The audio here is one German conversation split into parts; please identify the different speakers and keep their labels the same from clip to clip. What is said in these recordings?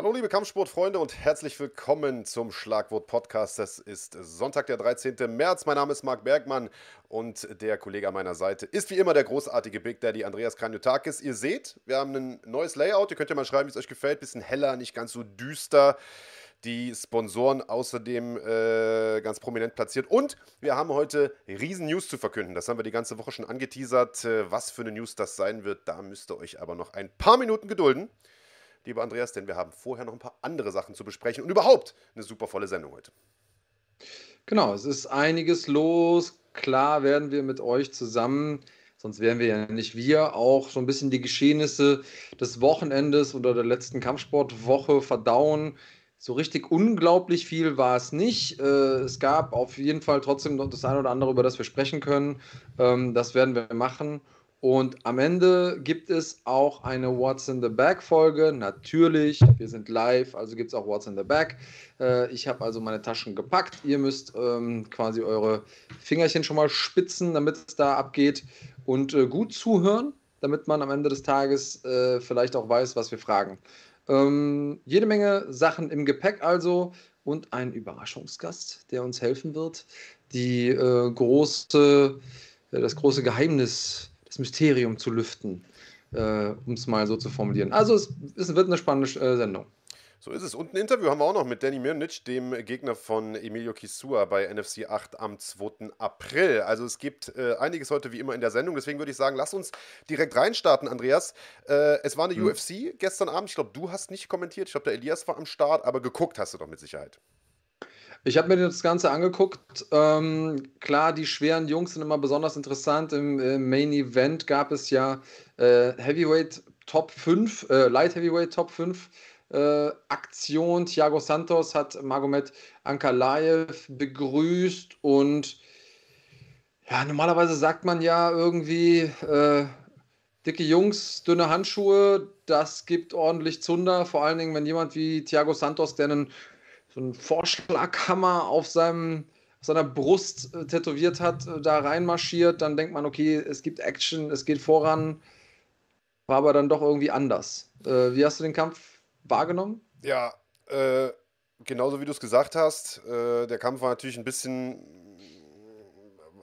Speaker 1: Hallo liebe Kampfsportfreunde und herzlich willkommen zum Schlagwort Podcast. Es ist Sonntag, der 13. März. Mein Name ist Marc Bergmann und der Kollege an meiner Seite ist wie immer der großartige Big Daddy Andreas Kranjotakis. Ihr seht, wir haben ein neues Layout. Ihr könnt ja mal schreiben, wie es euch gefällt. Bisschen heller, nicht ganz so düster. Die Sponsoren außerdem äh, ganz prominent platziert. Und wir haben heute riesen News zu verkünden. Das haben wir die ganze Woche schon angeteasert. Äh, was für eine News das sein wird, da müsst ihr euch aber noch ein paar Minuten gedulden lieber Andreas, denn wir haben vorher noch ein paar andere Sachen zu besprechen und überhaupt eine super volle Sendung heute.
Speaker 2: Genau, es ist einiges los. Klar werden wir mit euch zusammen, sonst wären wir ja nicht wir, auch so ein bisschen die Geschehnisse des Wochenendes oder der letzten Kampfsportwoche verdauen. So richtig unglaublich viel war es nicht. Äh, es gab auf jeden Fall trotzdem noch das eine oder andere, über das wir sprechen können. Ähm, das werden wir machen. Und am Ende gibt es auch eine What's in the Bag Folge. Natürlich, wir sind live, also gibt es auch What's in the Bag. Äh, ich habe also meine Taschen gepackt. Ihr müsst ähm, quasi eure Fingerchen schon mal spitzen, damit es da abgeht. Und äh, gut zuhören, damit man am Ende des Tages äh, vielleicht auch weiß, was wir fragen. Ähm, jede Menge Sachen im Gepäck also und ein Überraschungsgast, der uns helfen wird, die äh, große, äh, das große Geheimnis das Mysterium zu lüften, äh, um es mal so zu formulieren. Also es, es wird eine spannende äh, Sendung.
Speaker 1: So ist es. Und ein Interview haben wir auch noch mit Danny Mirnic, dem Gegner von Emilio Kisua bei NFC 8 am 2. April. Also es gibt äh, einiges heute wie immer in der Sendung. Deswegen würde ich sagen, lass uns direkt reinstarten, Andreas. Äh, es war eine mhm. UFC gestern Abend. Ich glaube, du hast nicht kommentiert. Ich glaube, der Elias war am Start, aber geguckt hast du doch mit Sicherheit.
Speaker 2: Ich habe mir das Ganze angeguckt. Ähm, klar, die schweren Jungs sind immer besonders interessant. Im, im Main Event gab es ja äh, Heavyweight Top 5, äh, Light Heavyweight Top 5 äh, Aktion. Thiago Santos hat Magomed Ankalaev begrüßt und ja, normalerweise sagt man ja irgendwie, äh, dicke Jungs, dünne Handschuhe, das gibt ordentlich Zunder, vor allen Dingen, wenn jemand wie Thiago Santos, der einen so einen Vorschlaghammer auf seinem seiner Brust äh, tätowiert hat, äh, da reinmarschiert, dann denkt man, okay, es gibt Action, es geht voran. War aber dann doch irgendwie anders. Äh, wie hast du den Kampf wahrgenommen?
Speaker 1: Ja, äh, genauso wie du es gesagt hast. Äh, der Kampf war natürlich ein bisschen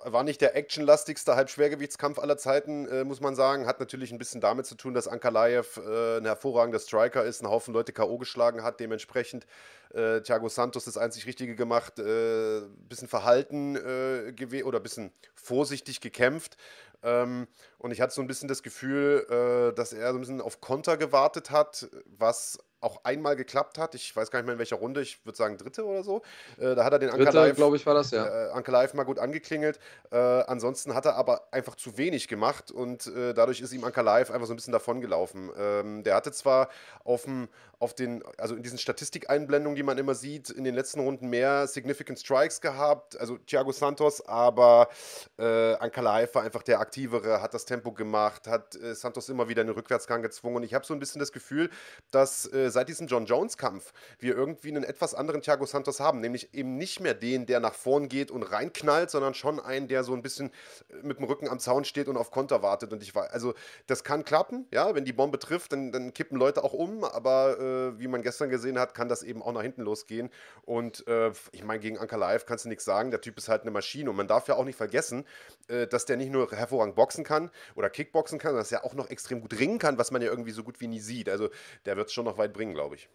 Speaker 1: war nicht der actionlastigste Halbschwergewichtskampf aller Zeiten, äh, muss man sagen. Hat natürlich ein bisschen damit zu tun, dass Ankalaev äh, ein hervorragender Striker ist, einen Haufen Leute K.O. geschlagen hat. Dementsprechend äh, Thiago Santos das einzig Richtige gemacht, ein äh, bisschen verhalten äh, oder ein bisschen vorsichtig gekämpft. Ähm, und ich hatte so ein bisschen das Gefühl, äh, dass er so ein bisschen auf Konter gewartet hat, was auch einmal geklappt hat. Ich weiß gar nicht mehr in welcher Runde, ich würde sagen dritte oder so. Äh, da hat er den Anker Live,
Speaker 2: glaube ich, war das, ja.
Speaker 1: Äh, Anker Live mal gut angeklingelt. Äh, ansonsten hat er aber einfach zu wenig gemacht und äh, dadurch ist ihm Anker Live einfach so ein bisschen davongelaufen. Ähm, der hatte zwar auf dem auf den, also in diesen Statistikeinblendungen, die man immer sieht, in den letzten Runden mehr Significant Strikes gehabt, also Thiago Santos, aber äh, Ankalaev war einfach der Aktivere, hat das Tempo gemacht, hat äh, Santos immer wieder in den Rückwärtsgang gezwungen und ich habe so ein bisschen das Gefühl, dass äh, seit diesem John Jones-Kampf wir irgendwie einen etwas anderen Thiago Santos haben, nämlich eben nicht mehr den, der nach vorn geht und reinknallt, sondern schon einen, der so ein bisschen äh, mit dem Rücken am Zaun steht und auf Konter wartet und ich war, also das kann klappen, ja, wenn die Bombe trifft, dann, dann kippen Leute auch um, aber äh, wie man gestern gesehen hat, kann das eben auch nach hinten losgehen. Und äh, ich meine, gegen Anker Live kannst du nichts sagen. Der Typ ist halt eine Maschine. Und man darf ja auch nicht vergessen, äh, dass der nicht nur hervorragend boxen kann oder Kickboxen kann, sondern dass er auch noch extrem gut ringen kann, was man ja irgendwie so gut wie nie sieht. Also der wird es schon noch weit bringen, glaube ich.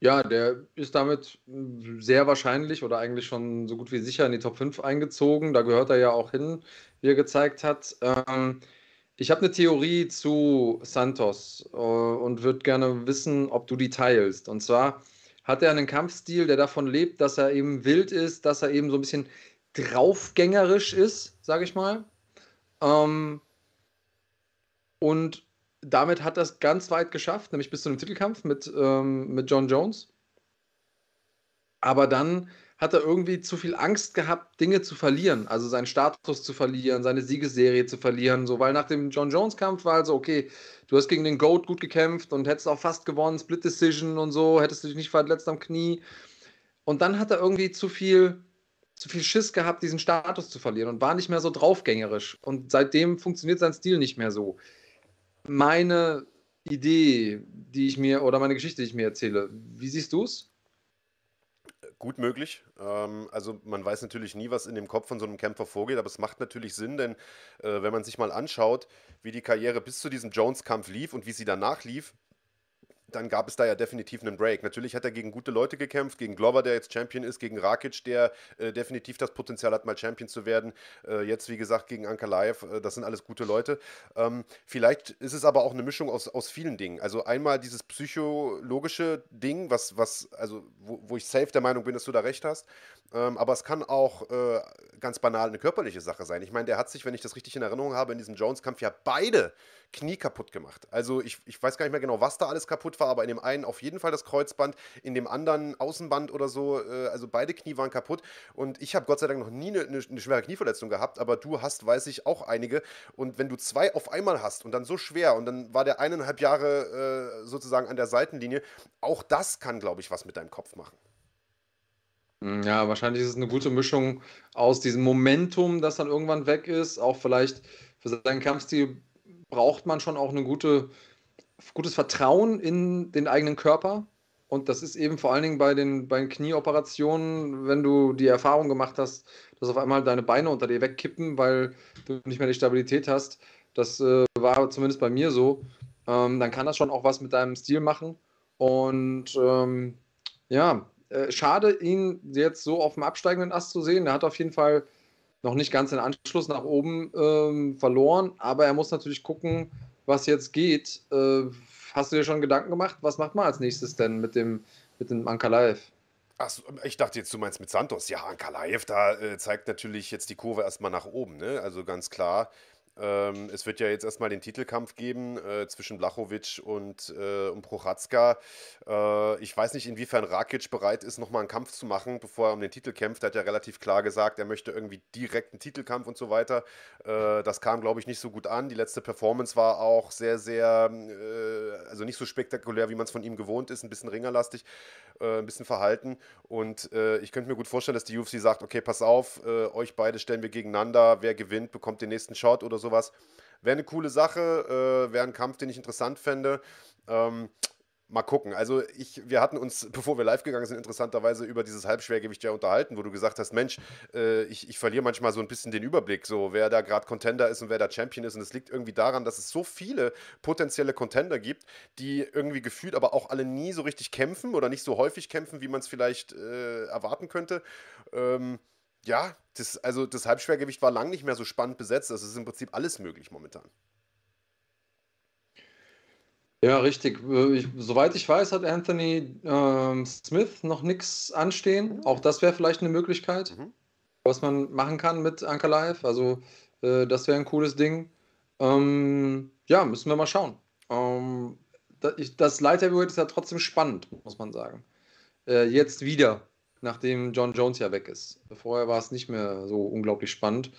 Speaker 2: Ja, der ist damit sehr wahrscheinlich oder eigentlich schon so gut wie sicher in die Top 5 eingezogen. Da gehört er ja auch hin, wie er gezeigt hat. Ähm, ich habe eine Theorie zu Santos äh, und würde gerne wissen, ob du die teilst. Und zwar hat er einen Kampfstil, der davon lebt, dass er eben wild ist, dass er eben so ein bisschen draufgängerisch ist, sage ich mal. Ähm, und damit hat er es ganz weit geschafft, nämlich bis zu einem Titelkampf mit, ähm, mit John Jones. Aber dann hat er irgendwie zu viel Angst gehabt, Dinge zu verlieren, also seinen Status zu verlieren, seine Siegesserie zu verlieren, so, weil nach dem John Jones Kampf war also okay, du hast gegen den Goat gut gekämpft und hättest auch fast gewonnen, Split Decision und so, hättest du dich nicht verletzt am Knie. Und dann hat er irgendwie zu viel zu viel Schiss gehabt, diesen Status zu verlieren und war nicht mehr so draufgängerisch. Und seitdem funktioniert sein Stil nicht mehr so. Meine Idee, die ich mir, oder meine Geschichte, die ich mir erzähle. Wie siehst du es?
Speaker 1: Gut möglich. Ähm, also man weiß natürlich nie, was in dem Kopf von so einem Kämpfer vorgeht, aber es macht natürlich Sinn, denn äh, wenn man sich mal anschaut, wie die Karriere bis zu diesem Jones-Kampf lief und wie sie danach lief, dann gab es da ja definitiv einen Break. Natürlich hat er gegen gute Leute gekämpft, gegen Glover, der jetzt Champion ist, gegen Rakic, der äh, definitiv das Potenzial hat, mal Champion zu werden. Äh, jetzt, wie gesagt, gegen Ankalaev, äh, das sind alles gute Leute. Ähm, vielleicht ist es aber auch eine Mischung aus, aus vielen Dingen. Also einmal dieses psychologische Ding, was, was, also wo, wo ich safe der Meinung bin, dass du da recht hast. Ähm, aber es kann auch äh, ganz banal eine körperliche Sache sein. Ich meine, der hat sich, wenn ich das richtig in Erinnerung habe, in diesem Jones-Kampf ja beide Knie kaputt gemacht. Also ich, ich weiß gar nicht mehr genau, was da alles kaputt war, aber in dem einen auf jeden Fall das Kreuzband, in dem anderen Außenband oder so. Äh, also beide Knie waren kaputt. Und ich habe Gott sei Dank noch nie eine, eine, eine schwere Knieverletzung gehabt, aber du hast, weiß ich, auch einige. Und wenn du zwei auf einmal hast und dann so schwer und dann war der eineinhalb Jahre äh, sozusagen an der Seitenlinie, auch das kann, glaube ich, was mit deinem Kopf machen.
Speaker 2: Hm, ja, wahrscheinlich ist es eine gute Mischung aus diesem Momentum, das dann irgendwann weg ist. Auch vielleicht für seinen Kampfstil braucht man schon auch ein gute, gutes Vertrauen in den eigenen Körper. Und das ist eben vor allen Dingen bei den, bei den Knieoperationen, wenn du die Erfahrung gemacht hast, dass auf einmal deine Beine unter dir wegkippen, weil du nicht mehr die Stabilität hast. Das äh, war zumindest bei mir so. Ähm, dann kann das schon auch was mit deinem Stil machen. Und ähm, ja, äh, schade, ihn jetzt so auf dem absteigenden Ast zu sehen. Er hat auf jeden Fall noch nicht ganz den Anschluss nach oben ähm, verloren, aber er muss natürlich gucken, was jetzt geht. Äh, hast du dir schon Gedanken gemacht, was macht man als nächstes denn mit dem, mit dem Ankalaev?
Speaker 1: Achso, ich dachte jetzt, du meinst mit Santos. Ja, Ankalaev, da äh, zeigt natürlich jetzt die Kurve erstmal nach oben. Ne? Also ganz klar, ähm, es wird ja jetzt erstmal den Titelkampf geben äh, zwischen Blachowicz und, äh, und Prochatzka. Äh, ich weiß nicht, inwiefern Rakic bereit ist, nochmal einen Kampf zu machen, bevor er um den Titel kämpft. Er hat ja relativ klar gesagt, er möchte irgendwie direkt einen Titelkampf und so weiter. Äh, das kam, glaube ich, nicht so gut an. Die letzte Performance war auch sehr, sehr, äh, also nicht so spektakulär, wie man es von ihm gewohnt ist, ein bisschen ringerlastig, äh, ein bisschen verhalten. Und ich könnte mir gut vorstellen, dass die UFC sagt, okay, pass auf, euch beide stellen wir gegeneinander. Wer gewinnt, bekommt den nächsten Shot oder so sowas. Wäre eine coole Sache, äh, wäre ein Kampf, den ich interessant fände. Ähm, mal gucken. Also ich, wir hatten uns, bevor wir live gegangen sind, interessanterweise über dieses Halbschwergewicht ja unterhalten, wo du gesagt hast, Mensch, äh, ich, ich verliere manchmal so ein bisschen den Überblick, so wer da gerade Contender ist und wer da Champion ist. Und es liegt irgendwie daran, dass es so viele potenzielle Contender gibt, die irgendwie gefühlt aber auch alle nie so richtig kämpfen oder nicht so häufig kämpfen, wie man es vielleicht äh, erwarten könnte. Ähm, ja, das, also das Halbschwergewicht war lang nicht mehr so spannend besetzt. Das ist im Prinzip alles möglich momentan.
Speaker 2: Ja, richtig. Ich, soweit ich weiß, hat Anthony ähm, Smith noch nichts anstehen. Auch das wäre vielleicht eine Möglichkeit, mhm. was man machen kann mit Anker Live. Also, äh, das wäre ein cooles Ding. Ähm, ja, müssen wir mal schauen. Ähm, das, das Light Heavyweight ist ja trotzdem spannend, muss man sagen. Äh, jetzt wieder nachdem John Jones ja weg ist. Vorher war es nicht mehr so unglaublich spannend.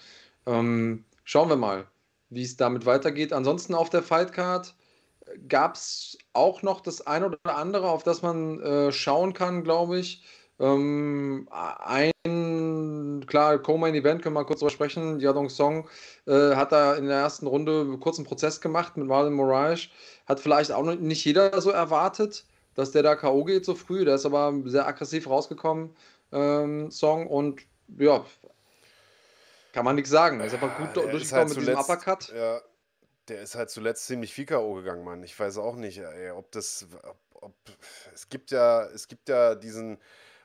Speaker 2: Ähm, schauen wir mal, wie es damit weitergeht. Ansonsten auf der Fightcard gab es auch noch das ein oder andere, auf das man äh, schauen kann, glaube ich. Ähm, ein, klar, Co-Main Event, können wir kurz drüber sprechen. Yadong Song äh, hat da in der ersten Runde einen kurzen Prozess gemacht mit Marlon Moraes. Hat vielleicht auch nicht jeder so erwartet dass der da K.O. geht so früh. Der ist aber sehr aggressiv rausgekommen, ähm, Song. Und ja, kann man nichts sagen. Er ist aber gut durchgekommen
Speaker 1: halt mit zuletzt, diesem Uppercut. Ja, der ist halt zuletzt ziemlich viel K.O. gegangen, Mann. Ich weiß auch nicht, ey, ob das. Ob, ob, es gibt ja, es gibt ja diesen,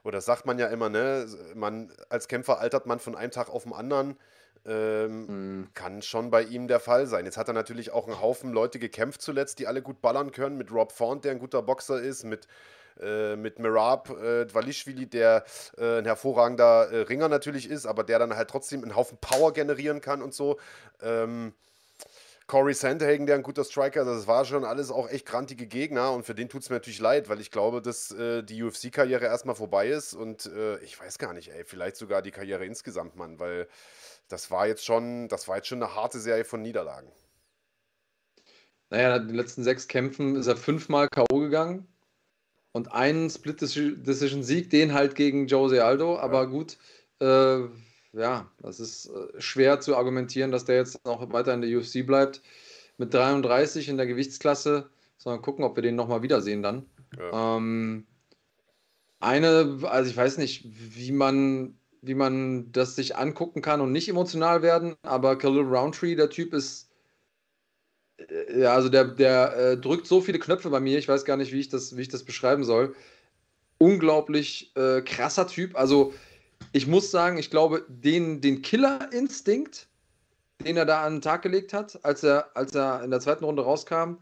Speaker 1: oder sagt man ja immer, ne, man als Kämpfer altert man von einem Tag auf den anderen. Ähm, mhm. Kann schon bei ihm der Fall sein. Jetzt hat er natürlich auch einen Haufen Leute gekämpft zuletzt, die alle gut ballern können. Mit Rob Font, der ein guter Boxer ist, mit, äh, mit Merab äh, Dvalishvili, der äh, ein hervorragender äh, Ringer natürlich ist, aber der dann halt trotzdem einen Haufen Power generieren kann und so. Ähm, Corey Sandhagen, der ein guter Striker ist, das war schon alles auch echt grantige Gegner und für den tut es mir natürlich leid, weil ich glaube, dass äh, die UFC-Karriere erstmal vorbei ist und äh, ich weiß gar nicht, ey, vielleicht sogar die Karriere insgesamt, Mann, weil das war jetzt schon, das war jetzt schon eine harte Serie von Niederlagen.
Speaker 2: Naja, in den letzten sechs Kämpfen ist er fünfmal K.O. gegangen und einen Split-Decision-Sieg, den halt gegen Jose Aldo, aber ja. gut, äh, ja, das ist äh, schwer zu argumentieren, dass der jetzt noch weiter in der UFC bleibt. Mit 33 in der Gewichtsklasse sondern gucken, ob wir den nochmal wiedersehen dann. Ja. Ähm, eine, also ich weiß nicht, wie man, wie man das sich angucken kann und nicht emotional werden, aber Khalil Roundtree, der Typ ist, äh, ja, also der, der äh, drückt so viele Knöpfe bei mir, ich weiß gar nicht, wie ich das, wie ich das beschreiben soll. Unglaublich äh, krasser Typ. Also ich muss sagen, ich glaube, den, den Killerinstinkt, den er da an den Tag gelegt hat, als er, als er in der zweiten Runde rauskam,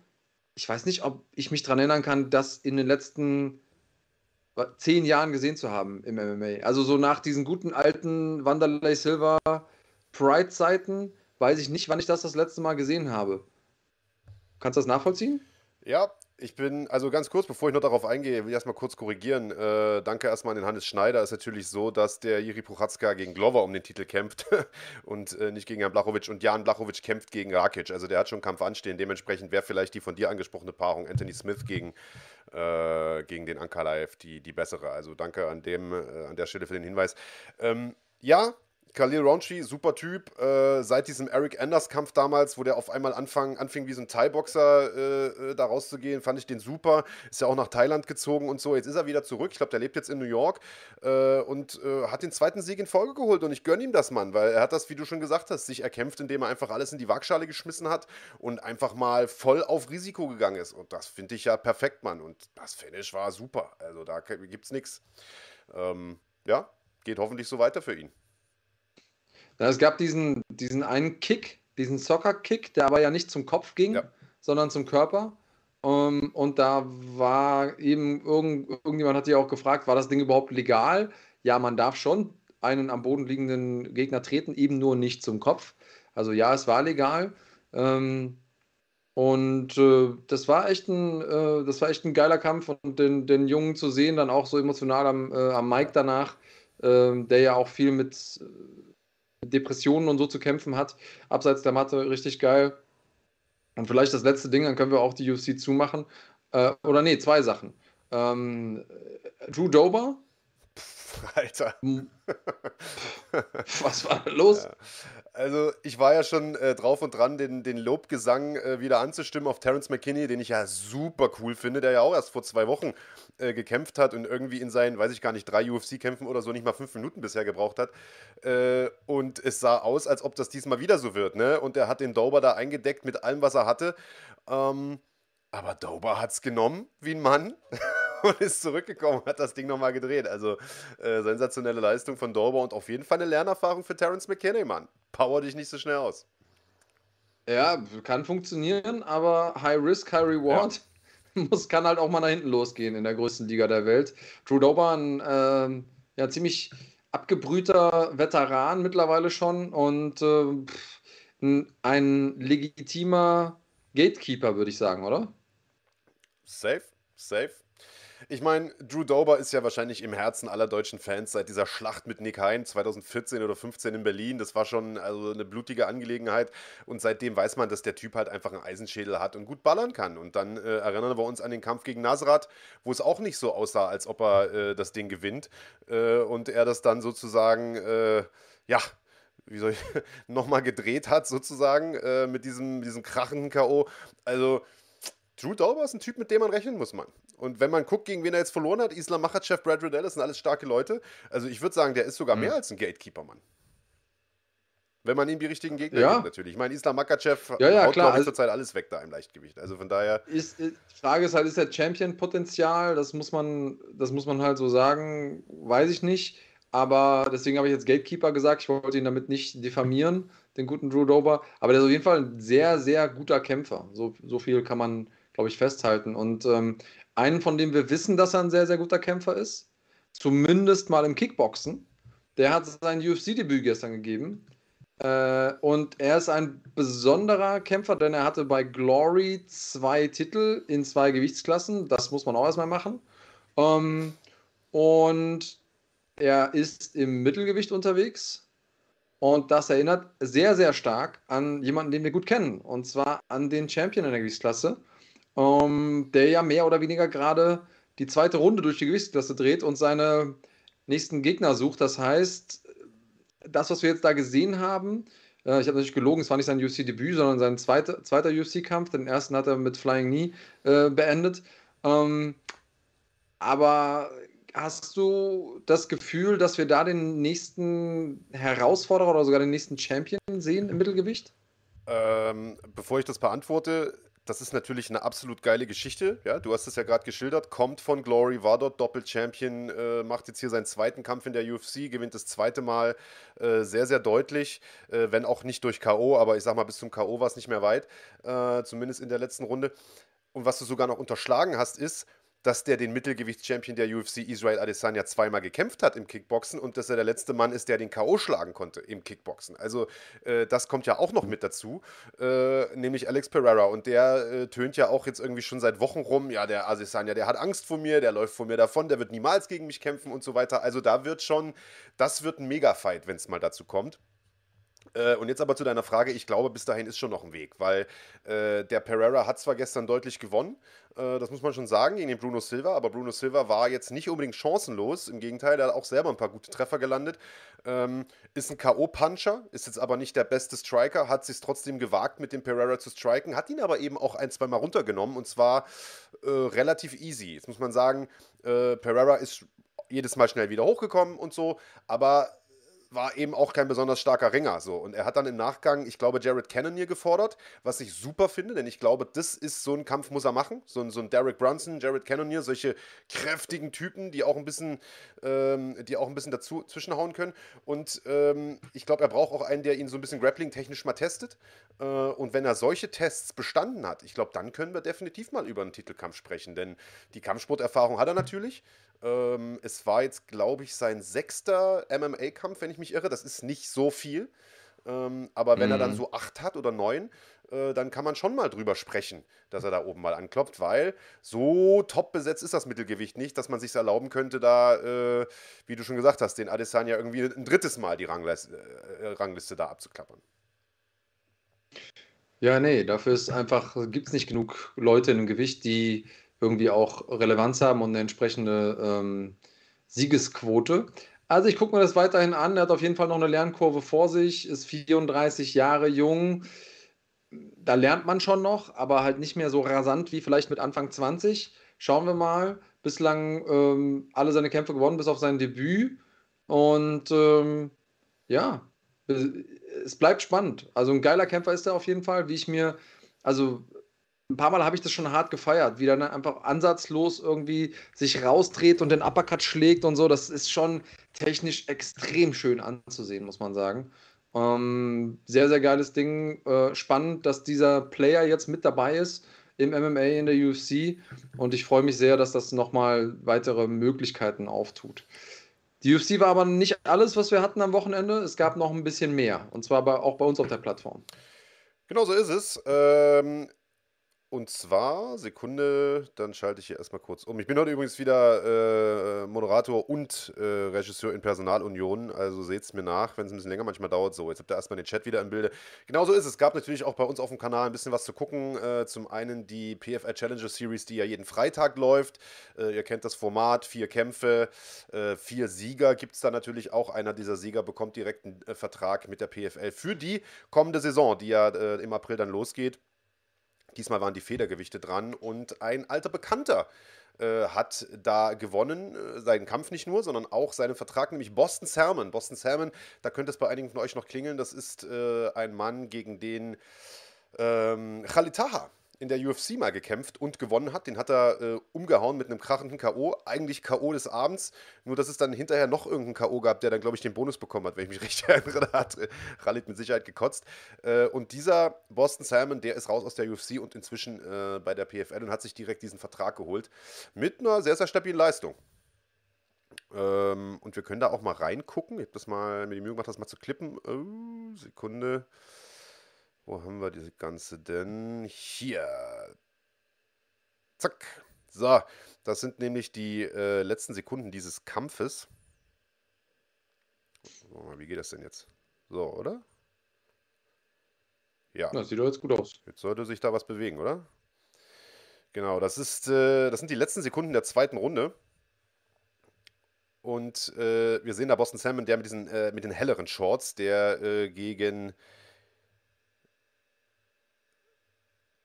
Speaker 2: ich weiß nicht, ob ich mich daran erinnern kann, das in den letzten zehn Jahren gesehen zu haben im MMA. Also so nach diesen guten alten Wanderlei Silver Pride-Zeiten weiß ich nicht, wann ich das das letzte Mal gesehen habe. Kannst du das nachvollziehen?
Speaker 1: Ja, ich bin, also ganz kurz, bevor ich noch darauf eingehe, will ich erstmal kurz korrigieren. Äh, danke erstmal an den Hannes Schneider. Es ist natürlich so, dass der Jiri Prochatzka gegen Glover um den Titel kämpft und äh, nicht gegen Jan Blachowicz. Und Jan Blachowicz kämpft gegen Rakic. Also der hat schon einen Kampf anstehen. Dementsprechend wäre vielleicht die von dir angesprochene Paarung Anthony Smith gegen, äh, gegen den Ankalaev die, die bessere. Also danke an, dem, äh, an der Stelle für den Hinweis. Ähm, ja, Khalil Rountree, super Typ. Äh, seit diesem Eric Anders-Kampf damals, wo der auf einmal anfang, anfing, wie so ein Thai-Boxer äh, äh, da rauszugehen, fand ich den super. Ist ja auch nach Thailand gezogen und so. Jetzt ist er wieder zurück. Ich glaube, der lebt jetzt in New York äh, und äh, hat den zweiten Sieg in Folge geholt. Und ich gönne ihm das, Mann, weil er hat das, wie du schon gesagt hast, sich erkämpft, indem er einfach alles in die Waagschale geschmissen hat und einfach mal voll auf Risiko gegangen ist. Und das finde ich ja perfekt, Mann. Und das Finish war super. Also da gibt es nichts. Ähm, ja, geht hoffentlich so weiter für ihn.
Speaker 2: Ja, es gab diesen, diesen einen Kick, diesen Soccer-Kick, der aber ja nicht zum Kopf ging, ja. sondern zum Körper. Um, ähm, und da war eben irgend, irgendjemand hat sich auch gefragt, war das Ding überhaupt legal? Ja, man darf schon einen am Boden liegenden Gegner treten, eben nur nicht zum Kopf. Also ja, es war legal. Ähm, und äh, das war echt ein, äh, das war echt ein geiler Kampf und den, den Jungen zu sehen, dann auch so emotional am, äh, am Mike danach, ähm, der ja auch viel mit Depressionen und so zu kämpfen hat, abseits der Matte, richtig geil. Und vielleicht das letzte Ding, dann können wir auch die UFC zumachen. Äh, oder nee, zwei Sachen. Ähm, Drew Dober.
Speaker 1: Alter.
Speaker 2: Was war los? Ja.
Speaker 1: Also, ich war ja schon äh, drauf und dran, den, den Lobgesang äh, wieder anzustimmen auf Terence McKinney, den ich ja super cool finde, der ja auch erst vor zwei Wochen äh, gekämpft hat und irgendwie in seinen, weiß ich gar nicht, drei UFC-Kämpfen oder so nicht mal fünf Minuten bisher gebraucht hat. Äh, und es sah aus, als ob das diesmal wieder so wird, ne? Und er hat den Dober da eingedeckt mit allem, was er hatte. Ähm, aber Dober hat es genommen wie ein Mann. und ist zurückgekommen, hat das Ding nochmal gedreht. Also äh, sensationelle Leistung von Dober und auf jeden Fall eine Lernerfahrung für Terence McKinney, Mann. Power dich nicht so schnell aus.
Speaker 2: Ja, kann funktionieren, aber High Risk, High Reward ja. muss, kann halt auch mal nach hinten losgehen in der größten Liga der Welt. Drew Dober, ein äh, ja, ziemlich abgebrühter Veteran mittlerweile schon und äh, ein legitimer Gatekeeper, würde ich sagen, oder?
Speaker 1: Safe, safe. Ich meine, Drew Dober ist ja wahrscheinlich im Herzen aller deutschen Fans seit dieser Schlacht mit Nick Hein 2014 oder 15 in Berlin. Das war schon also eine blutige Angelegenheit. Und seitdem weiß man, dass der Typ halt einfach einen Eisenschädel hat und gut ballern kann. Und dann äh, erinnern wir uns an den Kampf gegen Nasrat, wo es auch nicht so aussah, als ob er äh, das Ding gewinnt. Äh, und er das dann sozusagen, äh, ja, wie soll ich, nochmal gedreht hat, sozusagen, äh, mit diesem, diesem krachenden K.O. Also Drew Dober ist ein Typ, mit dem man rechnen muss, Mann. Und wenn man guckt, gegen wen er jetzt verloren hat, Islam Makhachev, Brad Riddell, das sind alles starke Leute. Also ich würde sagen, der ist sogar mhm. mehr als ein Gatekeeper, Mann. Wenn man ihm die richtigen Gegner ja. gibt, natürlich. Ich meine, Islam Makachev
Speaker 2: ja, ja, haut,
Speaker 1: glaube ich, also zurzeit alles weg da im Leichtgewicht. Also von daher.
Speaker 2: Ist, die Frage ist halt, ist der Champion-Potenzial? Das, muss man, das muss man halt so sagen. Weiß ich nicht. Aber deswegen habe ich jetzt Gatekeeper gesagt. Ich wollte ihn damit nicht diffamieren, den guten Drew Dober. Aber der ist auf jeden Fall ein sehr, sehr guter Kämpfer. So, so viel kann man, glaube ich, festhalten. Und ähm, einen, von dem wir wissen, dass er ein sehr, sehr guter Kämpfer ist, zumindest mal im Kickboxen, der hat sein UFC-Debüt gestern gegeben. Äh, und er ist ein besonderer Kämpfer, denn er hatte bei Glory zwei Titel in zwei Gewichtsklassen. Das muss man auch erstmal machen. Ähm, und er ist im Mittelgewicht unterwegs. Und das erinnert sehr, sehr stark an jemanden, den wir gut kennen. Und zwar an den Champion in der Gewichtsklasse ähm, der ja mehr oder weniger gerade die zweite Runde durch die Gewichtsklasse dreht und seine nächsten Gegner sucht. Das heißt, das, was wir jetzt da gesehen haben, Äh, ich habe natürlich gelogen, es war nicht sein UFC-Debüt, sondern sein zweiter, zweiter UFC-Kampf. Den ersten hat er mit Flying Knee äh, beendet. Ähm, aber hast du das Gefühl, dass wir da den nächsten Herausforderer oder sogar den nächsten Champion sehen im Mittelgewicht?
Speaker 1: Ähm, bevor ich das beantworte, das ist natürlich eine absolut geile Geschichte. Ja, du hast es ja gerade geschildert. Kommt von Glory, war dort Doppel-Champion, äh, macht jetzt hier seinen zweiten Kampf in der UFC, gewinnt das zweite Mal äh, sehr, sehr deutlich. Äh, wenn auch nicht durch K.O., aber ich sag mal, bis zum K.O. war es nicht mehr weit. Äh, zumindest in der letzten Runde. Und was du sogar noch unterschlagen hast, ist, dass der den Mittelgewichtschampion der UFC Israel Adesanya zweimal gekämpft hat im Kickboxen und dass er der letzte Mann ist, der den K.O. schlagen konnte im Kickboxen. Also äh, das kommt ja auch noch mit dazu, äh, nämlich Alex Pereira und der äh, tönt ja auch jetzt irgendwie schon seit Wochen rum, ja, der Adesanya, der hat Angst vor mir, der läuft vor mir davon, der wird niemals gegen mich kämpfen und so weiter. Also da wird schon, das wird ein Mega-Fight, wenn es mal dazu kommt. Äh, und jetzt aber zu deiner Frage, ich glaube, bis dahin ist schon noch ein Weg, weil äh, der Pereira hat zwar gestern deutlich gewonnen, äh, das muss man schon sagen, gegen den Bruno Silva, aber Bruno Silva war jetzt nicht unbedingt chancenlos, im Gegenteil, er hat auch selber ein paar gute Treffer gelandet, ähm, ist ein K.O.-Puncher, ist jetzt aber nicht der beste Striker, hat sich trotzdem gewagt, mit dem Pereira zu striken, hat ihn aber eben auch ein, zwei Mal runtergenommen und zwar äh, relativ easy. Jetzt muss man sagen, äh, Pereira ist jedes Mal schnell wieder hochgekommen und so, aber war eben auch kein besonders starker Ringer. So. Und er hat dann im Nachgang, ich glaube, Jared Cannonier gefordert, was ich super finde, denn ich glaube, das ist so ein Kampf, muss er machen. So ein, so ein Derek Brunson, Jared Cannonier, solche kräftigen Typen, die auch ein bisschen, ähm, die auch ein bisschen dazu zwischenhauen können. Und ähm, ich glaube, er braucht auch einen, der ihn so ein bisschen grappling-technisch mal testet. Äh, und wenn er solche Tests bestanden hat, ich glaube, dann können wir definitiv mal über einen Titelkampf sprechen. Denn die Kampfsporterfahrung hat er natürlich. Ähm, es war jetzt, glaube ich, sein sechster MMA-Kampf, wenn ich mich irre. Das ist nicht so viel. Ähm, aber wenn mhm. er dann mhm. so acht hat oder neun, äh, dann kann man schon mal drüber sprechen, dass er da oben mal anklopft, weil so top besetzt ist das Mittelgewicht nicht, dass man sich erlauben könnte, da, äh, wie du schon gesagt hast, den Adesanya irgendwie ein drittes Mal die Rangliste, äh, Rangliste da abzuklappern.
Speaker 2: Ja, nee, dafür ist einfach, gibt es nicht genug Leute in dem Gewicht, die irgendwie auch Relevanz haben und eine entsprechende ähm, Siegesquote. Also ich gucke mir das weiterhin an. Er hat auf jeden Fall noch eine Lernkurve vor sich, ist 34 Jahre jung. Da lernt man schon noch, aber halt nicht mehr so rasant wie vielleicht mit Anfang 20. Schauen wir mal. Bislang ähm, alle seine Kämpfe gewonnen, bis auf sein Debüt. Und ähm, ja, es bleibt spannend. Also ein geiler Kämpfer ist er auf jeden Fall, wie ich mir, also ein paar Mal habe ich das schon hart gefeiert, wie er einfach ansatzlos irgendwie sich rausdreht und den Uppercut schlägt und so. Das ist schon technisch extrem schön anzusehen, muss man sagen. Ähm, sehr, sehr geiles Ding. Äh, spannend, dass dieser Player jetzt mit dabei ist im MMA in der UFC und ich freue mich sehr, dass das nochmal weitere Möglichkeiten auftut. Die UFC war aber nicht alles, was wir hatten am Wochenende. Es gab noch ein bisschen mehr und zwar bei, auch bei uns auf der Plattform.
Speaker 1: Genau so ist es. Ähm, und zwar, Sekunde, dann schalte ich hier erstmal kurz um. Ich bin heute übrigens wieder äh, Moderator und äh, Regisseur in Personalunion, also seht es mir nach, wenn es ein bisschen länger manchmal dauert. So, jetzt habt ihr erstmal den Chat wieder im Bilde. Genauso ist es. Es gab natürlich auch bei uns auf dem Kanal ein bisschen was zu gucken. Äh, zum einen die PFL Challenger Series, die ja jeden Freitag läuft. Äh, ihr kennt das Format, vier Kämpfe, äh, vier Sieger gibt es da natürlich auch. Einer dieser Sieger bekommt direkt einen äh, Vertrag mit der PFL für die kommende Saison, die ja im April dann losgeht. Diesmal waren die Federgewichte dran und ein alter Bekannter äh, hat da gewonnen, äh, seinen Kampf nicht nur, sondern auch seinen Vertrag, nämlich Boston Salmon. Boston Salmon, da könnte es bei einigen von euch noch klingeln, das ist äh, ein Mann, gegen den ähm, Khalid Taha in der UFC mal gekämpft und gewonnen hat. Den hat er äh, umgehauen mit einem krachenden K.O. Eigentlich K.O. des Abends. Nur, dass es dann hinterher noch irgendeinen K.O. gab, der dann, glaube ich, den Bonus bekommen hat, wenn ich mich richtig erinnere. Da hat äh, Khalid mit Sicherheit gekotzt. Äh, und dieser Boston Salmon, der ist raus aus der UFC und inzwischen äh, bei der PFL und hat sich direkt diesen Vertrag geholt. Mit einer sehr, sehr stabilen Leistung. Ähm, und wir können da auch mal reingucken. Ich habe das mal mir die Mühe gemacht, das mal zu klippen. Oh, Sekunde. Wo haben wir diese ganze denn? Hier. Zack. So, das sind nämlich die äh, letzten Sekunden dieses Kampfes. Wie geht das denn jetzt? So, oder?
Speaker 2: Ja. Das sieht doch jetzt gut aus.
Speaker 1: Jetzt sollte sich da was bewegen, oder? Genau, das ist, äh, das sind die letzten Sekunden der zweiten Runde. Und äh, wir sehen da Boston Salmon, der mit diesen, äh, mit den helleren Shorts, der äh, gegen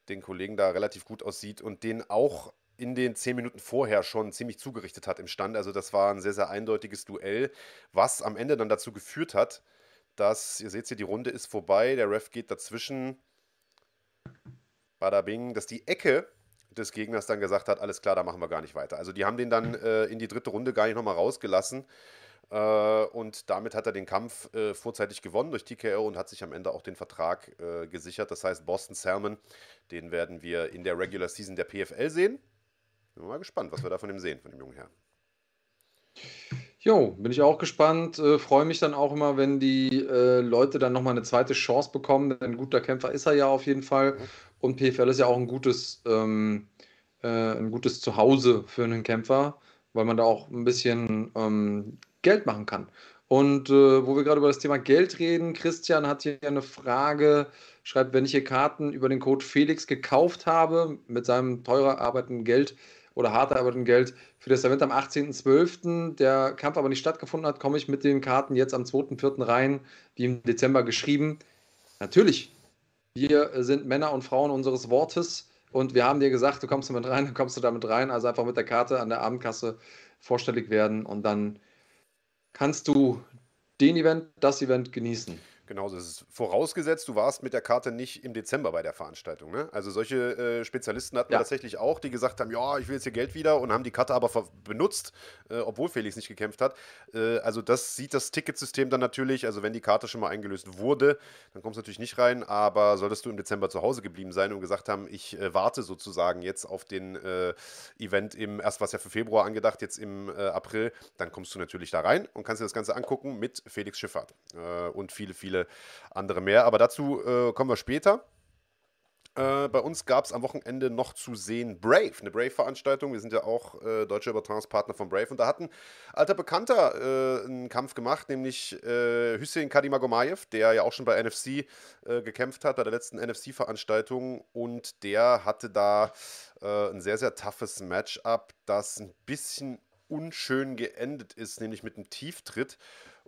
Speaker 1: den Kollegen da relativ gut aussieht und den auch in den zehn Minuten vorher schon ziemlich zugerichtet hat im Stand. Also das war ein sehr, sehr eindeutiges Duell, was am Ende dann dazu geführt hat, dass, ihr seht hier, die Runde ist vorbei, der Ref geht dazwischen, bada bing, dass die Ecke des Gegners dann gesagt hat, alles klar, da machen wir gar nicht weiter. Also die haben den dann äh, in die dritte Runde gar nicht nochmal rausgelassen. Äh, und damit hat er den Kampf äh, vorzeitig gewonnen durch TKO und hat sich am Ende auch den Vertrag äh, gesichert. Das heißt, Boston Salmon, den werden wir in der Regular Season der PFL sehen. Bin mal gespannt, was wir da von ihm sehen, von dem jungen Herrn.
Speaker 2: Jo, bin ich auch gespannt. Äh, Freue mich dann auch immer, wenn die äh, Leute dann nochmal eine zweite Chance bekommen. Denn ein guter Kämpfer ist er ja auf jeden Fall. Mhm. Und PFL ist ja auch ein gutes, ähm, äh, ein gutes Zuhause für einen Kämpfer, weil man da auch ein bisschen ähm, Geld machen kann. Und äh, wo wir gerade über das Thema Geld reden, Christian hat hier eine Frage, schreibt, wenn ich hier Karten über den Code Felix gekauft habe, mit seinem teurer arbeitenden Geld oder hart arbeitenden Geld für das Event am 18.12., der Kampf aber nicht stattgefunden hat, komme ich mit den Karten jetzt am 2.4. rein, wie im Dezember geschrieben. Natürlich, wir sind Männer und Frauen unseres Wortes und wir haben dir gesagt, du kommst damit rein, dann kommst du damit rein. Also einfach mit der Karte an der Abendkasse vorstellig werden und dann kannst du den Event, das Event genießen.
Speaker 1: Genauso ist es. Vorausgesetzt, du warst mit der Karte nicht im Dezember bei der Veranstaltung. Ne? Also solche äh, Spezialisten hatten ja. wir tatsächlich auch, die gesagt haben, ja, ich will jetzt hier Geld wieder und haben die Karte aber benutzt, äh, obwohl Felix nicht gekämpft hat. Äh, also das sieht das Ticketsystem dann natürlich. Also wenn die Karte schon mal eingelöst wurde, dann kommst du natürlich nicht rein. Aber solltest du im Dezember zu Hause geblieben sein und gesagt haben, ich äh, warte sozusagen jetzt auf den äh, Event im, erst war es ja für Februar angedacht, jetzt im äh, April, dann kommst du natürlich da rein und kannst dir das Ganze angucken mit Felix Schifffahrt und viele, viele viele andere mehr. Aber dazu äh, kommen wir später. Äh, bei uns gab es am Wochenende noch zu sehen Brave, eine Brave-Veranstaltung. Wir sind ja auch äh, deutscher Übertragungspartner von Brave und da hat ein alter Bekannter äh, einen Kampf gemacht, nämlich äh, Hüseyin Kadimagomayev, der ja auch schon bei NFC äh, gekämpft hat, bei der letzten NFC-Veranstaltung und der hatte da äh, ein sehr, sehr toughes Matchup, das ein bisschen unschön geendet ist, nämlich mit einem Tieftritt.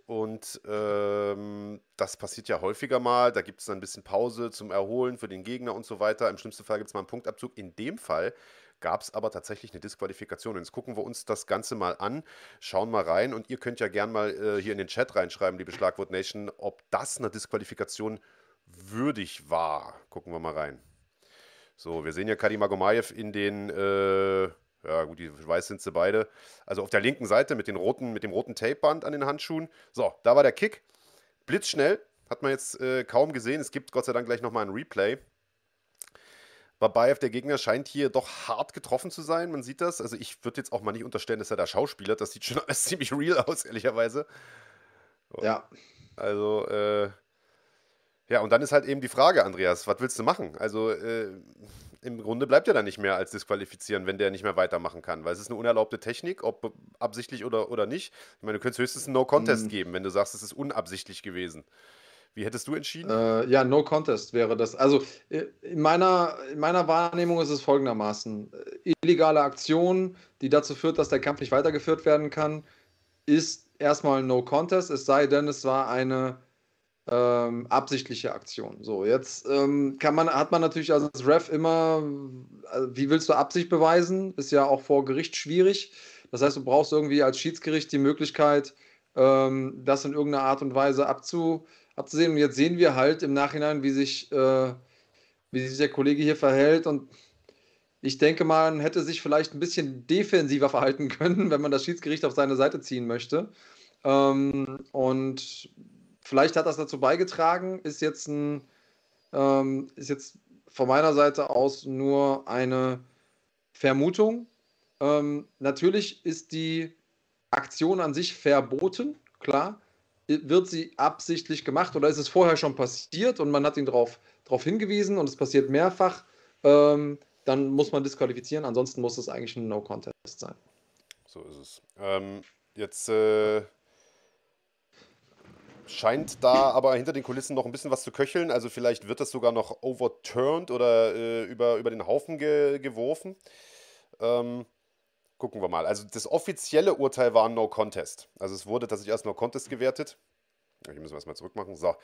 Speaker 1: Und ähm, das passiert ja häufiger mal. Da gibt es dann ein bisschen Pause zum Erholen für den Gegner und so weiter. Im schlimmsten Fall gibt es mal einen Punktabzug. In dem Fall gab es aber tatsächlich eine Disqualifikation. Und jetzt gucken wir uns das Ganze mal an, schauen mal rein. Und ihr könnt ja gern mal äh, hier in den Chat reinschreiben, liebe Schlagwort Nation, ob das eine Disqualifikation würdig war. Gucken wir mal rein. So, wir sehen ja Kadim Agomayev in den. Äh, ja, gut, die weiß sind sie beide. Also auf der linken Seite mit, den roten, mit dem roten Tapeband an den Handschuhen. So, da war der Kick. Blitzschnell. Hat man jetzt äh, kaum gesehen. Es gibt Gott sei Dank gleich nochmal ein Replay. Babayev, der Gegner, scheint hier doch hart getroffen zu sein. Man sieht das. Also ich würde jetzt auch mal nicht unterstellen, dass er da Schauspieler. Das sieht schon alles ziemlich real aus, ehrlicherweise.
Speaker 2: Ja.
Speaker 1: Also, äh, ja, und dann ist halt eben die Frage, Andreas, was willst du machen? Also, äh, im Grunde bleibt er dann nicht mehr als disqualifizieren, wenn der nicht mehr weitermachen kann, weil es ist eine unerlaubte Technik, ob absichtlich oder, oder nicht. Ich meine, du könntest höchstens einen No-Contest mhm. geben, wenn du sagst, es ist unabsichtlich gewesen. Wie hättest du entschieden?
Speaker 2: Äh, ja, No Contest wäre das. Also äh, in meiner, in meiner Wahrnehmung ist es folgendermaßen. Illegale Aktion, die dazu führt, dass der Kampf nicht weitergeführt werden kann, ist erstmal No Contest, es sei denn, es war eine ähm, absichtliche Aktion. So, jetzt ähm, kann man, hat man natürlich als Ref immer, also wie willst du Absicht beweisen? Ist ja auch vor Gericht schwierig. Das heißt, du brauchst irgendwie als Schiedsgericht die Möglichkeit, ähm, das in irgendeiner Art und Weise abzu, abzusehen. Und jetzt sehen wir halt im Nachhinein, wie sich, äh, wie sich der Kollege hier verhält. Und ich denke, man hätte sich vielleicht ein bisschen defensiver verhalten können, wenn man das Schiedsgericht auf seine Seite ziehen möchte. Ähm, und Vielleicht hat das dazu beigetragen, ist jetzt ein, ähm, ist jetzt von meiner Seite aus nur eine Vermutung. Ähm, natürlich ist die Aktion an sich verboten, klar. Wird sie absichtlich gemacht oder ist es vorher schon passiert und man hat ihn darauf hingewiesen und es passiert mehrfach, ähm, dann muss man disqualifizieren. Ansonsten muss es eigentlich ein No-Contest sein.
Speaker 1: So ist es. Ähm, jetzt äh, scheint da aber hinter den Kulissen noch ein bisschen was zu köcheln. Also vielleicht wird das sogar noch overturned oder äh, über, über den Haufen ge geworfen. Ähm, gucken wir mal. Also das offizielle Urteil war No Contest. Also es wurde tatsächlich erst No Contest gewertet. Hier müssen wir erstmal zurückmachen. So.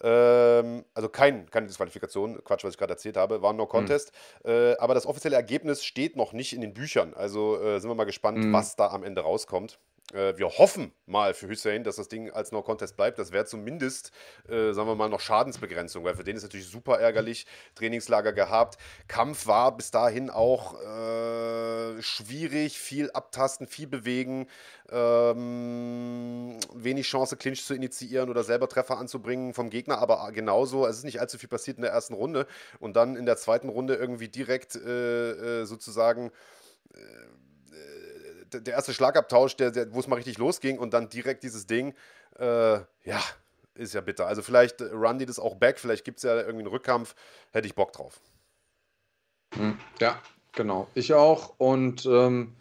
Speaker 1: Ähm, also kein, keine Disqualifikation, Quatsch, was ich gerade erzählt habe, war No Contest. Mhm. Äh, aber das offizielle Ergebnis steht noch nicht in den Büchern. Also äh, sind wir mal gespannt, mhm. was da am Ende rauskommt. Äh, wir hoffen mal für Hussein, dass das Ding als No Contest bleibt. Das wäre zumindest, äh, sagen wir mal, noch Schadensbegrenzung, weil für den ist natürlich super ärgerlich. Trainingslager gehabt. Kampf war bis dahin auch äh, schwierig, viel abtasten, viel bewegen, ähm, wenig Chance, Clinch zu initiieren oder selber Treffer anzubringen vom Gegner, aber genauso. Es ist nicht allzu viel passiert in der ersten Runde und dann in der zweiten Runde irgendwie direkt äh, äh, sozusagen äh, der erste Schlagabtausch, der, der wo es mal richtig losging und dann direkt dieses Ding, äh, ja, ist ja bitter. Also vielleicht äh, run die das auch back, vielleicht gibt es ja irgendwie einen Rückkampf, hätte ich Bock drauf.
Speaker 2: Hm, ja, genau. Ich auch. Und ähm,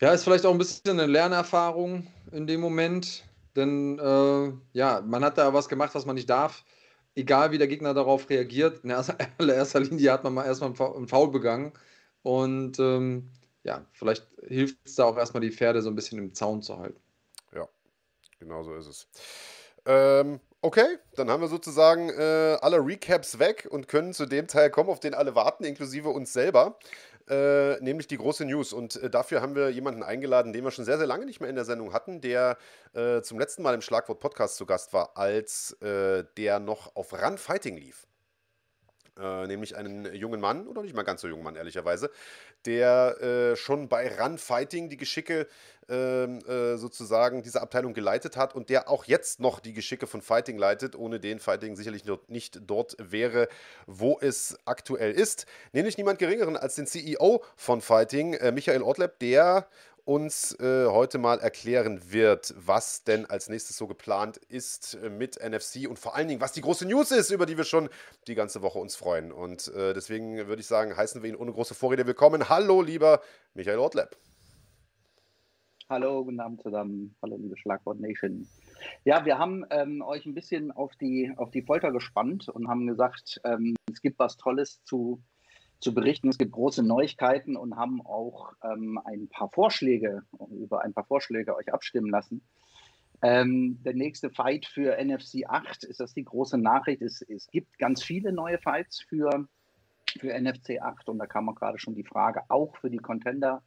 Speaker 2: ja, ist vielleicht auch ein bisschen eine Lernerfahrung in dem Moment. Denn äh, ja, man hat da was gemacht, was man nicht darf. Egal wie der Gegner darauf reagiert. In erster Linie hat man mal erstmal einen Foul begangen. Und ähm, ja, vielleicht hilft es da auch erstmal die Pferde so ein bisschen im Zaun zu halten.
Speaker 1: Ja, genau so ist es. Ähm, okay, dann haben wir sozusagen äh, alle Recaps weg und können zu dem Teil kommen, auf den alle warten, inklusive uns selber. Äh, nämlich die große News. Und äh, dafür haben wir jemanden eingeladen, den wir schon sehr, sehr lange nicht mehr in der Sendung hatten, der äh, zum letzten Mal im Schlagwort Podcast zu Gast war, als äh, der noch auf Run Fighting lief. Äh, nämlich einen jungen Mann, oder nicht mal ganz so jungen Mann, ehrlicherweise, der äh, schon bei Run Fighting die Geschicke ähm, äh, sozusagen dieser Abteilung geleitet hat und der auch jetzt noch die Geschicke von Fighting leitet, ohne den Fighting sicherlich nicht dort wäre, wo es aktuell ist. Nämlich niemand Geringeren als den CEO von Fighting, äh, Michael Ortleb, der uns äh, heute mal erklären wird, was denn als nächstes so geplant ist äh, mit NFC und vor allen Dingen, was die große News ist, über die wir schon die ganze Woche uns freuen. Und äh, deswegen würde ich sagen, heißen wir ihn ohne große Vorrede willkommen. Hallo, lieber Michael Ortleb.
Speaker 3: Hallo, guten Abend zusammen. Hallo, liebe Schlagwort Nation. Ja, wir haben ähm, euch ein bisschen auf die, auf die Folter gespannt und haben gesagt, ähm, es gibt was Tolles zu zu berichten. Es gibt große Neuigkeiten und haben auch ähm, ein paar Vorschläge, über ein paar Vorschläge euch abstimmen lassen. Ähm, der nächste Fight für NFC 8 ist das die große Nachricht. Es, es gibt ganz viele neue Fights für, für NFC 8 und da kam auch gerade schon die Frage, auch für die Contender.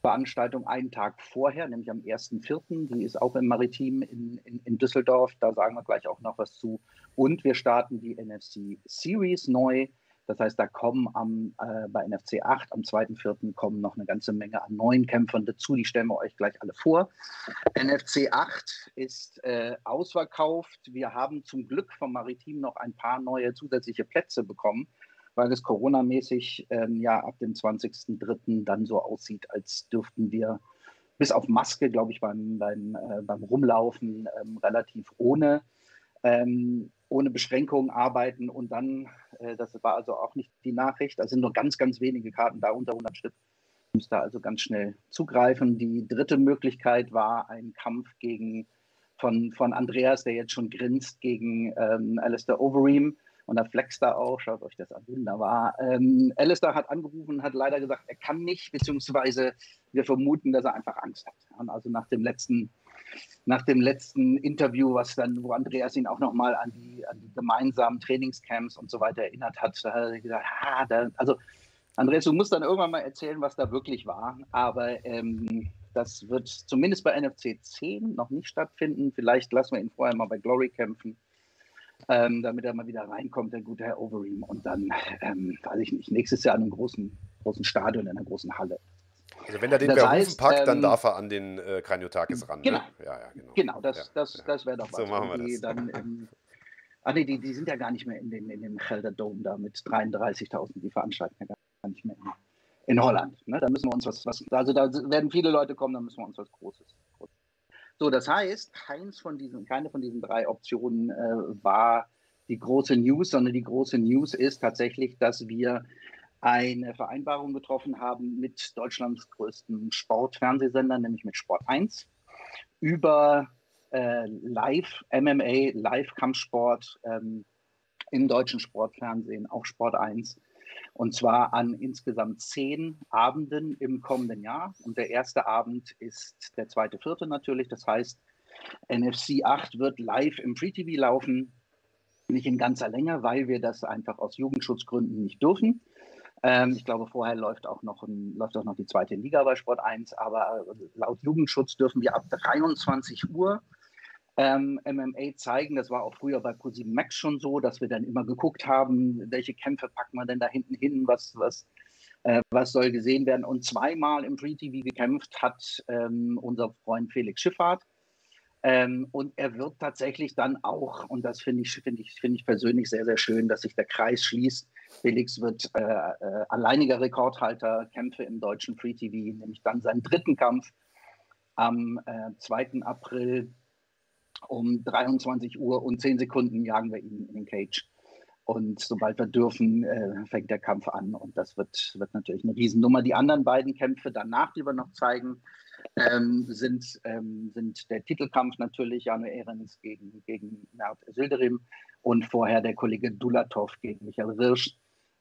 Speaker 3: Veranstaltung einen Tag vorher, nämlich am 1.4. Die ist auch im Maritim in, in, in, Düsseldorf. Da sagen wir gleich auch noch was zu. Und wir starten die NFC Series neu. Das heißt, da kommen am, äh, bei NFC 8 am 2.4. kommen noch eine ganze Menge an neuen Kämpfern dazu. Die stellen wir euch gleich alle vor. NFC 8 ist äh, ausverkauft. Wir haben zum Glück vom Maritim noch ein paar neue zusätzliche Plätze bekommen, weil es coronamäßig ähm, ja ab dem 20.3. dann so aussieht, als dürften wir bis auf Maske, glaube ich, beim, beim, äh, beim Rumlaufen ähm, relativ ohne ähm, ohne Beschränkungen arbeiten und dann, das war also auch nicht die Nachricht, da sind nur ganz, ganz wenige Karten da, unter 100 Stück. Müsste also ganz schnell zugreifen. Die dritte Möglichkeit war ein Kampf gegen, von, von Andreas, der jetzt schon grinst, gegen ähm, Alistair Overeem. Und da flext er auch, schaut euch das an, wunderbar. Ähm, Alistair hat angerufen hat leider gesagt, er kann nicht, beziehungsweise wir vermuten, dass er einfach Angst hat. Und also nach dem letzten nach dem letzten Interview, was dann, wo Andreas ihn auch nochmal an die, an die gemeinsamen Trainingscamps und so weiter erinnert hat, da hat er gesagt, ah, da, also Andreas, du musst dann irgendwann mal erzählen, was da wirklich war. Aber ähm, das wird zumindest bei NFC 10 noch nicht stattfinden. Vielleicht lassen wir ihn vorher mal bei Glory kämpfen, ähm, damit er mal wieder reinkommt, der gute Herr Overeem. Und dann, ähm, weiß ich nicht, nächstes Jahr in einem großen, großen Stadion, in einer großen Halle.
Speaker 1: Also wenn er den das Verrufen packt, ähm, dann darf er an den äh, Kraniotakis ran.
Speaker 3: Ne? Genau. Ne? Ja, ja, genau. genau, das, ja, das, ja. das wäre doch was. So machen wir das. Dann im, ah, nee, die, die sind ja gar nicht mehr in, den, in dem Gelder Dome da mit 33.000, die veranstalten ja gar nicht mehr in, in Holland. Ne? Da müssen wir uns was, was, also da werden viele Leute kommen, da müssen wir uns was Großes. So, das heißt, keins von diesen, keine von diesen drei Optionen äh, war die große News, sondern die große News ist tatsächlich, dass wir eine Vereinbarung getroffen haben mit Deutschlands größten Sportfernsehsender, nämlich mit Sport 1, über äh, Live MMA, Live-Kampfsport ähm, im deutschen Sportfernsehen, auch Sport 1. Und zwar an insgesamt zehn Abenden im kommenden Jahr. Und der erste Abend ist der zweite, vierte natürlich. Das heißt, NFC 8 wird live im Free TV laufen, nicht in ganzer Länge, weil wir das einfach aus Jugendschutzgründen nicht dürfen. Ähm, ich glaube, vorher läuft auch, noch ein, läuft auch noch die zweite Liga bei Sport 1, aber laut Jugendschutz dürfen wir ab 23 Uhr ähm, MMA zeigen. Das war auch früher bei ProSieben Max schon so, dass wir dann immer geguckt haben, welche Kämpfe packen wir denn da hinten hin, was, was, äh, was soll gesehen werden. Und zweimal im Free TV gekämpft hat ähm, unser Freund Felix Schifffahrt. Ähm, und er wird tatsächlich dann auch, und das finde ich, find ich, find ich persönlich sehr, sehr schön, dass sich der Kreis schließt. Felix wird äh, äh, alleiniger Rekordhalter, Kämpfe im deutschen Free TV, nämlich dann seinen dritten Kampf am äh, 2. April um 23 Uhr und 10 Sekunden jagen wir ihn in den Cage. Und sobald wir dürfen, äh, fängt der Kampf an. Und das wird, wird natürlich eine Riesennummer. Die anderen beiden Kämpfe danach, die wir noch zeigen, ähm, sind, ähm, sind der Titelkampf natürlich Janu Ehrens gegen, gegen Mert Silderim und vorher der Kollege Dulatov gegen Michael Wirsch.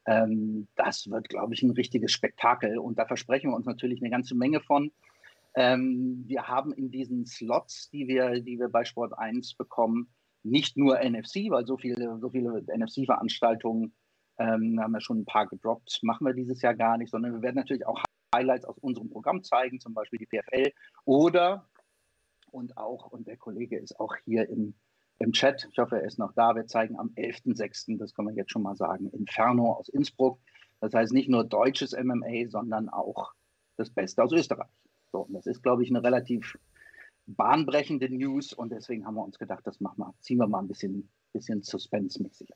Speaker 3: Ähm, das wird, glaube ich, ein richtiges Spektakel. Und da versprechen wir uns natürlich eine ganze Menge von. Ähm, wir haben in diesen Slots, die wir, die wir bei Sport 1 bekommen, nicht nur NFC, weil so viele, so viele NFC-Veranstaltungen ähm, haben wir schon ein paar gedroppt, machen wir dieses Jahr gar nicht, sondern wir werden natürlich auch Highlights aus unserem Programm zeigen, zum Beispiel die PFL oder und auch, und der Kollege ist auch hier im, im Chat, ich hoffe, er ist noch da, wir zeigen am 11.06., das kann man jetzt schon mal sagen, Inferno aus Innsbruck. Das heißt nicht nur deutsches MMA, sondern auch das Beste aus Österreich. So, und das ist, glaube ich, eine relativ bahnbrechende News und deswegen haben wir uns gedacht, das machen wir, ziehen wir mal ein bisschen, bisschen suspense-mäßig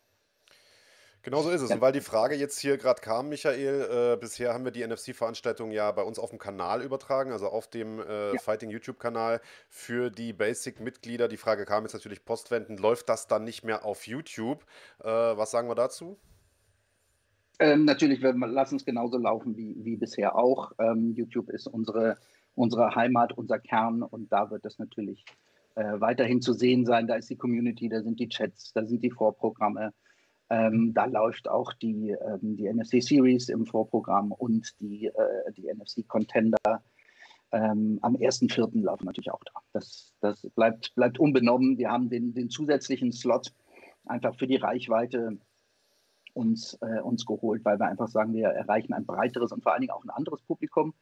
Speaker 1: Genau so ist es. Und weil die Frage jetzt hier gerade kam, Michael, äh, bisher haben wir die NFC-Veranstaltung ja bei uns auf dem Kanal übertragen, also auf dem äh, ja. Fighting YouTube-Kanal für die Basic-Mitglieder. Die Frage kam jetzt natürlich postwendend, läuft das dann nicht mehr auf YouTube? Äh, was sagen wir dazu?
Speaker 3: Ähm, natürlich, wir lassen es genauso laufen wie, wie bisher auch. Ähm, YouTube ist unsere, unsere Heimat, unser Kern und da wird es natürlich äh, weiterhin zu sehen sein. Da ist die Community, da sind die Chats, da sind die Vorprogramme. Ähm, da läuft auch die, ähm, die NFC Series im Vorprogramm und die, äh, die NFC Contender. Ähm, am 1.4. laufen natürlich auch da. Das, das bleibt, bleibt unbenommen. Wir haben den, den zusätzlichen Slot einfach für die Reichweite uns, äh, uns geholt, weil wir einfach sagen, wir erreichen ein breiteres und vor allen Dingen auch ein anderes Publikum,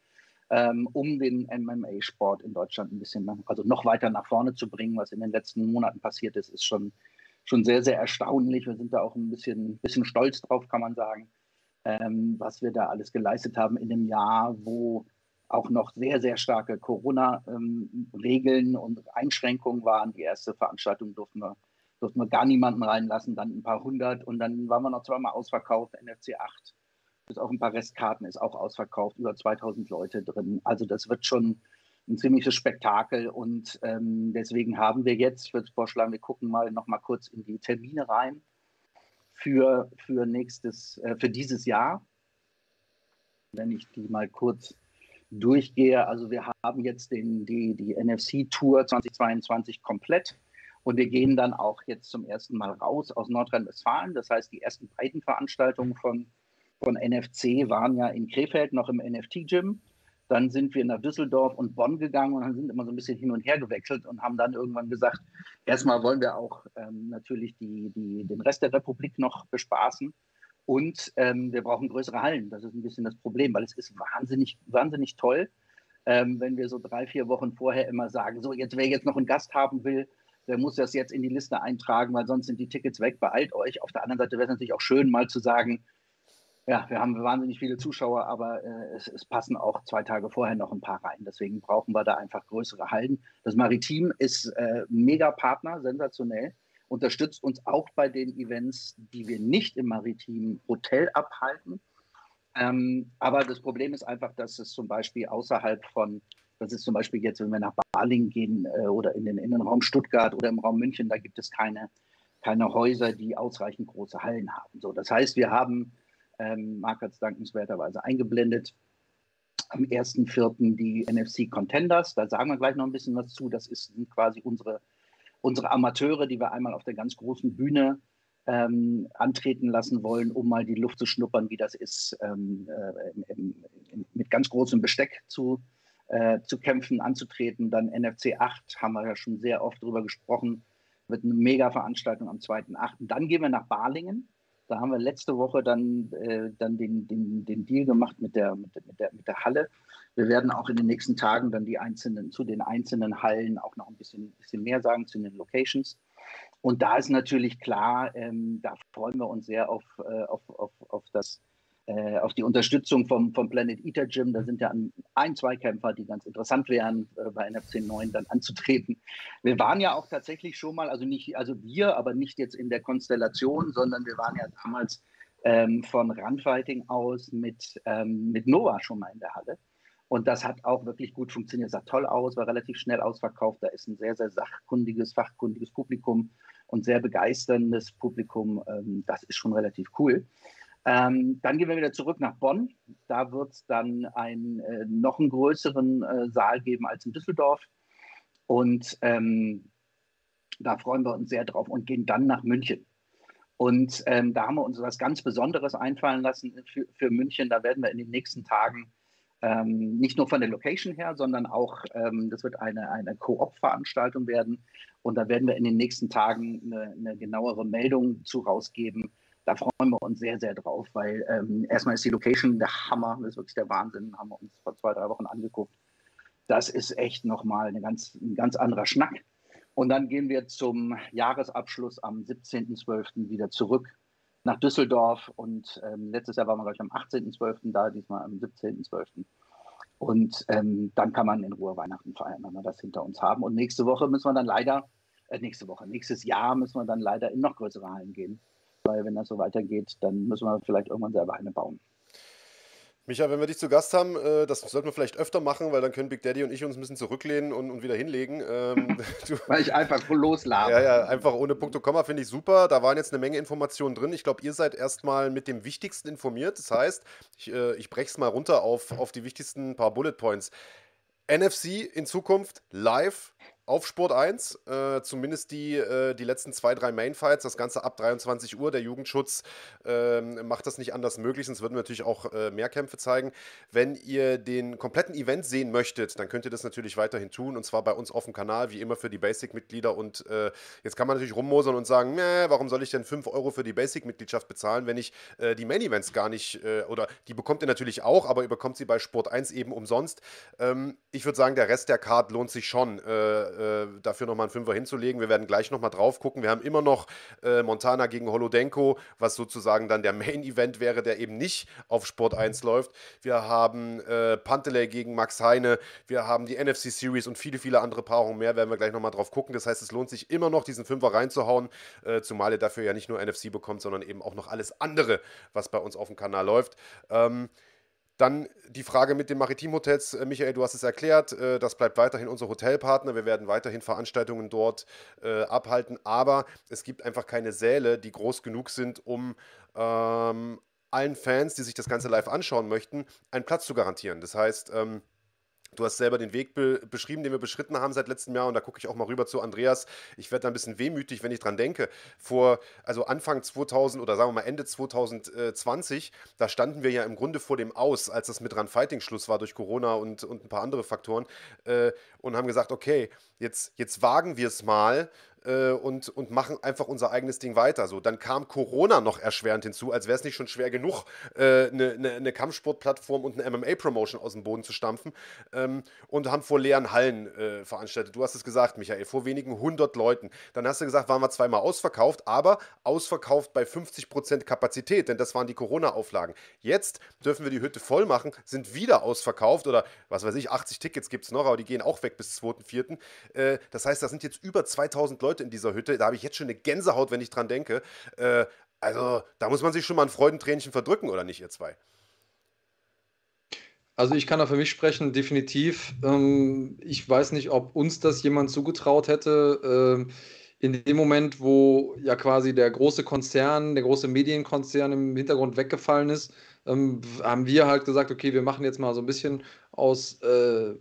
Speaker 3: ähm, um den MMA-Sport in Deutschland ein bisschen, also noch weiter nach vorne zu bringen. Was in den letzten Monaten passiert ist, ist schon schon sehr, sehr erstaunlich. Wir sind da auch ein bisschen, bisschen stolz drauf, kann man sagen, ähm, was wir da alles geleistet haben in einem Jahr, wo auch noch sehr, sehr starke Corona-Regeln ähm, und Einschränkungen waren. Die erste Veranstaltung durften wir, durften wir gar niemanden reinlassen, dann ein paar hundert und dann waren wir noch zweimal ausverkauft, NFC 8. Bis auf ein paar Restkarten ist auch ausverkauft, über 2000 Leute drin. Also das wird schon, ein ziemliches Spektakel. Und ähm, deswegen haben wir jetzt, ich würde vorschlagen, wir gucken mal noch mal kurz in die Termine rein für, für, nächstes, äh, für dieses Jahr. Wenn ich die mal kurz durchgehe. Also wir haben jetzt den, die, die NFC-Tour 2022 komplett. Und wir gehen dann auch jetzt zum ersten Mal raus aus Nordrhein-Westfalen. Das heißt, die ersten beiden Veranstaltungen von, von NFC waren ja in Krefeld noch im NFT-Gym. Dann sind wir nach Düsseldorf und Bonn gegangen und sind immer so ein bisschen hin und her gewechselt und haben dann irgendwann gesagt, erstmal wollen wir auch ähm, natürlich die, die, den Rest der Republik noch bespaßen. Und ähm, wir brauchen größere Hallen. Das ist ein bisschen das Problem, weil es ist wahnsinnig, wahnsinnig toll, ähm, wenn wir so drei, vier Wochen vorher immer sagen, so jetzt wer jetzt noch einen Gast haben will, der muss das jetzt in die Liste eintragen, weil sonst sind die Tickets weg, beeilt euch. Auf der anderen Seite wäre es natürlich auch schön, mal zu sagen, ja, wir haben wahnsinnig viele Zuschauer, aber äh, es, es, passen auch zwei Tage vorher noch ein paar rein. Deswegen brauchen wir da einfach größere Hallen. Das Maritim ist äh, mega Partner, sensationell. Unterstützt uns auch bei den Events, die wir nicht im Maritim Hotel abhalten. Ähm, aber das Problem ist einfach, dass es zum Beispiel außerhalb von, das ist zum Beispiel jetzt, wenn wir nach Baling gehen äh, oder in den Innenraum Stuttgart oder im Raum München, da gibt es keine, keine Häuser, die ausreichend große Hallen haben. So, das heißt, wir haben ähm, Marc hat es dankenswerterweise eingeblendet. Am 1.4. die NFC Contenders. Da sagen wir gleich noch ein bisschen was zu. Das ist, sind quasi unsere, unsere Amateure, die wir einmal auf der ganz großen Bühne ähm, antreten lassen wollen, um mal die Luft zu schnuppern, wie das ist, ähm, äh, mit ganz großem Besteck zu, äh, zu kämpfen, anzutreten. Dann NFC 8 haben wir ja schon sehr oft drüber gesprochen. Wird eine Mega-Veranstaltung am 2.8. Dann gehen wir nach Balingen. Da haben wir letzte Woche dann, äh, dann den, den, den Deal gemacht mit der, mit, mit, der, mit der Halle. Wir werden auch in den nächsten Tagen dann die einzelnen, zu den einzelnen Hallen auch noch ein bisschen, bisschen mehr sagen, zu den Locations. Und da ist natürlich klar, ähm, da freuen wir uns sehr auf, äh, auf, auf, auf, das, äh, auf die Unterstützung vom, vom Planet Eater Gym. Da sind ja ein, zwei Kämpfer, die ganz interessant wären, äh, bei NFC 9 dann anzutreten. Wir waren ja auch tatsächlich schon mal, also nicht, also wir, aber nicht jetzt in der Konstellation, sondern wir waren ja damals ähm, von Runfighting aus mit, ähm, mit Nova schon mal in der Halle. Und das hat auch wirklich gut funktioniert. Sah toll aus, war relativ schnell ausverkauft. Da ist ein sehr, sehr sachkundiges, fachkundiges Publikum und sehr begeisterndes Publikum. Ähm, das ist schon relativ cool. Ähm, dann gehen wir wieder zurück nach Bonn. Da wird es dann ein, äh, noch einen größeren äh, Saal geben als in Düsseldorf. Und ähm, da freuen wir uns sehr drauf und gehen dann nach München. Und ähm, da haben wir uns was ganz Besonderes einfallen lassen für, für München. Da werden wir in den nächsten Tagen ähm, nicht nur von der Location her, sondern auch, ähm, das wird eine, eine Koop-Veranstaltung werden. Und da werden wir in den nächsten Tagen eine, eine, genauere Meldung zu rausgeben. Da freuen wir uns sehr, sehr drauf, weil ähm, erstmal ist die Location der Hammer, das ist wirklich der Wahnsinn, haben wir uns vor zwei, drei Wochen angeguckt. Das ist echt nochmal eine ganz, ein ganz anderer Schnack. Und dann gehen wir zum Jahresabschluss am 17.12. wieder zurück nach Düsseldorf und ähm, letztes Jahr waren wir, glaube ich, am 18.12. da, diesmal am 17.12. Und ähm, dann kann man in Ruhe Weihnachten feiern, wenn wir das hinter uns haben. Und nächste Woche müssen wir dann leider, äh, nächste Woche, nächstes Jahr müssen wir dann leider in noch größere Hallen gehen. Weil wenn das so weitergeht, dann müssen wir vielleicht irgendwann selber eine bauen.
Speaker 1: Micha, wenn wir dich zu Gast haben, äh, das sollten wir vielleicht öfter machen, weil dann können Big Daddy und ich uns ein bisschen zurücklehnen und, und wieder hinlegen. Ähm,
Speaker 3: weil ich einfach loslabe.
Speaker 1: Ja, ja, einfach ohne Punkt und Komma finde ich super. Da waren jetzt eine Menge Informationen drin. Ich glaube, ihr seid erstmal mit dem Wichtigsten informiert. Das heißt, ich, äh, ich breche es mal runter auf, auf die wichtigsten paar Bullet Points. NFC in Zukunft live auf Sport 1, äh, zumindest die, äh, die letzten zwei, drei Mainfights, das Ganze ab 23 Uhr. Der Jugendschutz äh, macht das nicht anders möglich, sonst würden wir natürlich auch äh, mehr Kämpfe zeigen. Wenn ihr den kompletten Event sehen möchtet, dann könnt ihr das natürlich weiterhin tun und zwar bei uns auf dem Kanal, wie immer für die Basic-Mitglieder. Und äh, jetzt kann man natürlich rummosern und sagen, warum soll ich denn 5 Euro für die Basic-Mitgliedschaft bezahlen, wenn ich äh, die Main-Events gar nicht, oder die bekommt ihr natürlich auch, aber ihr bekommt sie bei Sport 1 eben umsonst. Ähm, ich würde sagen, der Rest der Card lohnt sich schon äh, dafür nochmal einen Fünfer hinzulegen. Wir werden gleich nochmal drauf gucken. Wir haben immer noch äh, Montana gegen Holodenko, was sozusagen dann der Main-Event wäre, der eben nicht auf Sport 1 läuft. Wir haben äh, Panteley gegen Max Heine. Wir haben die NFC Series und viele, viele andere Paarungen mehr. Werden wir gleich nochmal drauf gucken. Das heißt, es lohnt sich immer noch, diesen Fünfer reinzuhauen, äh, zumal ihr dafür ja nicht nur NFC bekommt, sondern eben auch noch alles andere, was bei uns auf dem Kanal läuft. Ähm, dann die Frage mit den Maritimhotels. Äh, Michael, du hast es erklärt. Äh, das bleibt weiterhin unser Hotelpartner. Wir werden weiterhin Veranstaltungen dort äh, abhalten. Aber es gibt einfach keine Säle, die groß genug sind, um ähm, allen Fans, die sich das Ganze live anschauen möchten, einen Platz zu garantieren. Das heißt, ähm, Du hast selber den Weg be beschrieben, den wir beschritten haben seit letztem Jahr. Und da gucke ich auch mal rüber zu Andreas. Ich werde da ein bisschen wehmütig, wenn ich dran denke. Vor, also Anfang 2000 oder sagen wir mal Ende 2020, da standen wir ja im Grunde vor dem Aus, als das mit Run Fighting Schluss war durch Corona und, und ein paar andere Faktoren. Äh, und haben gesagt, okay, jetzt, jetzt wagen wir es mal äh, und, und machen einfach unser eigenes Ding weiter. So, dann kam Corona noch erschwerend hinzu, als wäre es nicht schon schwer genug, eine äh, ne, ne, Kampfsportplattform und eine MMA-Promotion aus dem Boden zu stampfen ähm, und haben vor leeren Hallen äh, veranstaltet. Du hast es gesagt, Michael, vor wenigen hundert Leuten. Dann hast du gesagt, waren wir zweimal ausverkauft, aber ausverkauft bei 50% Kapazität, denn das waren die Corona-Auflagen. Jetzt dürfen wir die Hütte voll machen, sind wieder ausverkauft oder was weiß ich, 80 Tickets gibt es noch, aber die gehen auch weg bis 2.4. Äh, das heißt, da sind jetzt über 2000 Leute Leute in dieser Hütte. Da habe ich jetzt schon eine Gänsehaut, wenn ich dran denke. Äh, also, da muss man sich schon mal ein Freudentränchen verdrücken, oder nicht, ihr zwei?
Speaker 2: Also ich kann da für mich sprechen, definitiv. Ähm, ich weiß nicht, ob uns das jemand zugetraut hätte. Ähm, in dem Moment, wo ja quasi der große Konzern, der große Medienkonzern im Hintergrund weggefallen ist, ähm, haben wir halt gesagt, okay, wir machen jetzt mal so ein bisschen aus äh,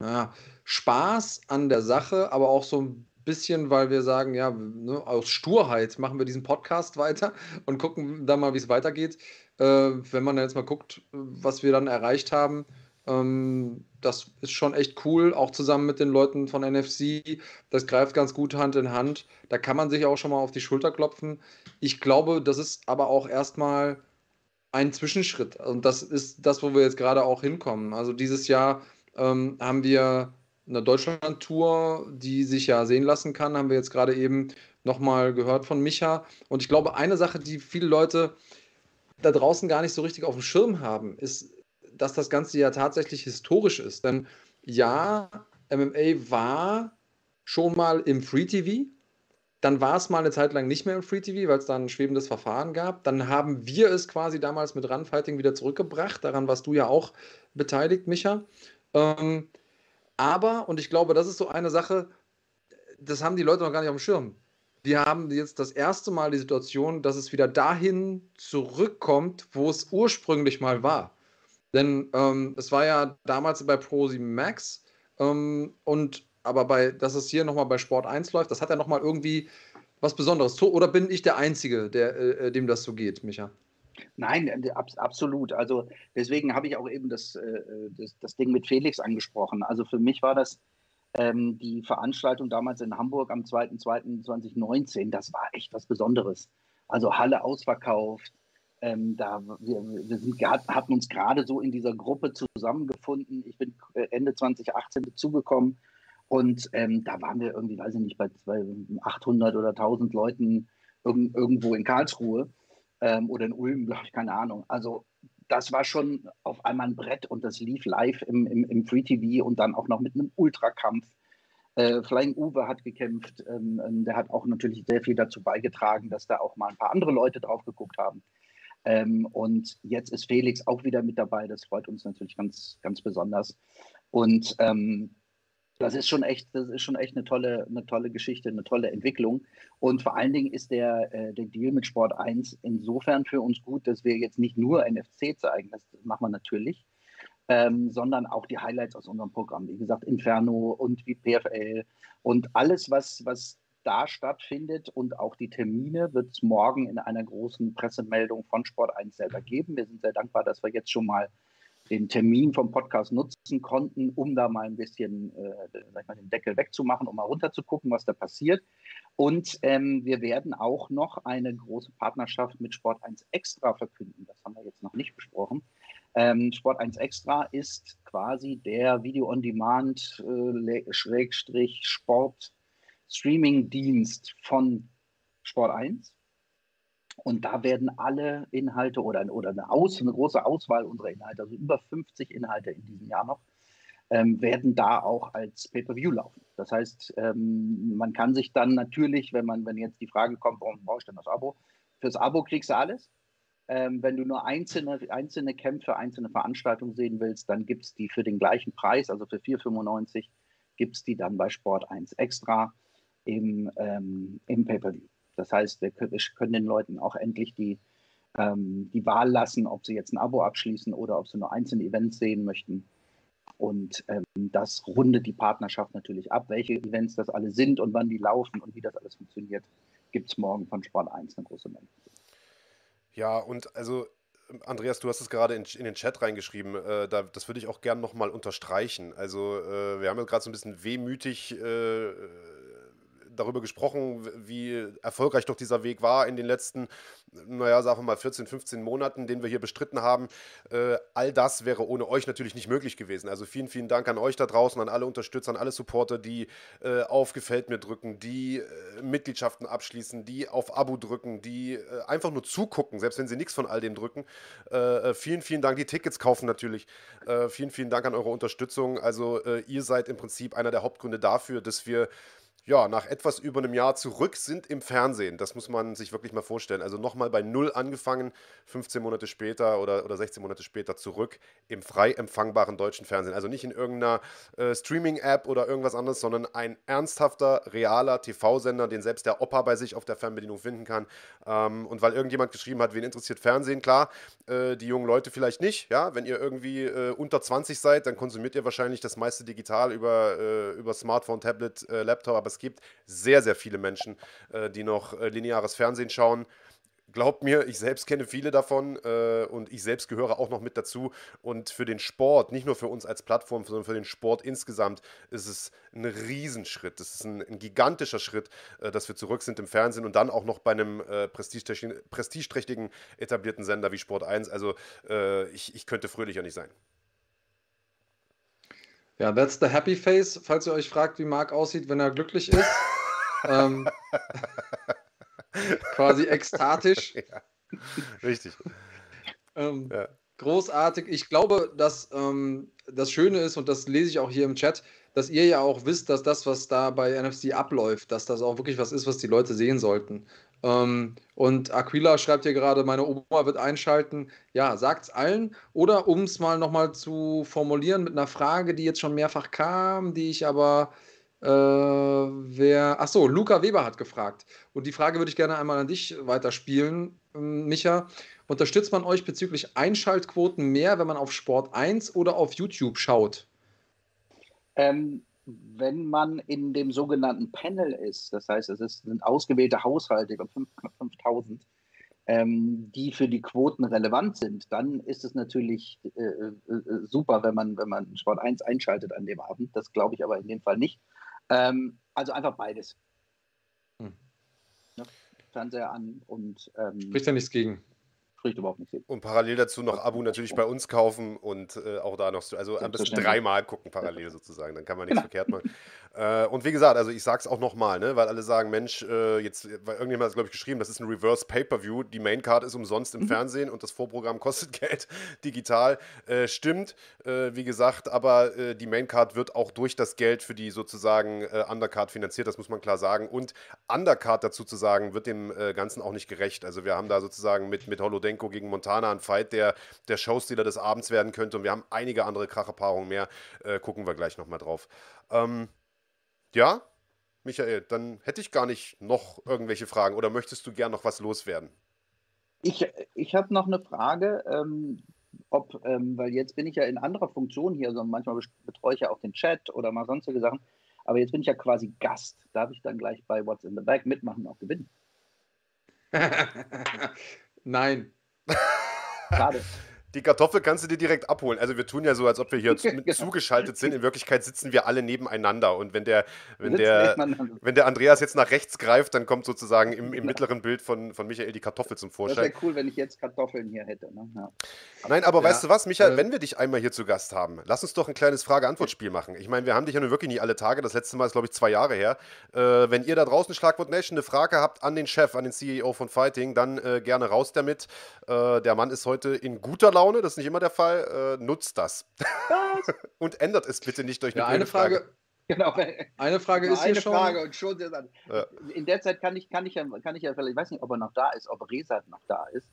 Speaker 2: ja, Spaß an der Sache, aber auch so ein bisschen, weil wir sagen, ja, ne, aus Sturheit machen wir diesen Podcast weiter und gucken dann mal, wie es weitergeht. Äh, wenn man jetzt mal guckt, was wir dann erreicht haben, Ähm, das ist schon echt cool, auch zusammen mit den Leuten von NFC. Das greift ganz gut Hand in Hand. Da kann man sich auch schon mal auf die Schulter klopfen. Ich glaube, das ist aber auch erstmal ein Zwischenschritt. Und das ist das, wo wir jetzt gerade auch hinkommen. Also dieses Jahr ähm, haben wir eine Deutschland-Tour, die sich ja sehen lassen kann, haben wir jetzt gerade eben nochmal gehört von Micha. Und ich glaube, eine Sache, die viele Leute da draußen gar nicht so richtig auf dem Schirm haben, ist, dass das Ganze ja tatsächlich historisch ist. Denn ja, MMA war schon mal im Free TV. Dann war es mal eine Zeit lang nicht mehr im Free TV, weil es da ein schwebendes Verfahren gab. Dann haben wir es quasi damals mit Runfighting wieder zurückgebracht. Daran warst du ja auch beteiligt, Micha. Ähm, aber, und ich glaube, das ist so eine Sache, das haben die Leute noch gar nicht auf dem Schirm. Wir haben jetzt das erste Mal die Situation, dass es wieder dahin zurückkommt, wo es ursprünglich mal war. Denn ähm, es war ja damals bei Pro 7 Max ähm, und aber bei, dass es hier nochmal bei Sport 1 läuft, das hat ja nochmal irgendwie was Besonderes. Oder bin ich der Einzige, der, äh, dem das so geht, Micha?
Speaker 3: Nein, äh, ab, absolut. Also deswegen habe ich auch eben das, äh, das, das, Ding mit Felix angesprochen. Also für mich war das ähm, die Veranstaltung damals in Hamburg am 2.2.2019, das war echt was Besonderes. Also Halle ausverkauft, ähm, da, wir, wir sind, hatten uns gerade so in dieser Gruppe zusammengefunden. Ich bin äh, Ende 2018 dazugekommen und ähm, da waren wir irgendwie, weiß ich nicht, bei 800 oder 1000 Leuten irg irgendwo in Karlsruhe ähm, oder in Ulm, glaube ich, keine Ahnung. Also das war schon auf einmal ein Brett und das lief live im, im, im Free TV und dann auch noch mit einem Ultrakampf. Äh, Flying Uwe hat gekämpft. Ähm, ähm, der hat auch natürlich sehr viel dazu beigetragen, dass da auch mal ein paar andere Leute drauf geguckt haben. Ähm, und jetzt ist Felix auch wieder mit dabei. Das freut uns natürlich ganz, ganz besonders. Und ähm, das ist schon echt, das ist schon echt eine tolle, eine tolle Geschichte, eine tolle Entwicklung. Und vor allen Dingen ist der, äh, der Deal mit Sport 1 insofern für uns gut, dass wir jetzt nicht nur NFC zeigen, das machen wir natürlich, ähm, sondern auch die Highlights aus unserem Programm. Wie gesagt, Inferno und wie PFL und alles, was, was da stattfindet und auch die Termine wird es morgen in einer großen Pressemeldung von Sport 1 selber geben. Wir sind sehr dankbar, dass wir jetzt schon mal den Termin vom Podcast nutzen konnten, um da mal ein bisschen äh, sag mal, den Deckel wegzumachen, um mal runterzugucken, was da passiert. Und ähm, wir werden auch noch eine große Partnerschaft mit Sport 1 Extra verkünden. Das haben wir jetzt noch nicht besprochen. Ähm, Sport 1 Extra ist quasi der Video-on-Demand-Sport äh, von Sport 1. Und da werden alle Inhalte oder, oder eine, Aus, eine große Auswahl unserer Inhalte, also über 50 Inhalte in diesem Jahr noch, ähm, werden da auch als Pay-per-View laufen. Das heißt, ähm, man kann sich dann natürlich, wenn man, wenn jetzt die Frage kommt, warum brauche ich denn das Abo? Fürs Abo kriegst du alles. Ähm, wenn du nur einzelne, einzelne Kämpfe, einzelne Veranstaltungen sehen willst, dann gibt es die für den gleichen Preis, also für 4,95, gibt es die dann bei Sport 1 extra im, ähm, im Pay-Per-View. Das heißt, wir können den Leuten auch endlich die, ähm, die Wahl lassen, ob sie jetzt ein Abo abschließen oder ob sie nur einzelne Events sehen möchten. Und ähm, das rundet die Partnerschaft natürlich ab. Welche Events das alle sind und wann die laufen und wie das alles funktioniert, gibt es morgen von Sport 1 eine große Menge.
Speaker 1: Ja, und also Andreas, du hast es gerade in, in, den Chat reingeschrieben. Äh, da, das würde ich auch gerne nochmal unterstreichen. Also, äh, wir haben ja gerade so ein bisschen wehmütig äh, darüber gesprochen, wie erfolgreich doch dieser Weg war in den letzten, naja, sagen wir mal 14, 15 Monaten, den wir hier bestritten haben. Äh, all das wäre ohne euch natürlich nicht möglich gewesen. Also vielen, vielen Dank an euch da draußen, an alle Unterstützer, an alle Supporter, die äh, auf Gefällt mir drücken, die äh, Mitgliedschaften abschließen, die auf Abo drücken, die äh, einfach nur zugucken, selbst wenn sie nichts von all dem drücken. Äh, äh, vielen, vielen Dank, die Tickets kaufen natürlich. vielen, vielen Dank an eure Unterstützung. Also ihr seid im Prinzip einer der Hauptgründe dafür, dass wir ja, nach etwas über einem Jahr zurück sind im Fernsehen. Das muss man sich wirklich mal vorstellen. Also nochmal bei Null angefangen, 15 Monate später oder, oder 16 Monate später zurück im frei empfangbaren deutschen Fernsehen. Also nicht in irgendeiner äh, Streaming-App oder irgendwas anderes, sondern ein ernsthafter, realer TV-Sender, den selbst der Opa bei sich auf der Fernbedienung finden kann. Ähm, und weil irgendjemand geschrieben hat, wen interessiert Fernsehen, klar, äh, die jungen Leute vielleicht nicht. Ja, wenn ihr irgendwie äh, unter 20 seid, dann konsumiert ihr wahrscheinlich das meiste digital über, äh, über Smartphone, Tablet, äh, Laptop, aber es gibt sehr, sehr viele Menschen, äh, die noch äh, lineares Fernsehen schauen. Glaubt mir, ich selbst kenne viele davon äh, und ich selbst gehöre auch noch mit dazu. Und für den Sport, nicht nur für uns als Plattform, sondern für den Sport insgesamt, ist es ein Riesenschritt. Es ist ein, ein gigantischer Schritt, äh, dass wir zurück sind im Fernsehen und dann auch noch bei einem äh, prestigeträchtigen, etablierten Sender wie Sport 1. Also äh, ich, ich könnte fröhlicher nicht sein.
Speaker 2: Ja, that's the happy face, falls ihr euch fragt, wie Marc aussieht, wenn er glücklich ist. ähm, quasi ekstatisch.
Speaker 1: Ja, richtig.
Speaker 2: Ähm, ja. Großartig. Ich glaube, dass ähm, das Schöne ist, und das lese ich auch hier im Chat, dass ihr ja auch wisst, dass das, was da bei NFC abläuft, dass das auch wirklich was ist, was die Leute sehen sollten. Ähm, und Aquila schreibt hier gerade, meine Oma wird einschalten. Ja, sagt's allen. Oder um es mal nochmal zu formulieren mit einer Frage, die jetzt schon mehrfach kam, die ich aber äh, wer. Achso, Luca Weber hat gefragt. Und die Frage würde ich gerne einmal an dich weiterspielen, ähm, Micha. Unterstützt man euch bezüglich Einschaltquoten mehr, wenn man auf Sport 1 oder auf YouTube schaut?
Speaker 3: Ähm, wenn man in dem sogenannten Panel ist, das heißt, es ist, sind ausgewählte Haushalte, über 5000, ähm, die für die Quoten relevant sind, dann ist es natürlich äh, äh, super, wenn man, wenn man Sport 1 einschaltet an dem Abend. Das glaube ich aber in dem Fall nicht. Ähm, also einfach beides. Hm. Ja, Fernseher an und.
Speaker 2: Ähm, Spricht ja nichts gegen
Speaker 3: spricht überhaupt nicht
Speaker 1: Und parallel dazu noch Abu natürlich bei uns kaufen und äh, auch da noch, also am besten dreimal gucken parallel sozusagen, dann kann man nichts genau. verkehrt machen. Äh, und wie gesagt, also ich sag's auch nochmal, ne, weil alle sagen, Mensch, äh, jetzt, weil irgendjemand hat es glaube ich geschrieben, das ist ein Reverse Pay-Per-View, die Maincard ist umsonst im mhm. Fernsehen und das Vorprogramm kostet Geld digital. Äh, stimmt, äh, wie gesagt, aber äh, die Maincard wird auch durch das Geld für die sozusagen Undercard finanziert, das muss man klar sagen. Und Undercard dazu zu sagen, wird dem Ganzen auch nicht gerecht. Also wir haben da sozusagen mit, mit Holodenk Lomachenko gegen Montana ein Fight, der der Showstealer des Abends werden könnte. Und wir haben einige andere Kracherpaarungen mehr. Äh, gucken wir gleich nochmal drauf. Ähm, ja, Michael, dann hätte ich gar nicht noch irgendwelche Fragen. Oder möchtest du gern noch was loswerden?
Speaker 3: Ich, ich habe noch eine Frage. Ähm, ob, ähm, weil jetzt bin ich ja in anderer Funktion hier, also manchmal betreue ich ja auch den Chat oder mal sonstige Sachen, aber jetzt bin ich ja quasi Gast. Darf ich dann gleich bei What's in the Bag mitmachen und auch gewinnen?
Speaker 2: Nein.
Speaker 1: Schade. Die Kartoffel kannst du dir direkt abholen. Also wir tun ja so, als ob wir hier genau. zugeschaltet sind. In Wirklichkeit sitzen wir alle nebeneinander. Und wenn der, wenn der, wenn der Andreas jetzt nach rechts greift, dann kommt sozusagen im, im mittleren Bild von, von Michael die Kartoffel zum Vorschein.
Speaker 3: Das wäre cool, wenn ich jetzt Kartoffeln hier hätte. Ne? Ja.
Speaker 1: Nein, aber ja. weißt du was, Michael, äh, wenn wir dich einmal hier zu Gast haben, lass uns doch ein kleines Frage-Antwort-Spiel machen. Ich meine, wir haben dich ja nun wirklich nie alle Tage. Das letzte Mal ist, glaube ich, zwei Jahre her. Äh, wenn ihr da draußen Schlagwort Nation eine Frage habt an den Chef, an den CEO von Fighting, dann äh, gerne raus damit. Äh, der Mann ist heute in guter Laune. Das ist nicht immer der Fall. Äh, nutzt das. und ändert es bitte nicht durch
Speaker 2: eine ja, eine Frage. Frage.
Speaker 3: Genau.
Speaker 2: Eine Frage ist
Speaker 3: eine
Speaker 2: hier
Speaker 3: Frage schon. Und schon ja. In der Zeit kann ich, kann, ich ja, kann ich ja vielleicht, ich weiß nicht, ob er noch da ist, ob Resat noch da ist.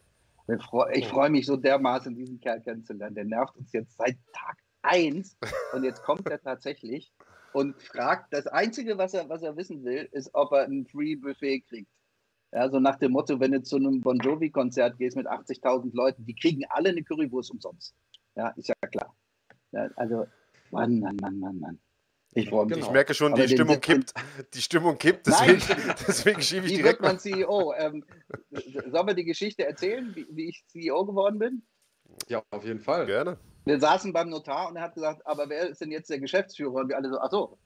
Speaker 3: Ich freue freu mich so dermaßen, diesen Kerl kennenzulernen. Der nervt uns jetzt seit Tag 1 und jetzt kommt er tatsächlich und fragt, das Einzige, was er, was er wissen will, ist, ob er ein Free Buffet kriegt. Ja, so nach dem Motto, wenn du zu einem Bon Jovi-Konzert gehst mit 80.000 Leuten, die kriegen alle eine Currywurst umsonst. Ja, ist ja klar. Ja, also, Mann, Mann, Mann, Mann, Mann.
Speaker 1: Ich, genau. ich merke schon, die Stimmung, kippt, die Stimmung kippt. Deswegen, deswegen schiebe ich
Speaker 3: wie
Speaker 1: direkt.
Speaker 3: Wie wird man CEO? Ähm, sollen wir die Geschichte erzählen, wie, wie, ich CEO geworden bin?
Speaker 2: Ja, auf jeden Fall.
Speaker 1: Gerne.
Speaker 3: Wir saßen beim Notar und er hat gesagt, aber wer ist denn jetzt der Geschäftsführer? Und wir alle so, ach so,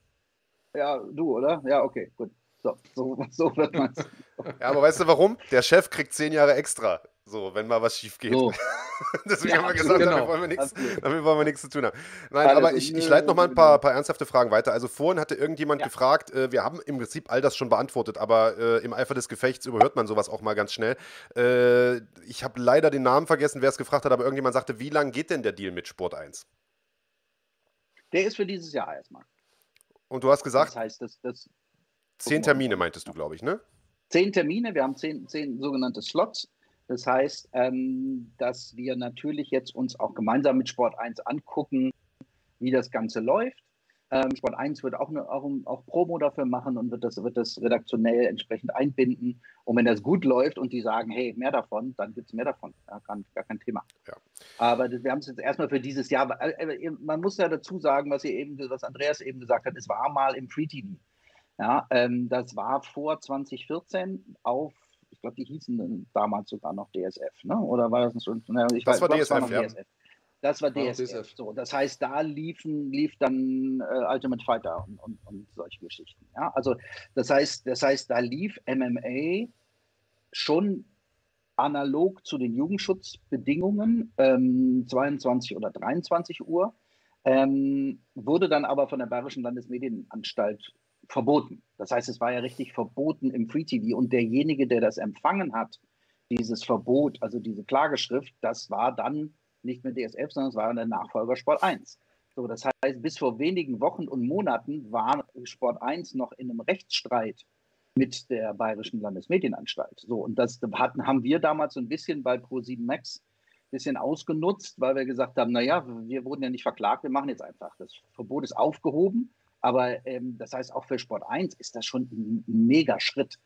Speaker 3: ja, du, oder? Ja, okay, gut. So, so, so wird man es.
Speaker 1: Ja, aber weißt du warum? Der Chef kriegt zehn Jahre extra. So, wenn mal was schief geht. So. Deswegen ja, haben wir gesagt, genau. damit, wollen wir nichts, damit wollen wir nichts zu tun haben. Nein, also, aber ich, ich leite noch mal ein paar, paar ernsthafte Fragen weiter. Also vorhin hatte irgendjemand ja. gefragt, äh, wir haben im Prinzip all das schon beantwortet, aber äh, im Eifer des Gefechts überhört man sowas auch mal ganz schnell. Äh, ich habe leider den Namen vergessen, wer es gefragt hat, aber irgendjemand sagte, wie lange geht denn der Deal mit Sport 1?
Speaker 3: Der ist für dieses Jahr erstmal.
Speaker 1: Und du hast gesagt,
Speaker 3: das heißt, das, das
Speaker 1: zehn Termine meintest du, glaube ich, ne?
Speaker 3: Zehn Termine, wir haben zehn, zehn sogenannte Slots. Das heißt, ähm, dass wir natürlich jetzt uns auch gemeinsam mit Sport 1 angucken, wie das Ganze läuft. Ähm, Sport 1 wird auch, eine, auch, auch, Promo dafür machen und wird das, wird das redaktionell entsprechend einbinden. Und wenn das gut läuft und die sagen, hey, mehr davon, dann gibt es mehr davon. Ja, gar, gar kein Thema. Ja. Aber das, wir haben es jetzt erstmal für dieses Jahr. Äh, man muss ja dazu sagen, was, eben, was Andreas eben gesagt hat, es war mal im Free TV. Ja, ähm, das war vor 2014 auf Ich glaube, die hießen damals sogar noch DSF, ne? Oder war das schon?
Speaker 1: Ne, ich das weiß, war, DSF, das war ja.
Speaker 3: DSF. Das war DSF. DSF. So, das heißt, da liefen, lief dann äh, Ultimate Fighter und, und, und, solche Geschichten. Ja? Also das heißt, das heißt, da lief MMA schon analog zu den Jugendschutzbedingungen, ähm, 22 oder 23 Uhr, ähm, wurde dann aber von der Bayerischen Landesmedienanstalt verboten. Das heißt, es war ja richtig verboten im Free TV und derjenige, der das empfangen hat, dieses Verbot, also diese Klageschrift, das war dann nicht mehr DSF, sondern es war der Nachfolger Sport 1. So, das heißt, bis vor wenigen Wochen und Monaten war Sport 1 noch in einem Rechtsstreit mit der Bayerischen Landesmedienanstalt. So, und das hatten, haben wir damals so ein bisschen bei Pro7 Max bisschen ausgenutzt, weil wir gesagt haben, naja, wir wurden ja nicht verklagt, wir machen jetzt einfach. Das Verbot ist aufgehoben, aber ähm, das heißt, auch für Sport 1 ist das schon ein mega Schritt.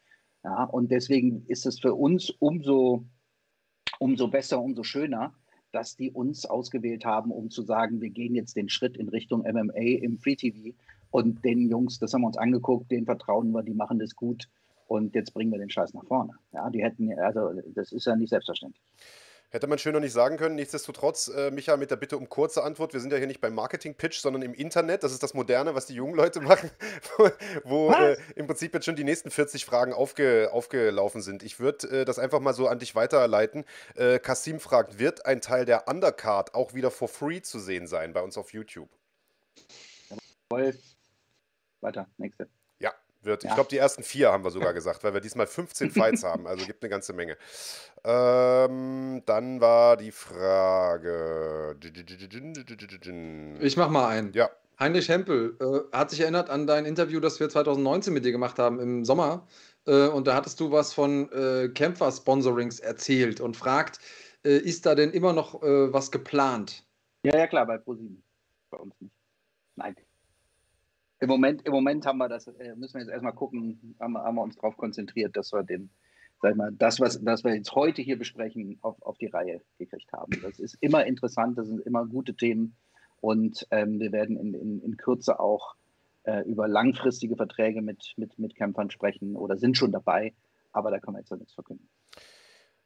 Speaker 3: Ja, und deswegen ist es für uns umso, umso besser, umso schöner, dass die uns ausgewählt haben, um zu sagen, wir gehen jetzt den Schritt in Richtung MMA im Free TV und den Jungs, das haben wir uns angeguckt, denen vertrauen wir, die machen das gut und jetzt bringen wir den Scheiß nach vorne. Ja, die hätten, also das ist ja nicht selbstverständlich.
Speaker 1: Hätte man schöner nicht sagen können. Nichtsdestotrotz, äh, Micha, mit der Bitte um kurze Antwort. Wir sind ja hier nicht beim Marketing-Pitch, sondern im Internet. Das ist das Moderne, was die jungen Leute machen, wo, wo äh, im Prinzip jetzt schon die nächsten 40 Fragen aufge, aufgelaufen sind. Ich würde äh, das einfach mal so an dich weiterleiten. Äh, Kasim fragt, wird ein Teil der Undercard auch wieder for free zu sehen sein bei uns auf YouTube?
Speaker 3: Jawohl. Weiter, nächste.
Speaker 1: Wird. Ja. Ich glaube, die ersten vier haben wir sogar gesagt, weil wir diesmal 15 Fights haben. Also gibt eine ganze Menge. Ähm, dann war die Frage.
Speaker 2: Ich mach mal einen.
Speaker 1: Ja.
Speaker 2: Heinrich Hempel äh, hat sich erinnert an dein Interview, das wir 2019 mit dir gemacht haben im Sommer. Äh, und da hattest du was von äh, Kämpfer-Sponsorings erzählt und fragt, äh, ist da denn immer noch äh, was geplant?
Speaker 3: Ja, ja, klar, bei ProSieben. Bei uns nicht. Nein. Im Moment, Im Moment haben wir das, äh, müssen wir jetzt erstmal gucken, haben, haben wir uns darauf konzentriert, dass wir den, sag mal, das, was, was wir jetzt heute hier besprechen, auf, auf die Reihe gekriegt haben. Das ist immer interessant, das sind immer gute Themen und ähm, wir werden in, in, in Kürze auch äh, über langfristige Verträge mit, mit, mit Kämpfern sprechen oder sind schon dabei, aber da können wir jetzt noch nichts verkünden.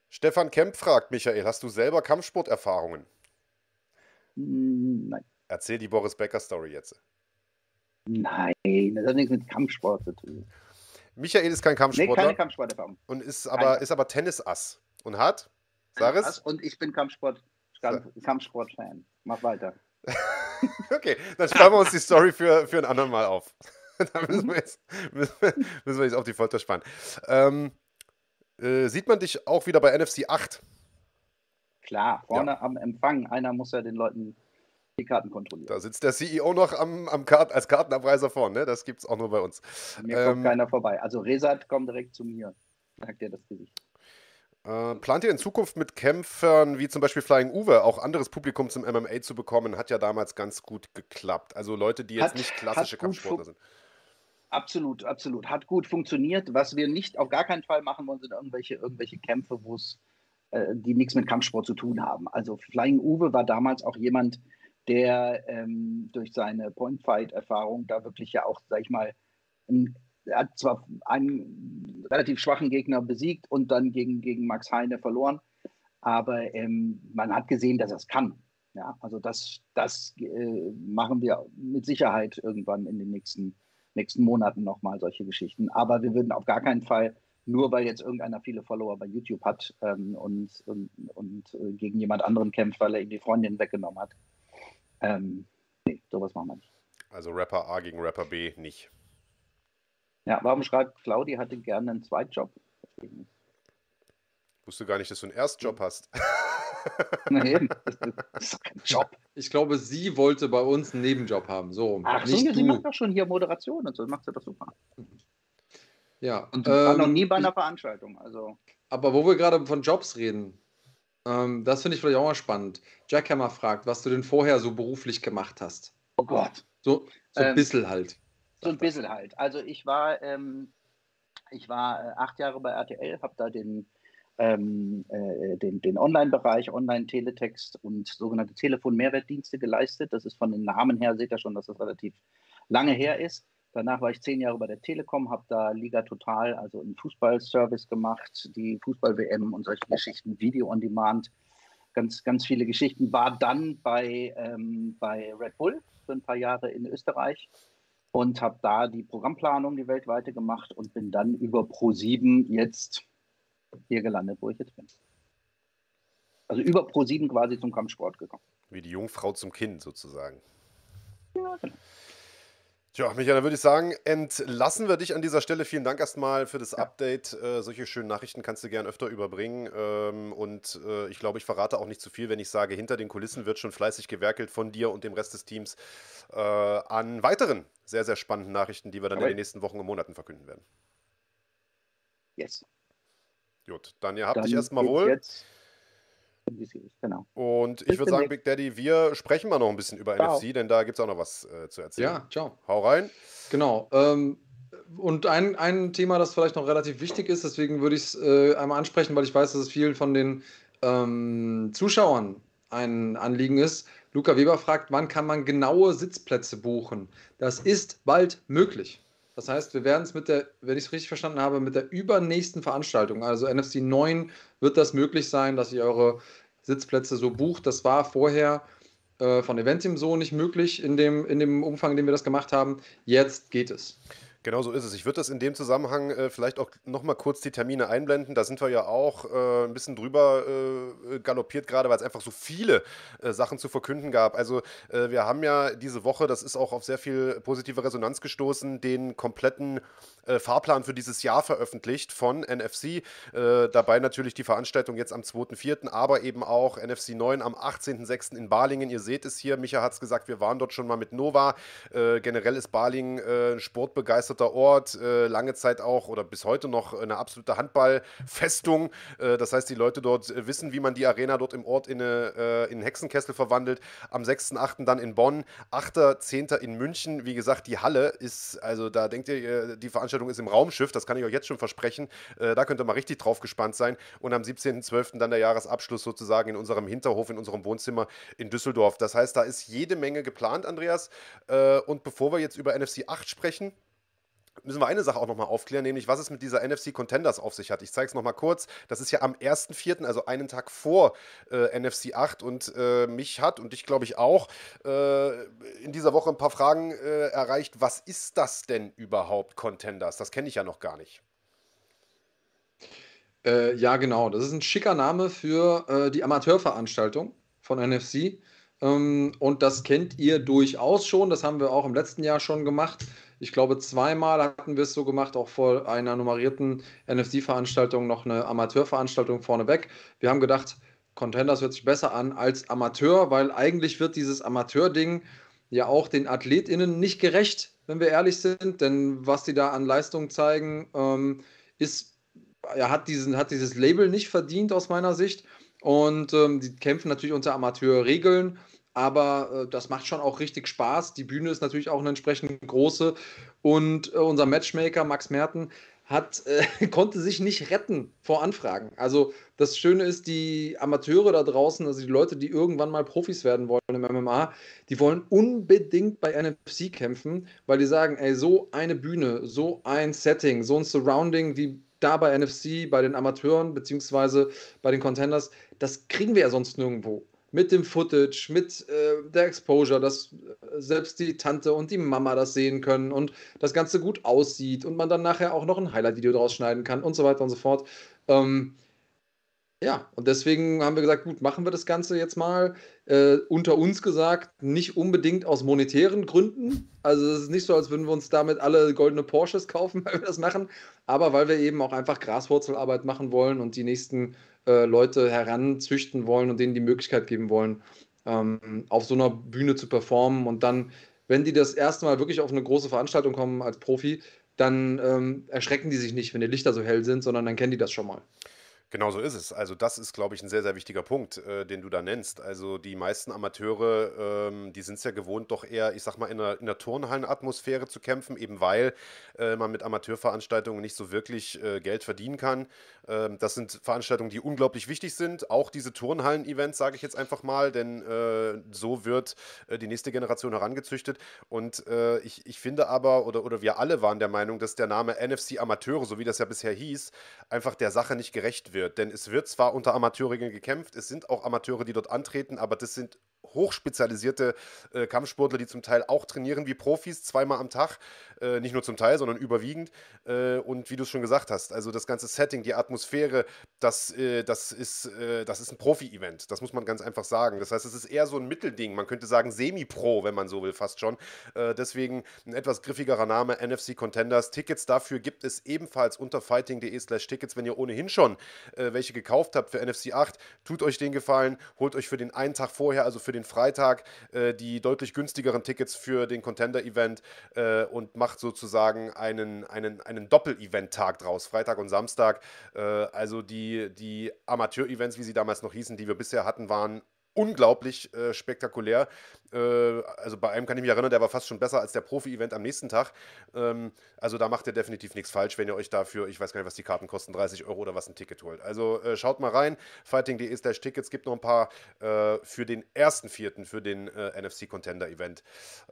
Speaker 1: Stefan Kemp fragt, Michael, hast du selber Kampfsporterfahrungen?
Speaker 3: Hm, nein.
Speaker 1: Erzähl die Boris Becker Story jetzt.
Speaker 3: Nein, das hat nichts mit Kampfsport zu tun.
Speaker 1: Michael ist kein Kampfsportler. Nee,
Speaker 3: keine Kampfsporterfahrung.
Speaker 1: Und ist aber, ist aber Tennisass. Und hat? Sag es.
Speaker 3: Und ich bin Kampfsport, Kampfsport-Fan. Mach weiter.
Speaker 1: okay, dann sparen wir uns die Story für, für ein anderen Mal auf. da müssen wir, jetzt, müssen, wir, müssen wir jetzt auf die Folter spannen. Ähm, äh, sieht man dich auch wieder bei NFC 8?
Speaker 3: Klar, vorne ja. am Empfang. Einer muss ja den Leuten die Karten kontrollieren.
Speaker 1: Da sitzt der CEO noch am, am Kart als Kartenabreiser vorne, ne? das gibt es auch nur bei uns.
Speaker 3: Mir ähm, kommt keiner vorbei. Also Resat kommt direkt zu mir, sagt er das Gesicht.
Speaker 1: Äh, plant ihr in Zukunft mit Kämpfern wie zum Beispiel Flying Uwe auch anderes Publikum zum MMA zu bekommen? Hat ja damals ganz gut geklappt. Also Leute, die jetzt hat, nicht klassische Kampfsportler sind.
Speaker 3: Absolut, absolut. Hat gut funktioniert. Was wir nicht auf gar keinen Fall machen wollen, sind irgendwelche, irgendwelche Kämpfe, wo es äh, die nichts mit Kampfsport zu tun haben. Also Flying Uwe war damals auch jemand, der ähm, durch seine Point-Fight-Erfahrung da wirklich ja auch, sag ich mal, ein, er hat zwar einen relativ schwachen Gegner besiegt und dann gegen, gegen Max Heine verloren, aber ähm, man hat gesehen, dass er es kann. Ja, also das, das äh, machen wir mit Sicherheit irgendwann in den nächsten, nächsten Monaten nochmal solche Geschichten. Aber wir würden auf gar keinen Fall, nur weil jetzt irgendeiner viele Follower bei YouTube hat ähm, und, und, und äh, gegen jemand anderen kämpft, weil er ihm die Freundin weggenommen hat, ähm, nee, sowas machen wir nicht.
Speaker 1: Also Rapper A gegen Rapper B nicht.
Speaker 3: Ja, warum schreibt Claudi, hatte gerne einen Zweitjob?
Speaker 1: Wusste gar nicht, dass du einen Erstjob hast.
Speaker 2: Nee, das ist doch kein Job. Ich glaube, sie wollte bei uns einen Nebenjob haben. So,
Speaker 3: Ach so, sie macht doch schon hier Moderation und so, macht sie doch super.
Speaker 2: Ja.
Speaker 3: Und ähm, war noch nie bei einer Veranstaltung. Also.
Speaker 2: Aber wo wir gerade von Jobs reden, ähm, das finde ich vielleicht auch mal spannend. Jackhammer fragt, was du denn vorher so beruflich gemacht hast.
Speaker 3: Oh Gott.
Speaker 2: So, so ein ähm, bisschen halt.
Speaker 3: So ein bisschen halt. Also ich war, ähm, ich war äh, acht Jahre bei RTL, habe da den, ähm, äh, den, den Online-Bereich, Online-Teletext und sogenannte Telefon-Mehrwertdienste geleistet. Das ist von den Namen her, seht ihr schon, dass das relativ lange her ist. Danach war ich zehn Jahre bei der Telekom, habe da Liga Total, also einen Fußballservice gemacht, die Fußball-WM und solche Geschichten, Video on Demand, ganz, ganz viele Geschichten. War dann bei, ähm, bei Red Bull für ein paar Jahre in Österreich und habe da die Programmplanung, die weltweite gemacht und bin dann über Pro7 jetzt hier gelandet, wo ich jetzt bin. Also über Pro7 quasi zum Kampfsport gekommen.
Speaker 1: Wie die Jungfrau zum Kind sozusagen. Ja, genau. Tja, Michael, dann würde ich sagen, entlassen wir dich an dieser Stelle. Vielen Dank erstmal für das Update. Äh, solche schönen Nachrichten kannst du gern öfter überbringen. Ähm, und äh, ich glaube, ich verrate auch nicht zu viel, wenn ich sage, hinter den Kulissen wird schon fleißig gewerkelt von dir und dem Rest des Teams äh, an weiteren sehr, sehr spannenden Nachrichten, die wir dann okay. in den nächsten Wochen und Monaten verkünden werden.
Speaker 3: Yes.
Speaker 1: Gut, dann ihr habt dann dich erstmal wohl. Jetzt Genau. Und ich würde sagen, Big Daddy, wir sprechen mal noch ein bisschen über ciao. NFC, denn da gibt es auch noch was äh, zu erzählen.
Speaker 2: Ja, ciao.
Speaker 1: Hau rein.
Speaker 2: Genau. Ähm, und ein, ein Thema, das vielleicht noch relativ wichtig ist, deswegen würde ich es äh, einmal ansprechen, weil ich weiß, dass es vielen von den ähm, Zuschauern ein Anliegen ist. Luca Weber fragt, wann kann man genaue Sitzplätze buchen? Das ist bald möglich. Das heißt, wir werden es mit der, wenn ich es richtig verstanden habe, mit der übernächsten Veranstaltung, also NFC 9, wird das möglich sein, dass ihr eure Sitzplätze so bucht. Das war vorher äh, von Eventim so nicht möglich in dem, in dem Umfang, in dem wir das gemacht haben. Jetzt geht es.
Speaker 1: Genau so ist es. Ich würde das in dem Zusammenhang äh, vielleicht auch nochmal kurz die Termine einblenden. Da sind wir ja auch äh, ein bisschen drüber äh, galoppiert, gerade weil es einfach so viele äh, Sachen zu verkünden gab. Also äh, wir haben ja diese Woche, das ist auch auf sehr viel positive Resonanz gestoßen, den kompletten äh, Fahrplan für dieses Jahr veröffentlicht von NFC. dabei natürlich die Veranstaltung jetzt am 2.4., aber eben auch NFC 9 am 18.6. in Balingen. Ihr seht es hier, Micha hat es gesagt, wir waren dort schon mal mit Nova. generell ist Balingen ein sportbegeisterter begeisterter Ort, äh, lange Zeit auch oder bis heute noch eine absolute Handballfestung. Äh, das heißt, die Leute dort äh, wissen, wie man die Arena dort im Ort in, eine, äh, in Hexenkessel verwandelt. Am 6.8. dann in Bonn, 8.10. in München. Wie gesagt, die Halle ist, also da denkt ihr, die Veranstaltung ist im Raumschiff, das kann ich euch jetzt schon versprechen. Äh, da könnt ihr mal richtig drauf gespannt sein. Und am 17.12. dann der Jahresabschluss sozusagen in unserem Hinterhof, in unserem Wohnzimmer in Düsseldorf. Das heißt, da ist jede Menge geplant, Andreas. und bevor wir jetzt über NFC 8 sprechen, müssen wir eine Sache auch nochmal aufklären, nämlich was es mit dieser NFC Contenders auf sich hat. Ich zeige es nochmal kurz. Das ist ja am 1.4., also einen Tag vor äh, NFC 8 und äh, mich hat und dich glaube ich auch äh, in dieser Woche ein paar Fragen äh, erreicht. Was ist das denn überhaupt, Contenders? Das kenne ich ja noch gar nicht.
Speaker 2: Äh, ja, genau. Das ist ein schicker Name für äh, die Amateurveranstaltung von NFC. Ähm, und das kennt ihr durchaus schon. Das haben wir auch im letzten Jahr schon gemacht. Ich glaube, zweimal hatten wir es so gemacht, auch vor einer nummerierten NFC-Veranstaltung noch eine Amateurveranstaltung vorneweg. Wir haben gedacht, Contenders hört sich besser an als Amateur, weil eigentlich wird dieses Amateur-Ding ja auch den AthletInnen nicht gerecht, wenn wir ehrlich sind. Denn was die da an Leistung zeigen, ähm, ist, er hat, diesen, hat dieses Label nicht verdient aus meiner Sicht. Und ähm, die kämpfen natürlich unter Amateurregeln aber äh, das macht schon auch richtig Spaß. Die Bühne ist natürlich auch eine entsprechend große und äh, unser Matchmaker Max Merten hat, äh, konnte sich nicht retten vor Anfragen. Also das Schöne ist, die Amateure da draußen, also die Leute, die irgendwann mal Profis werden wollen im MMA, die wollen unbedingt bei NFC kämpfen, weil die sagen, ey, so eine Bühne, so ein Setting, so ein Surrounding wie da bei NFC, bei den Amateuren beziehungsweise bei den Contenders, das kriegen wir ja sonst nirgendwo mit dem Footage, mit äh, der Exposure, dass äh, selbst die Tante und die Mama das sehen können und das Ganze gut aussieht und man dann nachher auch noch ein Highlight-Video draus schneiden kann und so weiter und so fort. Ähm, ja, und deswegen haben wir gesagt, gut, machen wir das Ganze jetzt mal. Äh, unter uns gesagt, nicht unbedingt aus monetären Gründen. Also es ist nicht so, als würden wir uns damit alle goldene Porsches kaufen, weil wir das machen, aber weil wir eben auch einfach Graswurzelarbeit machen wollen und die nächsten äh, Leute heranzüchten wollen und denen die Möglichkeit geben wollen, ähm, auf so einer Bühne zu performen. Und dann, wenn die das erste Mal wirklich auf eine große Veranstaltung kommen als Profi, dann ähm, erschrecken die sich nicht, wenn die Lichter so hell sind, sondern dann kennen die das schon mal.
Speaker 1: Genau so ist es. Also das ist, glaube ich, ein sehr, sehr wichtiger Punkt, äh, den du da nennst. Also die meisten Amateure, ähm, die sind es ja gewohnt, doch eher, ich sag mal, in einer, in einer Turnhallenatmosphäre zu kämpfen, eben weil äh, man mit Amateurveranstaltungen nicht so wirklich äh, Geld verdienen kann. Ähm, das sind Veranstaltungen, die unglaublich wichtig sind. Auch diese Turnhallen-Events, sage ich jetzt einfach mal, denn äh, so wird äh, die nächste Generation herangezüchtet. Und äh, ich, ich finde aber, oder, oder wir alle waren der Meinung, dass der Name NFC Amateure, so wie das ja bisher hieß, einfach der Sache nicht gerecht wird wird. Denn es wird zwar unter Amateurregeln gekämpft, es sind auch Amateure, die dort antreten, aber das sind hochspezialisierte äh, Kampfsportler, die zum Teil auch trainieren wie Profis, zweimal am Tag. Äh, nicht nur zum Teil, sondern überwiegend. Äh, und wie du es schon gesagt hast, also das ganze Setting, die Atmosphäre, das, äh, das, ist, äh, das ist ein Profi-Event. Das muss man ganz einfach sagen. Das heißt, es ist eher so ein Mittelding. Man könnte sagen Semi-Pro, wenn man so will, fast schon. Äh, deswegen ein etwas griffigerer Name, NFC Contenders. Tickets dafür gibt es ebenfalls unter fighting.de slash Tickets, wenn ihr ohnehin schon welche gekauft habt für NFC 8. Tut euch den Gefallen, holt euch für den einen Tag vorher, also für den Freitag, die deutlich günstigeren Tickets für den Contender-Event und macht macht sozusagen einen, einen, einen Doppel-Event-Tag draus, Freitag und Samstag. Äh, also die, die Amateur-Events, wie sie damals noch hießen, die wir bisher hatten, waren unglaublich äh, spektakulär. Äh, also bei einem kann ich mich erinnern, der war fast schon besser als der Profi-Event am nächsten Tag. Ähm, also da macht ihr definitiv nichts falsch, wenn ihr euch dafür, ich weiß gar nicht, was die Karten kosten, 30 Euro oder was ein Ticket holt. Also äh, schaut mal rein, fighting.de slash Tickets, gibt noch ein paar äh, für den ersten Vierten, für den äh, NFC Contender Event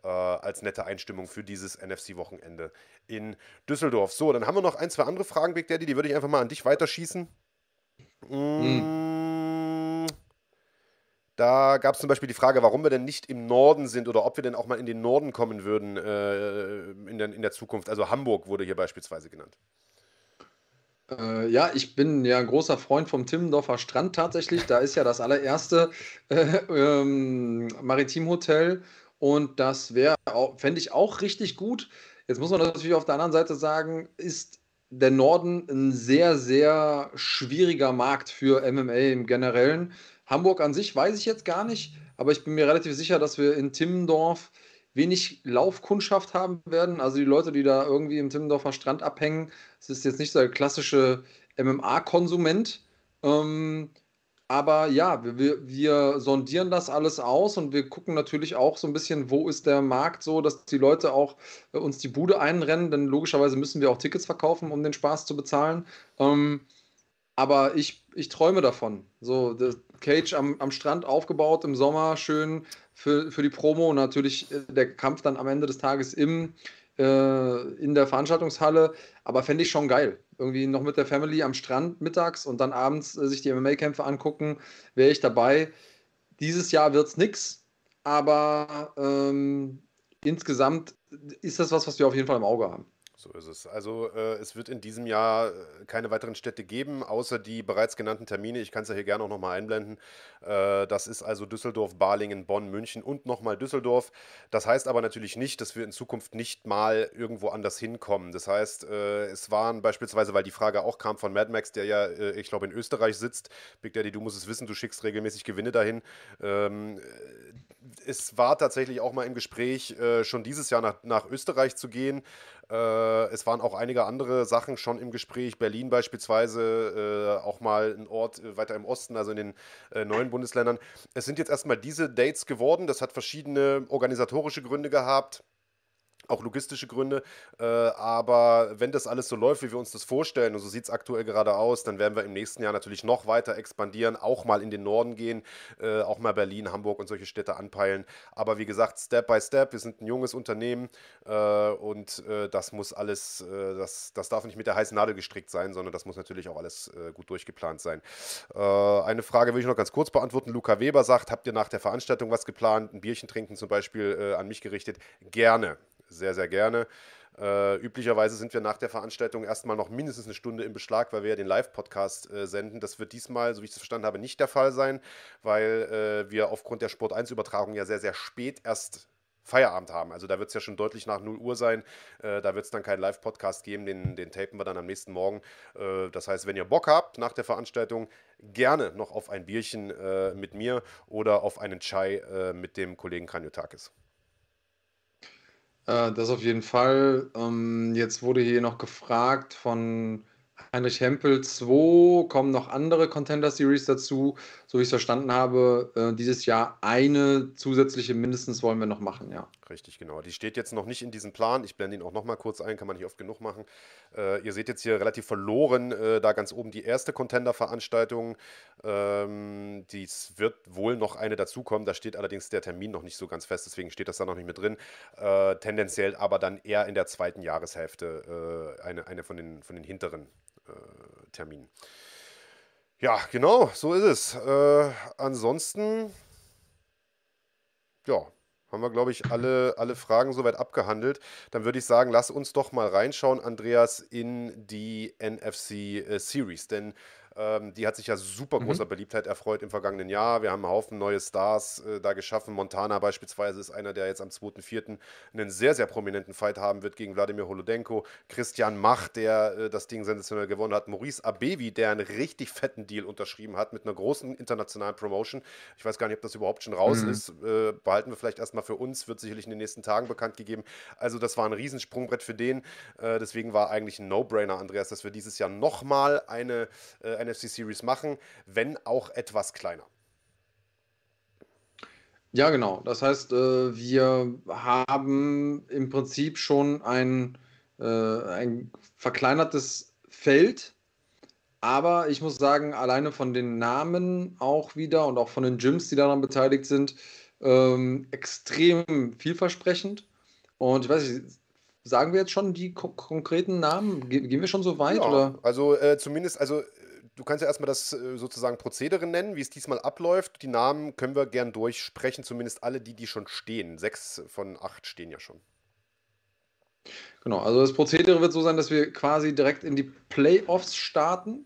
Speaker 1: äh, als nette Einstimmung für dieses NFC-Wochenende in Düsseldorf. So, dann haben wir noch ein, zwei andere Fragen, Big Daddy, die würde ich einfach mal an dich weiterschießen. Mmh. Da gab es zum Beispiel die Frage, warum wir denn nicht im Norden sind oder ob wir denn auch mal in den Norden kommen würden äh, in, der, in der Zukunft. Also Hamburg wurde hier beispielsweise genannt.
Speaker 2: Äh, ja, ich bin ja ein großer Freund vom Timmendorfer Strand tatsächlich. Da ist ja das allererste äh, ähm, Maritimhotel und das wäre, fände ich auch richtig gut. Jetzt muss man natürlich auf der anderen Seite sagen, ist der Norden ein sehr, sehr schwieriger Markt für MMA im Generellen. Hamburg an sich weiß ich jetzt gar nicht, aber ich bin mir relativ sicher, dass wir in Timmendorf wenig Laufkundschaft haben werden. Also die Leute, die da irgendwie im Timmendorfer Strand abhängen, das ist jetzt nicht so der klassische MMA-Konsument. Ähm, aber ja, wir, wir sondieren das alles aus und wir gucken natürlich auch so ein bisschen, wo ist der Markt so, dass die Leute auch äh, uns die Bude einrennen, denn logischerweise müssen wir auch Tickets verkaufen, um den Spaß zu bezahlen. Ähm, aber ich, ich träume davon. So, Cage am, am Strand aufgebaut im Sommer, schön für, für die Promo und natürlich äh, der Kampf dann am Ende des Tages im, äh, in der Veranstaltungshalle. Aber fände ich schon geil. Irgendwie noch mit der Family am Strand mittags und dann abends äh, sich die MMA-Kämpfe angucken, wäre ich dabei. Dieses Jahr wird es nichts, aber ähm, insgesamt ist das was, was wir auf jeden Fall im Auge haben.
Speaker 1: So ist es. Also äh, es wird in diesem Jahr äh, keine weiteren Städte geben, außer die bereits genannten Termine. Ich kann es ja hier gerne auch nochmal einblenden. Äh, das ist also Düsseldorf, Balingen, Bonn, München und nochmal Düsseldorf. Das heißt aber natürlich nicht, dass wir in Zukunft nicht mal irgendwo anders hinkommen. Das heißt, äh, es waren beispielsweise, weil die Frage auch kam von Mad Max, der ja, äh, ich glaube, in Österreich sitzt. Big Daddy, du musst es wissen, du schickst regelmäßig Gewinne dahin. Ähm, es war tatsächlich auch mal im Gespräch, äh, schon dieses Jahr nach, nach Österreich zu gehen. Äh, es waren auch einige andere Sachen schon im Gespräch. Berlin beispielsweise, äh, auch mal ein Ort äh, weiter im Osten, also in den äh, neuen Bundesländern. Es sind jetzt erstmal diese Dates geworden. Das hat verschiedene organisatorische Gründe gehabt auch logistische Gründe. Äh, aber wenn das alles so läuft, wie wir uns das vorstellen, und so sieht es aktuell gerade aus, dann werden wir im nächsten Jahr natürlich noch weiter expandieren, auch mal in den Norden gehen, äh, auch mal Berlin, Hamburg und solche Städte anpeilen. Aber wie gesagt, Step by Step, wir sind ein junges Unternehmen äh, und äh, das muss alles, äh, das, das darf nicht mit der heißen Nadel gestrickt sein, sondern das muss natürlich auch alles äh, gut durchgeplant sein. eine Frage will ich noch ganz kurz beantworten. Luca Weber sagt, habt ihr nach der Veranstaltung was geplant? Ein Bierchen trinken zum Beispiel an mich gerichtet? Gerne sehr, sehr gerne. Äh, üblicherweise sind wir nach der Veranstaltung erstmal noch mindestens eine Stunde im Beschlag, weil wir ja den Live-Podcast äh, senden. Das wird diesmal, so wie ich es verstanden habe, nicht der Fall sein, weil äh, wir aufgrund der Sport 1-Übertragung ja sehr, sehr spät erst Feierabend haben. Also da wird es ja schon deutlich nach 0 Uhr sein. Äh, da wird es dann keinen Live-Podcast geben, den, den tapen wir dann am nächsten Morgen. Äh, das heißt, wenn ihr Bock habt nach der Veranstaltung, gerne noch auf ein Bierchen äh, mit mir oder auf einen Chai äh, mit dem Kollegen Kranjotakis.
Speaker 2: Äh, das auf jeden Fall. Ähm, jetzt wurde hier noch gefragt von Heinrich Hempel 2 kommen noch andere Contender Series dazu. So wie ich es verstanden habe, äh, dieses Jahr eine zusätzliche mindestens wollen wir noch machen, ja.
Speaker 1: Richtig, genau. Die steht jetzt noch nicht in diesem Plan. Ich blende ihn auch noch mal kurz ein, kann man nicht oft genug machen. Äh, ihr seht jetzt hier relativ verloren, äh, da ganz oben die erste Contender-Veranstaltung. Ähm, dies wird wohl noch eine dazukommen. Da steht allerdings der Termin noch nicht so ganz fest, deswegen steht das da noch nicht mit drin. Äh, tendenziell aber dann eher in der zweiten Jahreshälfte äh, eine, eine von, den, von den hinteren äh, Terminen. Ja, genau, so ist es. Äh, ansonsten, ja, haben wir, glaube ich, alle, alle Fragen soweit abgehandelt. Dann würde ich sagen, lass uns doch mal reinschauen, Andreas, in die NFC äh, Series. Denn ähm, die hat sich ja super mhm. großer mhm. Beliebtheit erfreut im vergangenen Jahr. Wir haben einen Haufen neue Stars äh, da geschaffen. Montana beispielsweise ist einer, der jetzt am 2.4. einen sehr, sehr prominenten Fight haben wird gegen Wladimir Holodenko. Christian Mach, der äh, das Ding sensationell gewonnen hat. Maurice Abevi, der einen richtig fetten Deal unterschrieben hat mit einer großen internationalen Promotion. Ich weiß gar nicht, ob das überhaupt schon raus mhm. ist. Äh, behalten wir vielleicht erstmal für uns, wird sicherlich in den nächsten Tagen bekannt gegeben. Also das war ein Riesensprungbrett für den. Äh, deswegen war eigentlich ein No-Brainer, Andreas, dass wir dieses Jahr nochmal eine äh, NFC Series machen, wenn auch etwas kleiner.
Speaker 2: Ja, genau. Das heißt, äh, wir haben im Prinzip schon ein, äh, ein verkleinertes Feld. Aber ich muss sagen, alleine von den Namen auch wieder und auch von den Gyms, die daran beteiligt sind, ähm, extrem vielversprechend. Und ich weiß nicht, sagen wir jetzt schon die ko konkreten Namen? Ge gehen wir schon so weit? Ja, oder?
Speaker 1: Also äh, zumindest, also du kannst ja erstmal das äh, sozusagen Prozedere nennen, wie es diesmal abläuft. Die Namen können wir gern durchsprechen, zumindest alle die, die schon stehen. Sechs von acht stehen ja schon.
Speaker 2: Genau, also das Prozedere wird so sein, dass wir quasi direkt in die Playoffs starten.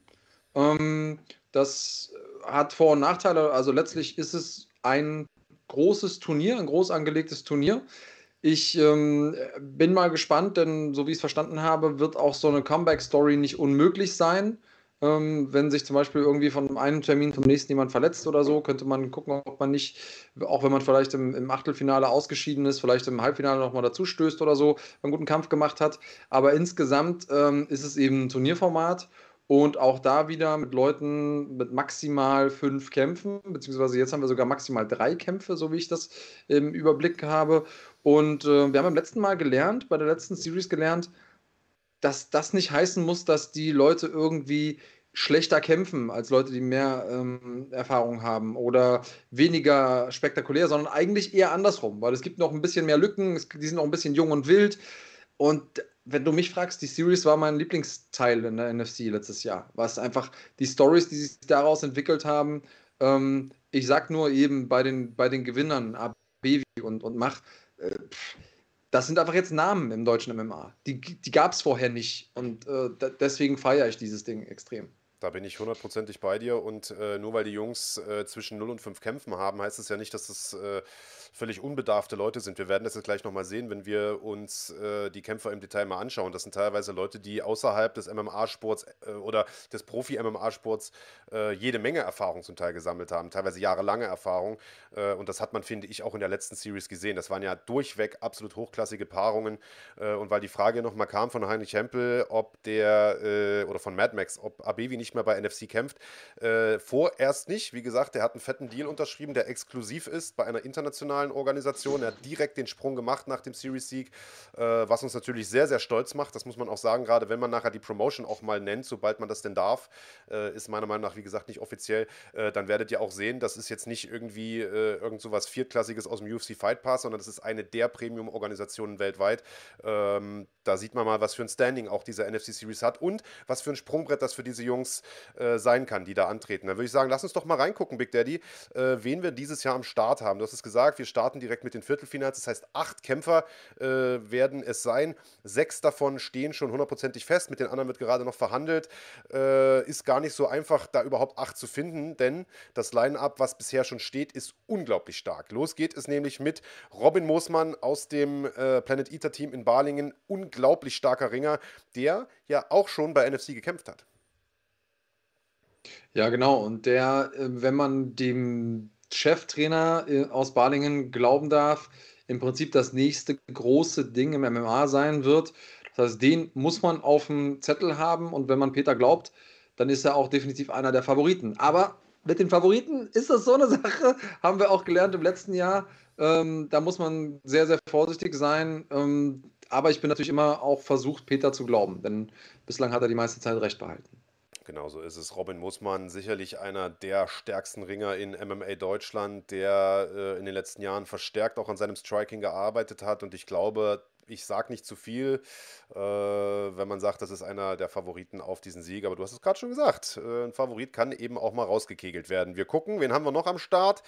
Speaker 2: Ähm, das hat Vor- und Nachteile. Also letztlich ist es ein großes Turnier, ein groß angelegtes Turnier. Ich ähm, bin mal gespannt, denn so wie ich es verstanden habe, wird auch so eine Comeback-Story nicht unmöglich sein. Ähm, wenn sich zum Beispiel irgendwie von einem Termin zum nächsten jemand verletzt oder so, könnte man gucken, ob man nicht, auch wenn man vielleicht im, im Achtelfinale ausgeschieden ist, vielleicht im Halbfinale nochmal dazu stößt oder so, einen guten Kampf gemacht hat. Aber insgesamt ähm, ist es eben ein Turnierformat und auch da wieder mit Leuten mit maximal fünf Kämpfen, beziehungsweise jetzt haben wir sogar maximal drei Kämpfe, so wie ich das im Überblick habe. Und äh, wir haben beim letzten Mal gelernt, bei der letzten Series gelernt, dass das nicht heißen muss, dass die Leute irgendwie schlechter kämpfen als Leute, die mehr ähm, Erfahrung haben oder weniger spektakulär, sondern eigentlich eher andersrum, weil es gibt noch ein bisschen mehr Lücken, es, die sind noch ein bisschen jung und wild. Und wenn du mich fragst, die Series war mein Lieblingsteil in der NFC letztes Jahr. Was einfach die Stories, die sich daraus entwickelt haben. Ähm, ich sag nur eben bei den, bei den Gewinnern, Abevi und, und Mach, äh, pff, das sind einfach jetzt Namen im deutschen MMA. Die, die gab es vorher nicht. Und äh, deswegen feiere ich dieses Ding extrem.
Speaker 1: Da bin ich hundertprozentig bei dir. Und äh, nur weil die Jungs äh, zwischen 0 und 5 Kämpfen haben, heißt es ja nicht, dass es äh, völlig unbedarfte Leute sind. Wir werden das jetzt gleich nochmal sehen, wenn wir uns äh, die Kämpfer im Detail mal anschauen. Das sind teilweise Leute, die außerhalb des MMA-Sports äh, oder des Profi-MMA-Sports äh, jede Menge Erfahrung zum Teil gesammelt haben, teilweise jahrelange Erfahrung. Äh, und das hat man, finde ich, auch in der letzten Series gesehen. Das waren ja durchweg absolut hochklassige Paarungen. Äh, und weil die Frage nochmal kam von Heinrich Hempel, ob der, äh, oder von Mad Max, ob Abevi nicht mehr bei NFC kämpft, vorerst nicht. Wie gesagt, der hat einen fetten Deal unterschrieben, der exklusiv ist bei einer internationalen internationalen Organisation. Er hat direkt den Sprung gemacht nach dem Series-Sieg, äh, was uns natürlich sehr, sehr stolz macht. Das muss man auch sagen, gerade wenn man nachher die Promotion auch mal nennt, sobald man das denn darf, äh, ist meiner Meinung nach, wie gesagt, nicht offiziell. Äh, dann werdet ihr auch sehen, das ist jetzt nicht irgendwie äh, irgend so was Viertklassiges aus dem UFC Fight Pass, sondern das ist eine der Premium-Organisationen weltweit. Ähm, da sieht man mal, was für ein Standing auch diese NFC Series hat und was für ein Sprungbrett das für diese Jungs äh, sein kann, die da antreten. Dann würde ich sagen, lass uns doch mal reingucken, Big Daddy, äh, wen wir dieses Jahr am Start haben. Du hast es gesagt, wir starten direkt mit den Viertelfinals. Das heißt, acht Kämpfer äh, werden es sein. Sechs davon stehen schon hundertprozentig fest. Mit den anderen wird gerade noch verhandelt. Äh, ist gar nicht so einfach, da überhaupt acht zu finden, denn das Line-Up, was bisher schon steht, ist unglaublich stark. Los geht es nämlich mit Robin Moosmann aus dem äh, Planet Eater Team in Balingen. Unglaublich starker Ringer, der ja auch schon bei NFC gekämpft hat.
Speaker 2: Ja, genau. Und der, äh, wenn man dem Cheftrainer äh, aus Balingen glauben darf, im Prinzip das nächste große Ding im MMA sein wird. Das heißt, den muss man auf dem Zettel haben und wenn man Peter glaubt, dann ist er auch definitiv einer der Favoriten. Aber mit den Favoriten ist das so eine Sache, haben wir auch gelernt im letzten Jahr. Ähm, da muss man sehr, sehr vorsichtig sein. Ähm, aber ich bin natürlich immer auch versucht, Peter zu glauben, denn bislang hat er die meiste Zeit recht behalten.
Speaker 1: Genau so ist es. Robin Mussmann, sicherlich einer der stärksten Ringer in MMA Deutschland, der äh, in den letzten Jahren verstärkt auch an seinem Striking gearbeitet hat. Und ich glaube, ich sage nicht zu viel, äh, wenn man sagt, das ist einer der Favoriten auf diesen Sieg. Aber du hast es gerade schon gesagt. Äh, ein Favorit kann eben auch mal rausgekegelt werden. Wir gucken, wen haben wir noch am Start?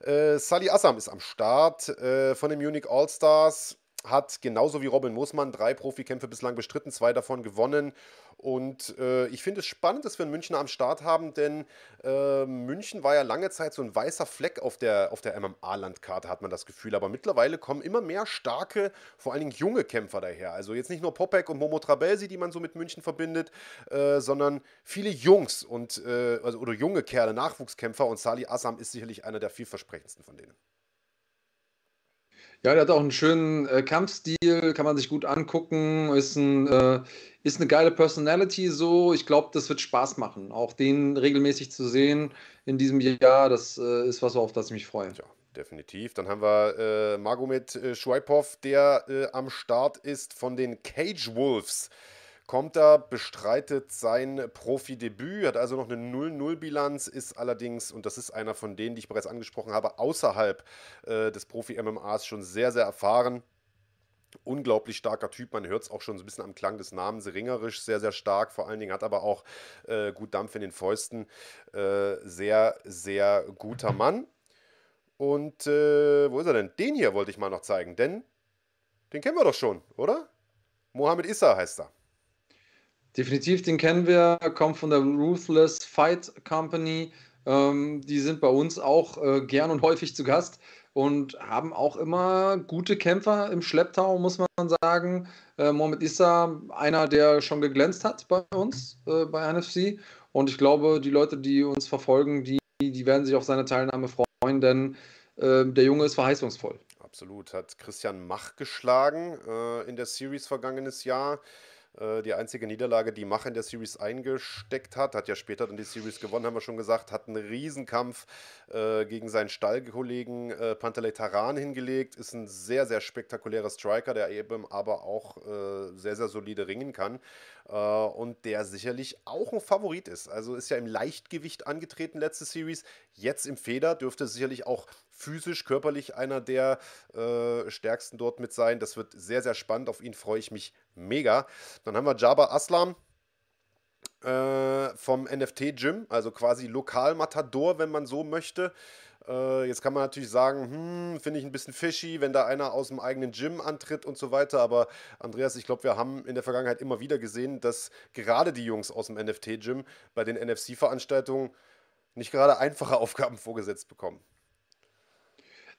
Speaker 1: Äh, Sally Assam ist am Start äh, von den Munich All-Stars hat genauso wie Robin Moosmann drei Profikämpfe bislang bestritten, zwei davon gewonnen. Und äh, ich finde es spannend, dass wir einen Münchner am Start haben, denn äh, München war ja lange Zeit so ein weißer Fleck auf der, auf der MMA-Landkarte, hat man das Gefühl. Aber mittlerweile kommen immer mehr starke, vor allen Dingen junge Kämpfer daher. Also jetzt nicht nur Popek und Momo Trabelsi, die man so mit München verbindet, äh, sondern viele Jungs und, äh, also, oder junge Kerle, Nachwuchskämpfer. Und Sali Assam ist sicherlich einer der vielversprechendsten von denen.
Speaker 2: Ja, der hat auch einen schönen äh, Kampfstil, kann man sich gut angucken, ist, ein, äh, ist eine geile Personality so. Ich glaube, das wird Spaß machen. Auch den regelmäßig zu sehen in diesem Jahr, das äh, ist was, auf das ich mich freue.
Speaker 1: Ja, definitiv. Dann haben wir äh, Magomed äh, Schweipov, der äh, am Start ist von den Cage Wolves kommt er, bestreitet sein Profidebüt, hat also noch eine 0-0-Bilanz, ist allerdings, und das ist einer von denen, die ich bereits angesprochen habe, außerhalb äh, des Profi-MMAs schon sehr, sehr erfahren. Unglaublich starker Typ, man hört es auch schon so ein bisschen am Klang des Namens, ringerisch sehr, sehr stark, vor allen Dingen hat aber auch äh, gut Dampf in den Fäusten. Äh, sehr, sehr guter Mann. Und äh, wo ist er denn? Den hier wollte ich mal noch zeigen, denn den kennen wir doch schon, oder? Mohammed Issa heißt er.
Speaker 2: Definitiv, den kennen wir, kommt von der Ruthless Fight Company. Ähm, die sind bei uns auch äh, gern und häufig zu Gast und haben auch immer gute Kämpfer im Schlepptau, muss man sagen. Äh, Mohamed Issa, einer, der schon geglänzt hat bei uns, äh, bei NFC. Und ich glaube, die Leute, die uns verfolgen, die, die werden sich auf seine Teilnahme freuen, denn äh, der Junge ist verheißungsvoll.
Speaker 1: Absolut. Hat Christian Mach geschlagen äh, in der Series vergangenes Jahr. Äh, die einzige Niederlage, die Mach in der Series eingesteckt hat, hat ja später dann die Series gewonnen, haben wir schon gesagt, hat einen Riesenkampf äh, gegen seinen Stallkollegen äh, Pantelei Taran hingelegt, ist ein sehr, sehr spektakulärer Striker, der eben aber auch äh, sehr, sehr solide ringen kann und der sicherlich auch ein Favorit ist. Also ist ja im Leichtgewicht angetreten letzte Series, jetzt im Feder dürfte sicherlich auch physisch, körperlich einer der äh, stärksten dort mit sein. Das wird sehr, sehr spannend. Auf ihn freue ich mich mega. Dann haben wir Jabba Aslam äh, vom NFT Gym, also quasi Lokalmatador, wenn man so möchte. Äh, jetzt kann man natürlich sagen, hm, finde ich ein bisschen fishy, wenn da einer aus dem eigenen Gym antritt und so weiter. Aber Andreas, ich glaube, wir haben in der Vergangenheit immer wieder gesehen, dass gerade die Jungs aus dem NFT-Gym bei den NFC-Veranstaltungen nicht gerade einfache Aufgaben vorgesetzt bekommen.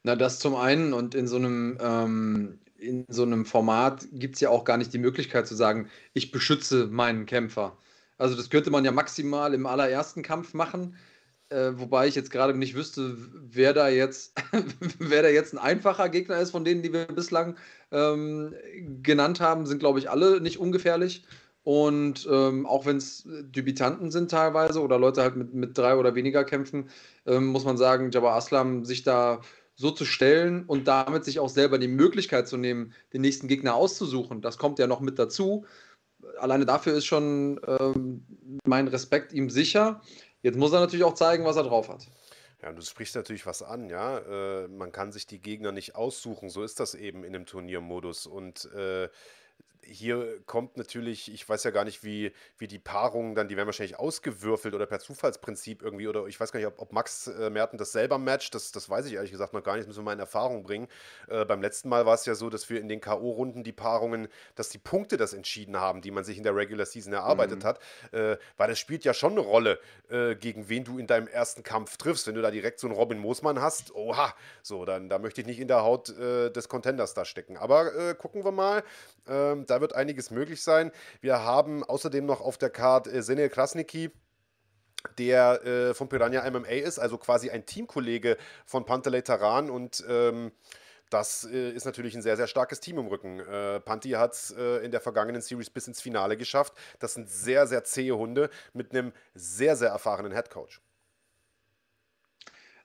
Speaker 2: Na, das zum einen und in so einem, ähm, in so einem Format gibt es ja auch gar nicht die Möglichkeit zu sagen, ich beschütze meinen Kämpfer. Also das könnte man ja maximal im allerersten Kampf machen, äh, wobei ich jetzt gerade nicht wüsste, wer da jetzt, wer da jetzt ein einfacher Gegner ist von denen, die wir bislang ähm, genannt haben, sind glaube ich alle nicht ungefährlich. Und ähm, auch wenn es Debütanten sind teilweise oder Leute halt mit, mit drei oder weniger kämpfen, ähm, muss man sagen, Jabba Aslam sich da so zu stellen und damit sich auch selber die Möglichkeit zu nehmen, den nächsten Gegner auszusuchen. Das kommt ja noch mit dazu. Alleine dafür ist schon ähm, mein Respekt ihm sicher. Jetzt muss er natürlich auch zeigen, was er drauf hat.
Speaker 1: Ja, du sprichst natürlich was an, ja. Äh, man kann sich die Gegner nicht aussuchen. So ist das eben in dem Turniermodus. Und äh, hier kommt natürlich, ich weiß ja gar nicht, wie, wie die Paarungen dann, die werden wahrscheinlich ausgewürfelt oder per Zufallsprinzip irgendwie, oder ich weiß gar nicht, ob, ob Max äh, Merten das selber matcht, das, das weiß ich ehrlich gesagt noch gar nicht, das müssen wir mal in Erfahrung bringen. Äh, beim letzten Mal war es ja so, dass wir in den K.O.-Runden die Paarungen, dass die Punkte das entschieden haben, die man sich in der Regular Season erarbeitet mhm. hat, äh, weil das spielt ja schon eine Rolle, äh, gegen wen du in deinem ersten Kampf triffst. Wenn du da direkt so einen Robin Moosmann hast, oha, so, dann da möchte ich nicht in der Haut äh, des Contenders da stecken. Aber äh, gucken wir mal, ähm, da wird einiges möglich sein. Wir haben außerdem noch auf der Karte äh, Senel Krasniki, der äh, von Piranha MMA ist, also quasi ein Teamkollege von Pantelei Taran und ähm, das äh, ist natürlich ein sehr, sehr starkes Team im Rücken. Äh, Panti hat es äh, in der vergangenen Series bis ins Finale geschafft. Das sind sehr, sehr zähe Hunde mit einem sehr, sehr erfahrenen Headcoach.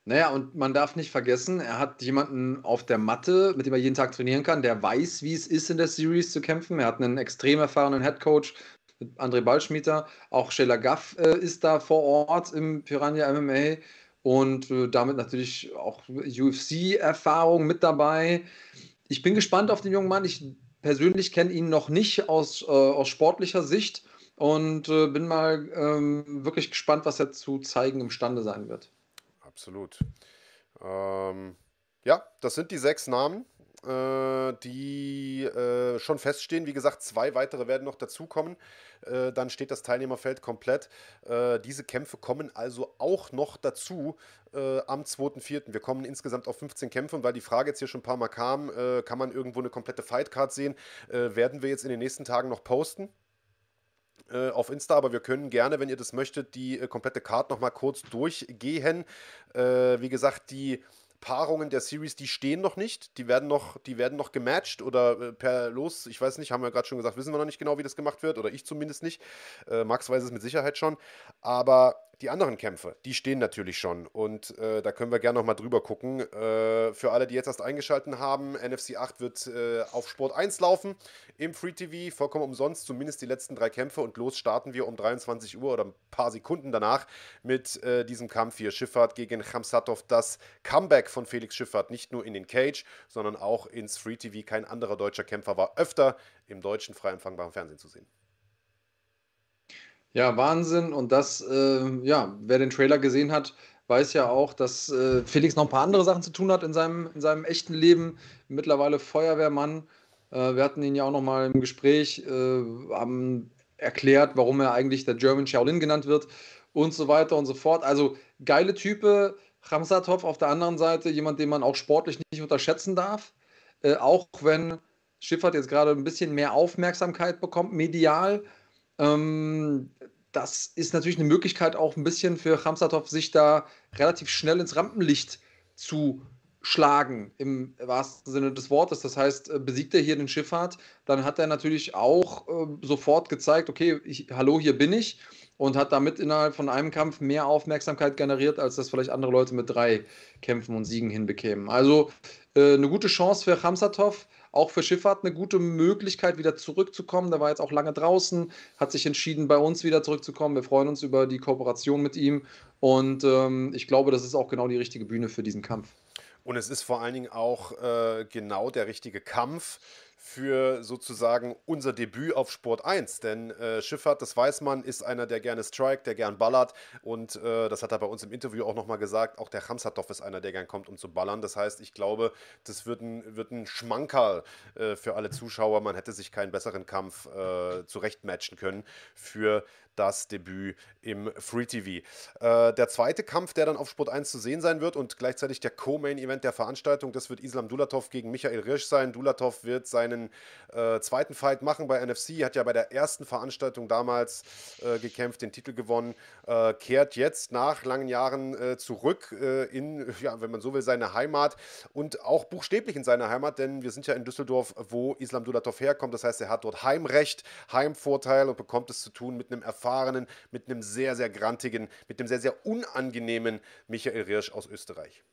Speaker 2: Naja, und man darf nicht vergessen, er hat jemanden auf der Matte, mit dem er jeden Tag trainieren kann, der weiß, wie es ist, in der Series zu kämpfen. Er hat einen extrem erfahrenen Headcoach André Ballschmieter. Auch Sheila Gaff äh, ist da vor Ort im Piranha MMA und äh, damit natürlich auch UFC-Erfahrung mit dabei. Ich bin gespannt auf den jungen Mann. Ich persönlich kenne ihn noch nicht aus, äh, aus sportlicher Sicht und äh, bin mal ähm, wirklich gespannt, was er zu zeigen imstande sein wird.
Speaker 1: Absolut. Ähm, ja, das sind die sechs Namen, äh, die äh, schon feststehen. Wie gesagt, zwei weitere werden noch dazukommen. Äh, dann steht das Teilnehmerfeld komplett. Äh, diese Kämpfe kommen also auch noch dazu äh, am 2.4. Wir kommen insgesamt auf 15 Kämpfe und weil die Frage jetzt hier schon ein paar Mal kam, äh, kann man irgendwo eine komplette Fightcard sehen, werden wir jetzt in den nächsten Tagen noch posten auf Insta, aber wir können gerne, wenn ihr das möchtet, die komplette Card nochmal kurz durchgehen. wie gesagt, die Paarungen der Series, die stehen noch nicht. Die werden noch, die werden noch gematcht oder äh, per Los, ich weiß nicht, haben wir gerade schon gesagt, wissen wir noch nicht genau, wie das gemacht wird, oder ich zumindest nicht. Äh, Max weiß es mit Sicherheit schon. Aber die anderen Kämpfe, die stehen natürlich schon und äh, da können wir gerne nochmal drüber gucken. Äh, für alle, die jetzt erst eingeschaltet haben, NFC 8 wird äh, auf Sport 1 laufen im Free TV, vollkommen umsonst, zumindest die letzten drei Kämpfe und los starten wir um 23 Uhr oder ein paar Sekunden danach mit äh, diesem Kampf hier. Schifffahrt gegen Khamsatov, das Comeback von Felix Schifffahrt, nicht nur in den Cage, sondern auch ins Free TV. Kein anderer deutscher Kämpfer war öfter im deutschen frei empfangbaren Fernsehen zu sehen.
Speaker 2: Ja, Wahnsinn. Und das, äh, ja, wer den Trailer gesehen hat, weiß ja auch, dass äh, Felix noch ein paar andere Sachen zu tun hat in seinem, in seinem echten Leben. Mittlerweile Feuerwehrmann. Äh, wir hatten ihn ja auch noch mal im Gespräch, äh, haben erklärt, warum er eigentlich der German Shaolin genannt wird und so weiter und so fort. Also geile Type. Ramsatov auf der anderen Seite, jemand, den man auch sportlich nicht unterschätzen darf. Äh, auch wenn Schiffert jetzt gerade ein bisschen mehr Aufmerksamkeit bekommt, medial. Ähm, das ist natürlich eine Möglichkeit auch ein bisschen für Hamsatov, sich da relativ schnell ins Rampenlicht zu schlagen, im wahrsten Sinne des Wortes. Das heißt, äh, besiegt er hier den Schifffahrt, dann hat er natürlich auch äh, sofort gezeigt, okay, ich, hallo, hier bin ich und hat damit innerhalb von einem Kampf mehr Aufmerksamkeit generiert, als das vielleicht andere Leute mit drei Kämpfen und Siegen hinbekämen. Also äh, eine gute Chance für Hamsatov auch für Schifffahrt eine gute Möglichkeit, wieder zurückzukommen. Der war jetzt auch lange draußen, hat sich entschieden, bei uns wieder zurückzukommen. Wir freuen uns über die Kooperation mit ihm und ähm, ich glaube, das ist auch genau die richtige Bühne für diesen Kampf.
Speaker 1: Und es ist vor allen Dingen auch äh, genau der richtige Kampf für sozusagen unser Debüt auf Sport 1. Denn äh, Schifffahrt, das weiß man, ist einer, der gerne strikt, der gern ballert. Und äh, das hat er bei uns im Interview auch nochmal gesagt. Auch der Hamsatov ist einer, der gern kommt, um zu ballern. Das heißt, ich glaube, das wird ein, wird ein Schmankerl äh, für alle Zuschauer. Man hätte sich keinen besseren Kampf äh, zurechtmatchen können für das Debüt im Free TV. Äh, der zweite Kampf, der dann auf Sport 1 zu sehen sein wird und gleichzeitig der Co-Main-Event der Veranstaltung, das wird Islam Dulatov gegen Michael Rirsch sein. Dulatov wird seinen äh, zweiten Fight machen bei NFC, hat ja bei der ersten Veranstaltung damals äh, gekämpft, den Titel gewonnen, äh, kehrt jetzt nach langen Jahren äh, zurück äh, in, ja, wenn man so will, seine Heimat und auch buchstäblich in seine Heimat, denn wir sind ja in Düsseldorf, wo Islam Dulatov herkommt. Das heißt, er hat dort Heimrecht, Heimvorteil und bekommt es zu tun mit einem erfahrenen erfahrenen, mit einem sehr, sehr grantigen, mit einem sehr, sehr unangenehmen Michael Rirsch aus Österreich.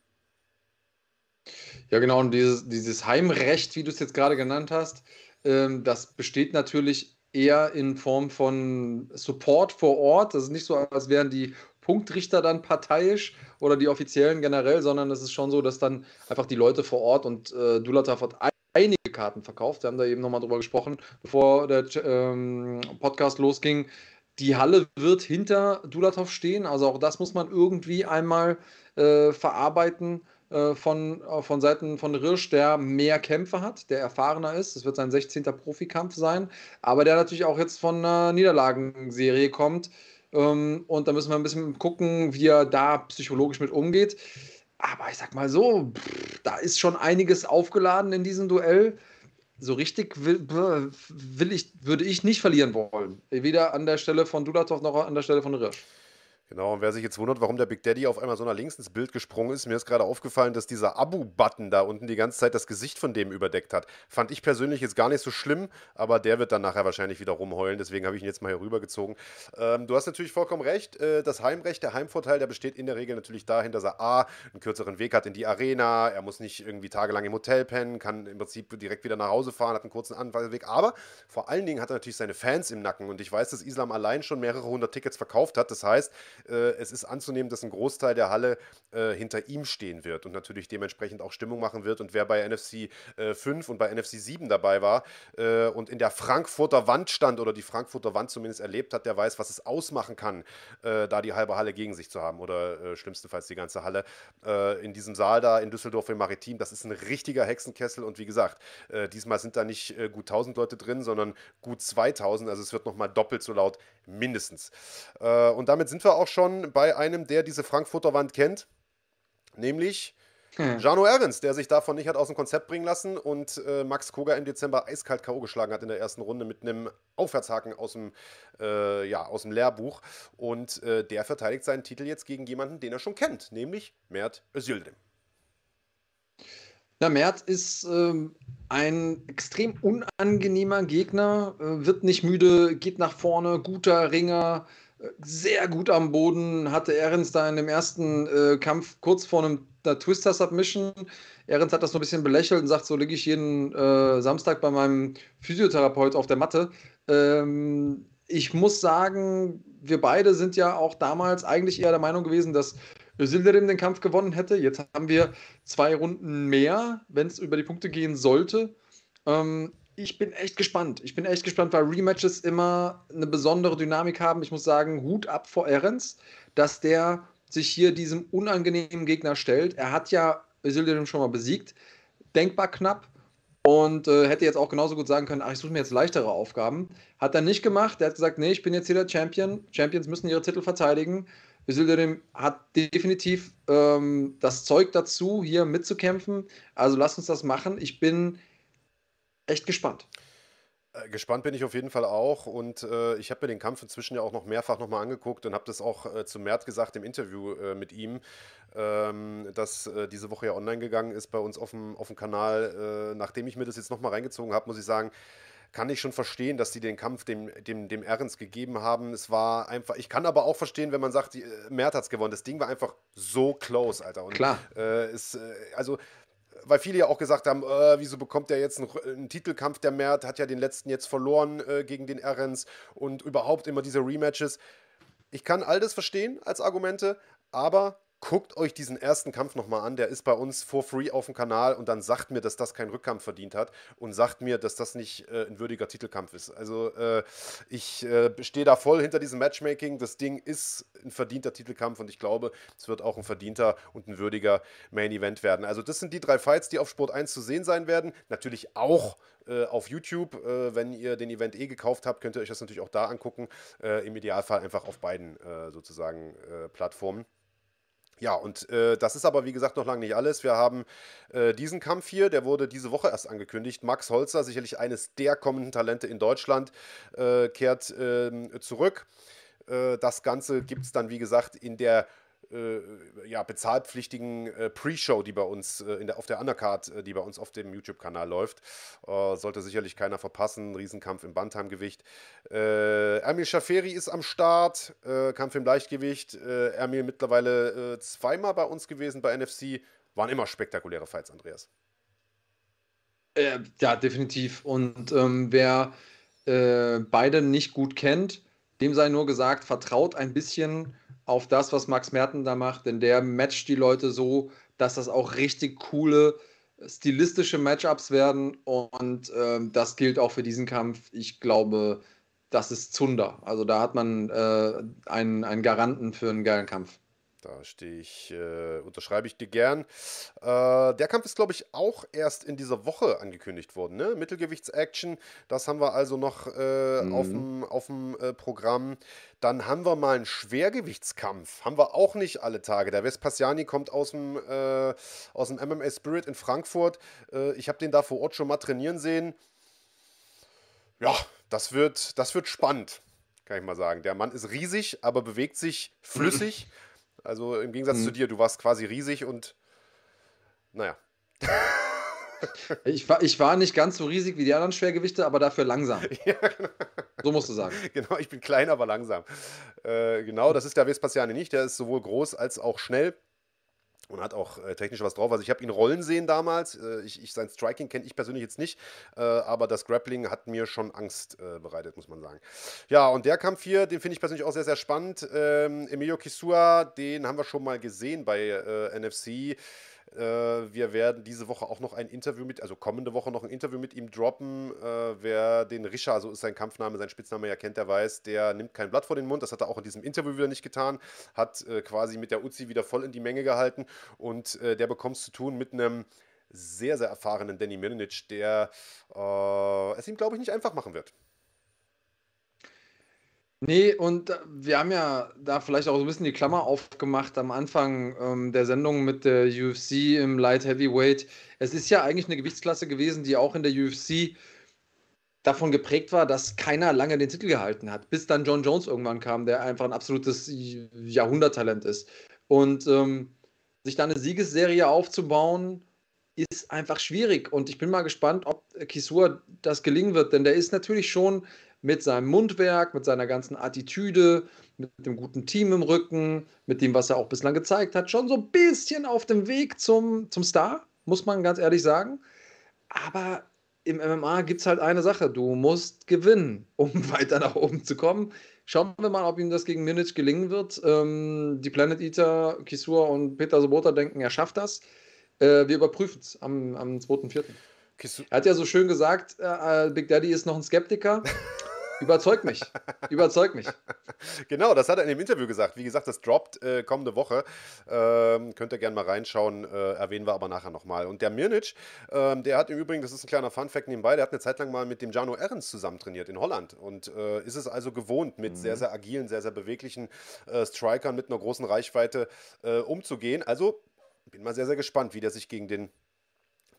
Speaker 2: Ja, genau. Und dieses, dieses Heimrecht, wie du es jetzt gerade genannt hast, ähm, das besteht natürlich eher in Form von Support vor Ort. Das ist nicht so, als wären die Punktrichter dann parteiisch oder die Offiziellen generell, sondern es ist schon so, dass dann einfach die Leute vor Ort und äh, Dulatov hat einige Karten verkauft. Wir haben da eben nochmal drüber gesprochen, bevor der ähm, Podcast losging. Die Halle wird hinter Dulatov stehen, also auch das muss man irgendwie einmal äh, verarbeiten äh, von, äh, von Seiten von Rirsch, der mehr Kämpfe hat, der erfahrener ist. Es wird sein 16. Profikampf sein, aber der natürlich auch jetzt von einer Niederlagenserie kommt. Ähm, und da müssen wir ein bisschen gucken, wie er da psychologisch mit umgeht. Aber ich sag mal so, pff, da ist schon einiges aufgeladen in diesem Duell so richtig will, will ich, würde ich nicht verlieren wollen. Weder an der Stelle von Dulatov noch an der Stelle von Rirsch.
Speaker 1: Genau, und wer sich jetzt wundert, warum der Big Daddy auf einmal so nach links ins Bild gesprungen ist, mir ist gerade aufgefallen, dass dieser Abu-Button da unten die ganze Zeit das Gesicht von dem überdeckt hat. Fand ich persönlich jetzt gar nicht so schlimm, aber der wird dann nachher wahrscheinlich wieder rumheulen, deswegen habe ich ihn jetzt mal hier rübergezogen. Ähm, du hast natürlich vollkommen recht, äh, das Heimrecht, der Heimvorteil, der besteht in der Regel natürlich dahin, dass er A, einen kürzeren Weg hat in die Arena, er muss nicht irgendwie tagelang im Hotel pennen, kann im Prinzip direkt wieder nach Hause fahren, hat einen kurzen Anweg, aber vor allen Dingen hat er natürlich seine Fans im Nacken und ich weiß, dass Islam allein schon mehrere hundert Tickets verkauft hat, das heißt, es ist anzunehmen, dass ein Großteil der Halle äh, hinter ihm stehen wird und natürlich dementsprechend auch Stimmung machen wird. Und wer bei NFC äh, 5 und bei NFC 7 dabei war äh, und in der Frankfurter Wand stand oder die Frankfurter Wand zumindest erlebt hat, der weiß, was es ausmachen kann, äh, da die halbe Halle gegen sich zu haben oder äh, schlimmstenfalls die ganze Halle. Äh, in diesem Saal da in Düsseldorf im Maritim, das ist ein richtiger Hexenkessel und wie gesagt, diesmal sind da nicht gut 1000 Leute drin, sondern gut 2000, also es wird nochmal doppelt so laut mindestens. und damit sind wir auch schon bei einem, der diese Frankfurter Wand kennt, nämlich hm. Jano Ehrens, der sich davon nicht hat aus dem Konzept bringen lassen und äh, Max Koga im Dezember eiskalt K.O. geschlagen hat in der ersten Runde mit einem Aufwärtshaken aus dem, äh, ja, aus dem Lehrbuch. Und äh, der verteidigt seinen Titel jetzt gegen jemanden, den er schon kennt, nämlich Mert Özildim.
Speaker 2: Na, Mert ist ähm, ein extrem unangenehmer Gegner, äh, wird nicht müde, geht nach vorne, guter Ringer, sehr gut am Boden, hatte Ehrens da in dem ersten äh, Kampf kurz vor einem Twister-Submission. Ehrens hat das so ein bisschen belächelt und sagt, so liege ich jeden äh, Samstag bei meinem Physiotherapeut auf der Matte. Ähm, ich muss sagen, wir beide sind ja auch damals eigentlich eher der Meinung gewesen, dass Silderim den Kampf gewonnen hätte. Jetzt haben wir zwei Runden mehr, wenn es über die Punkte gehen sollte. Ähm, ich bin echt gespannt. Ich bin echt gespannt, weil Rematches immer eine besondere Dynamik haben. Ich muss sagen, Hut ab vor Ehrens, dass der sich hier diesem unangenehmen Gegner stellt. Er hat ja Isildirim schon mal besiegt, denkbar knapp und äh, hätte jetzt auch genauso gut sagen können, ach, ich suche mir jetzt leichtere Aufgaben. Hat er nicht gemacht. Er hat gesagt, nee, ich bin jetzt hier der Champion. Champions müssen ihre Titel verteidigen. Isildirim hat definitiv ähm, das Zeug dazu, hier mitzukämpfen. Also lass uns das machen. Ich bin echt gespannt.
Speaker 1: Äh, gespannt bin ich auf jeden Fall auch und äh, ich habe mir den Kampf inzwischen ja auch noch mehrfach nochmal angeguckt und habe das auch äh, zu Mert gesagt im Interview äh, mit ihm, ähm, das äh, diese Woche ja online gegangen ist bei uns auf dem, auf dem Kanal. Äh, nachdem ich mir das jetzt nochmal reingezogen habe, muss ich sagen, kann ich schon verstehen, dass die den Kampf dem, dem, dem Ernst gegeben haben. Es war einfach, ich kann aber auch verstehen, wenn man sagt, die, Mert hat es gewonnen. Das Ding war einfach so close, Alter. Und,
Speaker 2: Klar.
Speaker 1: ist, also weil viele ja auch gesagt haben, äh, wieso bekommt er jetzt einen, einen, Titelkampf? Der Mert hat ja den letzten jetzt verloren äh, gegen den Errens und überhaupt immer diese Rematches. Ich kann all das verstehen als Argumente, aber guckt euch diesen ersten Kampf nochmal an. Der ist bei uns for free auf dem Kanal und dann sagt mir, dass das keinen Rückkampf verdient hat und sagt mir, dass das nicht äh, ein würdiger Titelkampf ist. Also äh, ich äh, stehe da voll hinter diesem Matchmaking. Das Ding ist ein verdienter Titelkampf und ich glaube, es wird auch ein verdienter und ein würdiger Main Event werden. Also das sind die drei Fights, die auf Sport 1 zu sehen sein werden. Natürlich auch äh, auf YouTube. Äh, wenn ihr den Event eh gekauft habt, könnt ihr euch das natürlich auch da angucken. Äh, Im Idealfall einfach auf beiden sozusagen Plattformen. Ja, und äh, das ist aber wie gesagt noch lange nicht alles. Wir haben äh, diesen Kampf hier, der wurde diese Woche erst angekündigt. Max Holzer, sicherlich eines der kommenden Talente in Deutschland, äh, kehrt ähm, zurück. Äh, das Ganze gibt es dann, wie gesagt, in der äh, ja, bezahlpflichtigen äh, Pre-Show, die bei uns äh, in der, auf der Undercard, äh, die bei uns auf dem YouTube-Kanal läuft. Äh, sollte sicherlich keiner verpassen. Riesenkampf im Bantamgewicht. Äh, Ermil Schaferi ist am Start. Kampf im Leichtgewicht. Ermil mittlerweile zweimal bei uns gewesen bei NFC. Waren immer spektakuläre Fights, Andreas.
Speaker 2: ja, definitiv. Und ähm, wer beide nicht gut kennt, dem sei nur gesagt, vertraut ein bisschen auf das, was Max Merten da macht, denn der matcht die Leute so, dass das auch richtig coole stilistische Matchups werden und ähm, das gilt auch für diesen Kampf. Ich glaube, das ist Zunder. Also da hat man äh, einen, einen Garanten für einen geilen Kampf.
Speaker 1: Da stehe ich, äh, unterschreibe ich dir gern. Äh, der Kampf ist, glaube ich, auch erst in dieser Woche angekündigt worden. Ne? Mittelgewichts-Action, das haben wir also noch äh, mhm. auf dem äh, Programm. Dann haben wir mal einen Schwergewichtskampf. Haben wir auch nicht alle Tage. Der Vespasiani kommt aus dem, äh, aus dem MMA Spirit in Frankfurt. Äh, ich habe den da vor Ort schon mal trainieren sehen. Ja, das wird, das wird spannend. kann ich mal sagen. Der Mann ist riesig, aber bewegt sich flüssig. Also im Gegensatz mhm. zu dir, du warst quasi riesig und naja.
Speaker 2: Ich war, ich war nicht ganz so riesig wie die anderen Schwergewichte, aber dafür langsam. Ja, genau. So musst du sagen.
Speaker 1: Genau, ich bin klein, aber langsam. Äh, genau, das ist der Vespasiane nicht. Der ist sowohl groß als auch schnell und hat auch äh, technisch was drauf. Also ich habe ihn rollen sehen damals. Äh, ich, ich, sein Striking kenne ich persönlich jetzt nicht, äh, aber das Grappling hat mir schon Angst äh, bereitet, muss man sagen. Ja, und der Kampf hier, den finde ich persönlich auch sehr, sehr spannend. Ähm, Emilio Kisua, den haben wir schon mal gesehen bei äh, NFC. Äh, wir werden diese Woche auch noch ein Interview mit, also kommende Woche noch ein Interview mit ihm droppen. Äh, wer den Risha, so ist sein Kampfname, sein Spitzname ja kennt, der weiß, der nimmt kein Blatt vor den Mund. Das hat er auch in diesem Interview wieder nicht getan. Hat äh, quasi mit der Uzi wieder voll in die Menge gehalten und der bekommt es zu tun mit einem sehr, sehr erfahrenen Danny Milinic, der äh, es ihm, glaube ich, nicht einfach machen wird.
Speaker 2: Nee, und äh, wir haben ja da vielleicht auch so ein bisschen die Klammer aufgemacht am Anfang ähm, der Sendung mit der UFC im Light Heavyweight. Es ist ja eigentlich eine Gewichtsklasse gewesen, die auch in der UFC davon geprägt war, dass keiner lange den Titel gehalten hat, bis dann John Jones irgendwann kam, der einfach ein absolutes Jahrhunderttalent ist. Und ähm, sich da eine Siegesserie aufzubauen, ist einfach schwierig. Und ich bin mal gespannt, ob Kisur das gelingen wird, denn der ist natürlich schon mit seinem Mundwerk, mit seiner ganzen Attitüde, mit dem guten Team im Rücken, mit dem, was er auch bislang gezeigt hat, schon so ein bisschen auf dem Weg zum, zum Star, muss man ganz ehrlich sagen. Aber im MMA gibt es halt eine Sache, du musst gewinnen, um weiter nach oben zu kommen. Schauen wir mal, ob ihm das gegen Minic gelingen wird. Ähm, die Planet Eater, Kisur und Peter Sobota denken, er schafft das. Äh, wir überprüfen es am, am 2.4. Er hat ja so schön gesagt, äh, Big Daddy ist noch ein Skeptiker. Überzeug mich. Überzeug mich.
Speaker 1: Genau, das hat er in dem Interview gesagt. Wie gesagt, das droppt äh, kommende Woche. Ähm, könnt ihr gerne mal reinschauen. Äh, erwähnen wir aber nachher nochmal. Und der Mirnic, ähm, der hat im Übrigen, das ist ein kleiner Funfact nebenbei, der hat eine Zeit lang mal mit dem Jano Ehrens zusammen trainiert in Holland. Und äh, ist es also gewohnt, mit mhm. sehr, sehr agilen, sehr, sehr beweglichen äh, Strikern mit einer großen Reichweite äh, umzugehen. Also bin mal sehr, sehr gespannt, wie der sich gegen den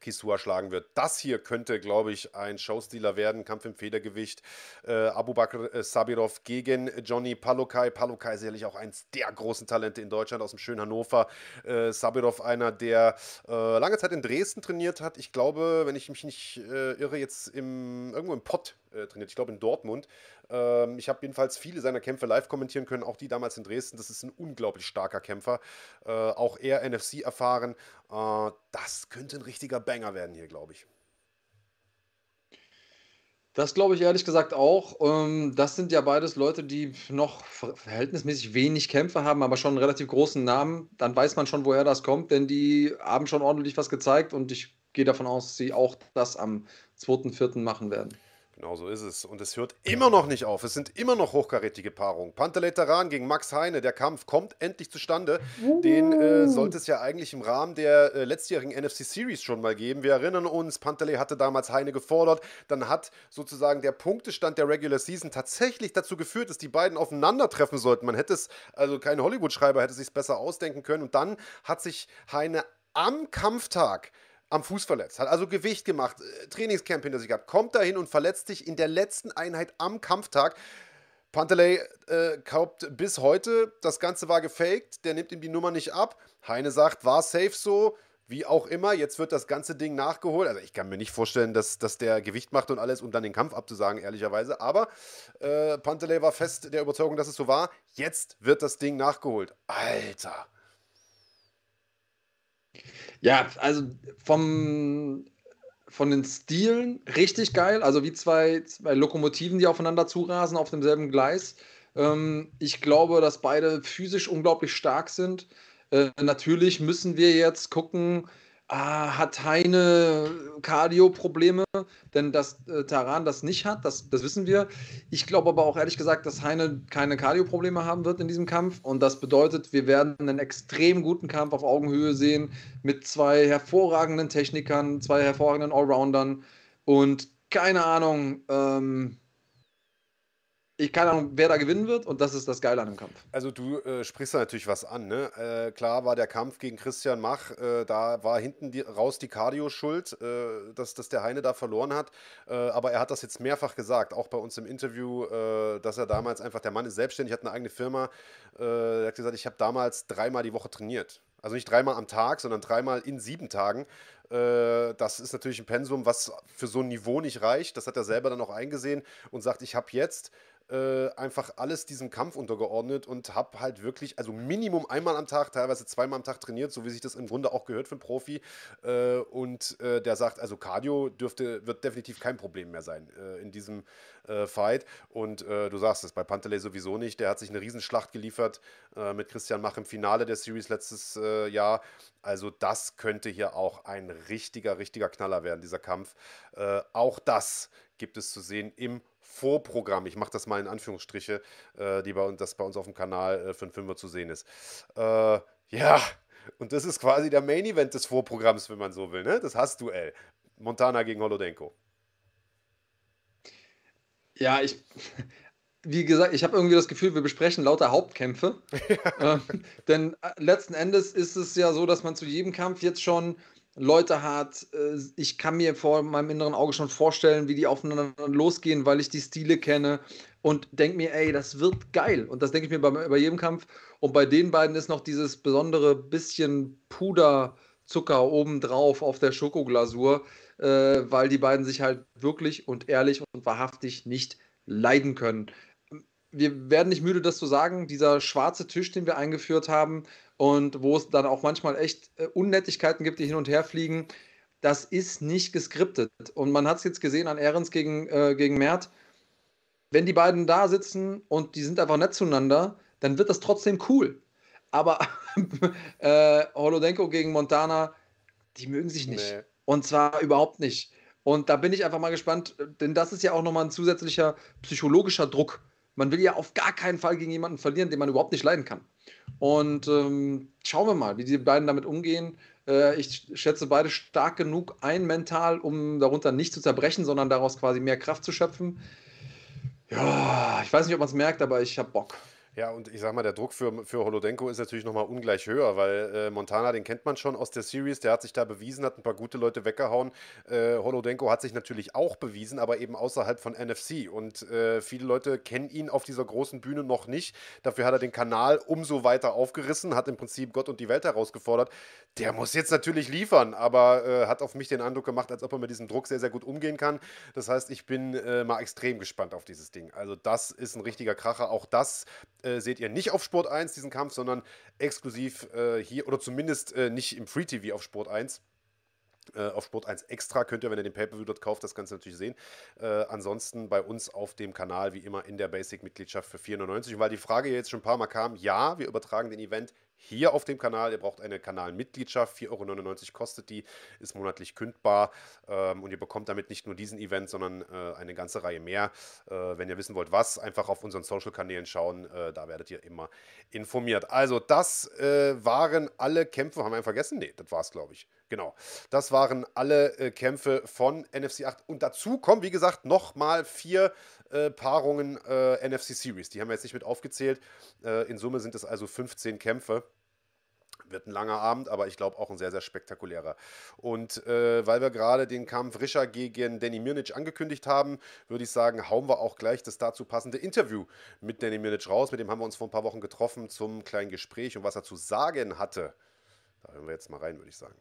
Speaker 1: Kisua schlagen wird. Das hier könnte, glaube ich, ein Showstealer werden. Kampf im Federgewicht. Äh, Abu Bakr äh, Sabirov gegen Johnny Palukai. Palukai sicherlich auch eins der großen Talente in Deutschland aus dem schönen Hannover. Äh, Sabirov einer, der äh, lange Zeit in Dresden trainiert hat. Ich glaube, wenn ich mich nicht äh, irre, jetzt im, irgendwo im Pott äh, trainiert. Ich glaube in Dortmund. Ähm, ich habe jedenfalls viele seiner Kämpfe live kommentieren können, auch die damals in Dresden. Das ist ein unglaublich starker Kämpfer. Äh, auch er NFC erfahren. Äh, das könnte ein richtiger Banger werden hier, glaube ich.
Speaker 2: Das glaube ich ehrlich gesagt auch. Ähm, das sind ja beides Leute, die noch verhältnismäßig wenig Kämpfe haben, aber schon einen relativ großen Namen. Dann weiß man schon, woher das kommt, denn die haben schon ordentlich was gezeigt und ich gehe davon aus, dass sie auch das am 2.4. machen werden.
Speaker 1: Genau so ist es. Und es hört immer noch nicht auf. Es sind immer noch hochkarätige Paarungen. Panteletaran gegen Max Heine. Der Kampf kommt endlich zustande. Den äh, sollte es ja eigentlich im Rahmen der äh, letztjährigen NFC Series schon mal geben. Wir erinnern uns, Pantele hatte damals Heine gefordert. Dann hat sozusagen der Punktestand der Regular Season tatsächlich dazu geführt, dass die beiden aufeinandertreffen sollten. Man hätte es, also kein Hollywood-Schreiber hätte es sich besser ausdenken können. Und dann hat sich Heine am Kampftag am Fuß verletzt, hat also Gewicht gemacht, äh, Trainingscamp hinter sich gehabt, kommt dahin und verletzt sich in der letzten Einheit am Kampftag. Panteley äh, kauft bis heute, das Ganze war gefaked, der nimmt ihm die Nummer nicht ab. Heine sagt, war safe so, wie auch immer, jetzt wird das ganze Ding nachgeholt. Also ich kann mir nicht vorstellen, dass, dass der Gewicht macht und alles, um dann den Kampf abzusagen, ehrlicherweise. Aber äh, Panteley war fest der Überzeugung, dass es so war. Jetzt wird das Ding nachgeholt. Alter.
Speaker 2: Ja, also vom, von den Stilen richtig geil. Also wie zwei, zwei Lokomotiven, die aufeinander zurasen auf demselben Gleis. Ähm, ich glaube, dass beide physisch unglaublich stark sind. Äh, natürlich müssen wir jetzt gucken, ah, hat Heine Cardio-Probleme, denn dass äh, Taran das nicht hat, das, das wissen wir. Ich glaube aber auch ehrlich gesagt, dass Heine keine Cardio-Probleme haben wird in diesem Kampf. Und das bedeutet, wir werden einen extrem guten Kampf auf Augenhöhe sehen mit zwei hervorragenden Technikern, zwei hervorragenden Allroundern. Und keine Ahnung, ähm, ich keine Ahnung, wer da gewinnen wird und das ist das Geile an dem Kampf.
Speaker 1: Also du äh, sprichst da natürlich was an, ne? Äh, klar war der Kampf gegen Christian Mach, äh, da war hinten die, raus die Cardio schuld, äh, dass, dass der Heine da verloren hat. Äh, aber er hat das jetzt mehrfach gesagt, auch bei uns im Interview, äh, dass er damals einfach, der Mann ist selbstständig, hat eine eigene Firma. er hat gesagt, ich habe damals dreimal die Woche trainiert. Also nicht dreimal am Tag, sondern dreimal in sieben Tagen. Das ist natürlich ein Pensum, was für so ein Niveau nicht reicht. Das hat er selber dann auch eingesehen und sagt, ich habe jetzt äh, einfach alles diesem Kampf untergeordnet und habe halt wirklich, also Minimum einmal am Tag, teilweise zweimal am Tag trainiert, so wie sich das im Grunde auch gehört für einen Profi. Äh, und äh, der sagt, also Cardio dürfte, wird definitiv kein Problem mehr sein äh, in diesem äh, Fight. Und du sagst es, bei Panteley sowieso nicht. Der hat sich eine Riesenschlacht geliefert mit Christian Mach im Finale der Series letztes Jahr. Also das könnte hier auch ein richtiger, richtiger Knaller werden, dieser Kampf. auch das gibt es zu sehen im Vorprogramm. Ich mache das mal in Anführungsstriche, äh, die bei, das bei uns auf dem Kanal äh, für den Fünfer zu sehen ist. Äh, ja, und das ist quasi der Main Event des Vorprogramms, wenn man so will. Ne? Das Hassduell. Montana gegen Holodenko.
Speaker 2: Ja, ich, wie gesagt, ich habe irgendwie das Gefühl, wir besprechen lauter Hauptkämpfe. Ja. Äh, denn äh, letzten Endes ist es ja so, dass man zu jedem Kampf jetzt schon Leute hat. Äh, ich kann mir vor meinem inneren Auge schon vorstellen, wie die aufeinander losgehen, weil ich die Stile kenne und denke mir, ey, das wird geil. Und das denke ich mir bei, bei jedem Kampf. Und bei den beiden ist noch dieses besondere bisschen Puderzucker obendrauf auf der Schokoglasur, äh, weil die beiden sich halt wirklich und ehrlich und wahrhaftig nicht leiden können. Wir werden nicht müde, das zu sagen. Dieser schwarze Tisch, den wir eingeführt haben, und wo es dann auch manchmal echt äh, Unnettigkeiten gibt, die hin und her fliegen. Das ist nicht geskriptet. Und man hat es jetzt gesehen an Ehrens gegen, äh, gegen Mert. Wenn die beiden da sitzen und die sind einfach nett zueinander, dann wird das trotzdem cool. Aber äh, Holodenko gegen Montana, die mögen sich nicht. Nee. Und zwar überhaupt nicht. Und da bin ich einfach mal gespannt, denn das ist ja auch nochmal ein zusätzlicher psychologischer Druck. Man will ja auf gar keinen Fall gegen jemanden verlieren, den man überhaupt nicht leiden kann. Und ähm, schauen wir mal, wie die beiden damit umgehen. Äh, ich schätze beide stark genug ein mental, um darunter nicht zu zerbrechen, sondern daraus quasi mehr Kraft zu schöpfen. Ja, ich weiß nicht, ob man es merkt, aber ich habe Bock.
Speaker 1: Ja, und ich sag mal, der Druck für, für Holodenko ist natürlich nochmal ungleich höher, weil äh, Montana, den kennt man schon aus der Series, der hat sich da bewiesen, hat ein paar gute Leute weggehauen. Äh, Holodenko hat sich natürlich auch bewiesen, aber eben außerhalb von NFC. Und äh, viele Leute kennen ihn auf dieser großen Bühne noch nicht. Dafür hat er den Kanal umso weiter aufgerissen, hat im Prinzip Gott und die Welt herausgefordert. Der muss jetzt natürlich liefern, aber äh, hat auf mich den Eindruck gemacht, als ob er mit diesem Druck sehr, sehr gut umgehen kann. Das heißt, ich bin äh, mal extrem gespannt auf dieses Ding. Also, das ist ein richtiger Kracher. Auch das äh, seht ihr nicht auf Sport 1, diesen Kampf, sondern exklusiv äh, hier oder zumindest äh, nicht im Free TV auf Sport 1. Äh, auf Sport 1 Extra könnt ihr, wenn ihr den Pay-Per-View dort kauft, das Ganze natürlich sehen. Äh, ansonsten bei uns auf dem Kanal, wie immer, in der Basic-Mitgliedschaft für 4,99. Und weil die Frage jetzt schon ein paar Mal kam, ja, wir übertragen den Event hier auf dem Kanal. Ihr braucht eine Kanalmitgliedschaft, 4,99 Euro kostet die, ist monatlich kündbar ähm, und ihr bekommt damit nicht nur diesen Event, sondern äh, eine ganze Reihe mehr. Äh, wenn ihr wissen wollt, was, einfach auf unseren Social-Kanälen schauen, äh, da werdet ihr immer informiert. Also das äh, waren alle Kämpfe, haben wir einen vergessen? Nee, das war es, glaube ich. Genau, das waren alle äh, Kämpfe von NFC 8 und dazu kommen, wie gesagt, nochmal vier äh, Paarungen äh, NFC Series. Die haben wir jetzt nicht mit aufgezählt. Äh, in Summe sind es also 15 Kämpfe. Wird ein langer Abend, aber ich glaube auch ein sehr, sehr spektakulärer. Und äh, weil wir gerade den Kampf Rischer gegen Danny Mirnic angekündigt haben, würde ich sagen, hauen wir auch gleich das dazu passende Interview mit Danny Mirnic raus. Mit dem haben wir uns vor ein paar Wochen getroffen zum kleinen Gespräch und was er zu sagen hatte. Da hören wir jetzt mal rein, würde ich sagen.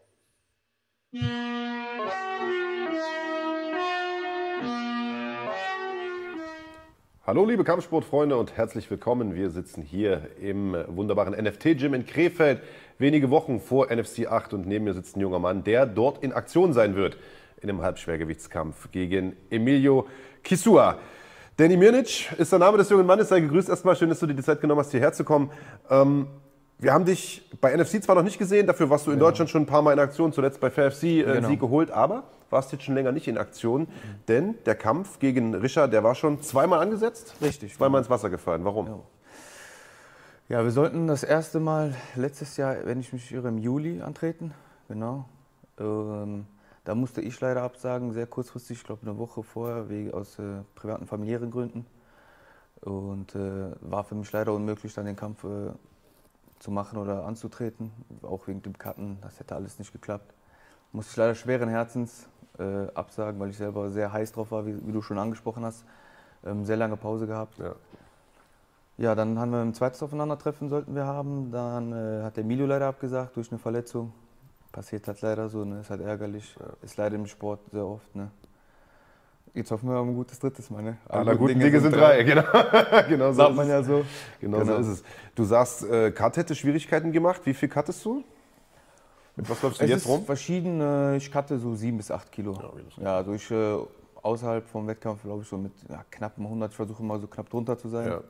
Speaker 1: Hallo liebe Kampfsportfreunde und herzlich willkommen. Wir sitzen hier im wunderbaren NFT-Gym in Krefeld, wenige Wochen vor NFC 8 und neben mir sitzt ein junger Mann, der dort in Aktion sein wird in einem Halbschwergewichtskampf gegen Emilio Kisua. Danny Mirnic ist der Name des jungen Mannes. Sei gegrüßt erstmal. Schön, dass du dir die Zeit genommen hast, hierher zu kommen. Ähm, wir haben dich bei NFC zwar noch nicht gesehen, dafür warst du in genau. Deutschland schon ein paar Mal in Aktion, zuletzt bei FFC äh, genau. Sieg geholt, aber warst jetzt schon länger nicht in Aktion, mhm. denn der Kampf gegen Richard, der war schon zweimal angesetzt.
Speaker 2: Richtig.
Speaker 1: Zweimal ins Wasser gefallen. Warum?
Speaker 4: Ja. ja, wir sollten das erste Mal letztes Jahr, wenn ich mich irre, im Juli antreten. Genau. Ähm, da musste ich leider absagen, sehr kurzfristig, ich glaube eine Woche vorher, wegen, aus äh, privaten familiären Gründen. Und äh, war für mich leider unmöglich, dann den Kampf äh, zu machen oder anzutreten. Auch wegen dem Cutten, das hätte alles nicht geklappt. Musste ich leider schweren Herzens äh, absagen, weil ich selber sehr heiß drauf war, wie, wie du schon angesprochen hast. Ähm, sehr lange Pause gehabt.
Speaker 1: Ja.
Speaker 4: Ja, dann haben wir ein zweites Aufeinandertreffen sollten wir haben. Dann äh, hat der Emilio leider abgesagt durch eine Verletzung. Passiert halt leider so, ne? ist halt ärgerlich. Ist leider im Sport sehr oft. Ne? Jetzt hoffen wir auf ein gutes drittes Mal. Ne?
Speaker 1: Alle guten Dinge, sind drei, genau. genau so
Speaker 4: Sagt man ja so.
Speaker 1: Genau, so
Speaker 4: Genau.
Speaker 1: ist es. Du sagst, äh, Cut hätte Schwierigkeiten gemacht. Wie viel cuttest du? Mit was läufst du
Speaker 4: Es
Speaker 1: jetzt
Speaker 4: ist
Speaker 1: rum?
Speaker 4: verschieden. äh, Ich cutte so sieben bis acht Kilo.
Speaker 1: Ja,
Speaker 4: Ja, also ich äh, außerhalb vom Wettkampf glaube ich so mit ja, knappen 100. Ich versuche immer so knapp drunter zu sein.
Speaker 1: Ja.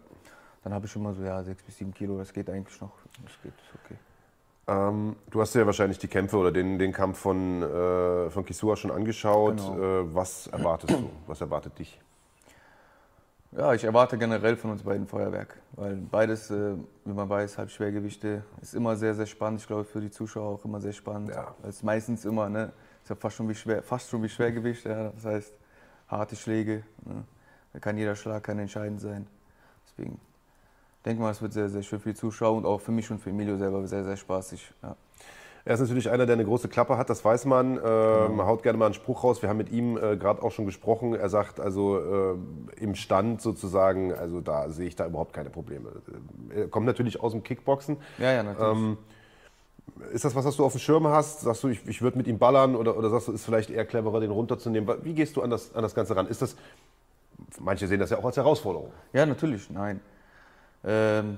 Speaker 4: Dann habe ich immer so ja sechs bis sieben Kilo. Das geht eigentlich noch. Das geht, ist okay.
Speaker 1: Ähm, du hast ja wahrscheinlich die Kämpfe oder den, den Kampf von, äh, von Kisua schon angeschaut.
Speaker 4: Genau.
Speaker 1: Äh, was erwartest du? Was erwartet dich?
Speaker 4: Ja, ich erwarte generell von uns beiden Feuerwerk, weil beides, äh, wie man weiß, Halbschwergewichte ist immer sehr, sehr spannend. Ich glaube, für die Zuschauer auch immer sehr spannend.
Speaker 1: Ja.
Speaker 4: Weil es meistens immer, ne, ist ja fast schon wie, schwer, fast schon wie Schwergewicht. Ja, das heißt, harte Schläge. Ne, da kann jeder Schlag kann entscheidend sein. Deswegen denke mal, es wird sehr, sehr schön für die Zuschauer und auch für mich und für Emilio selber sehr, sehr spaßig. Ja.
Speaker 1: Er ist natürlich einer, der eine große Klappe hat, das weiß man. Ähm, Haut gerne mal einen Spruch raus. Wir haben mit ihm äh, gerade auch schon gesprochen. Er sagt also äh, im Stand sozusagen, also da sehe ich da überhaupt keine Probleme. Er kommt natürlich aus dem Kickboxen.
Speaker 4: Ja, ja, natürlich.
Speaker 1: Ähm, ist das was, was du auf dem Schirm hast? Sagst du, ich, ich würde mit ihm ballern oder, oder sagst du, ist vielleicht eher cleverer, den runterzunehmen? Wie gehst du an das, an das Ganze ran? Ist das, manche sehen das ja auch als Herausforderung.
Speaker 4: Ja, natürlich, nein. Ähm,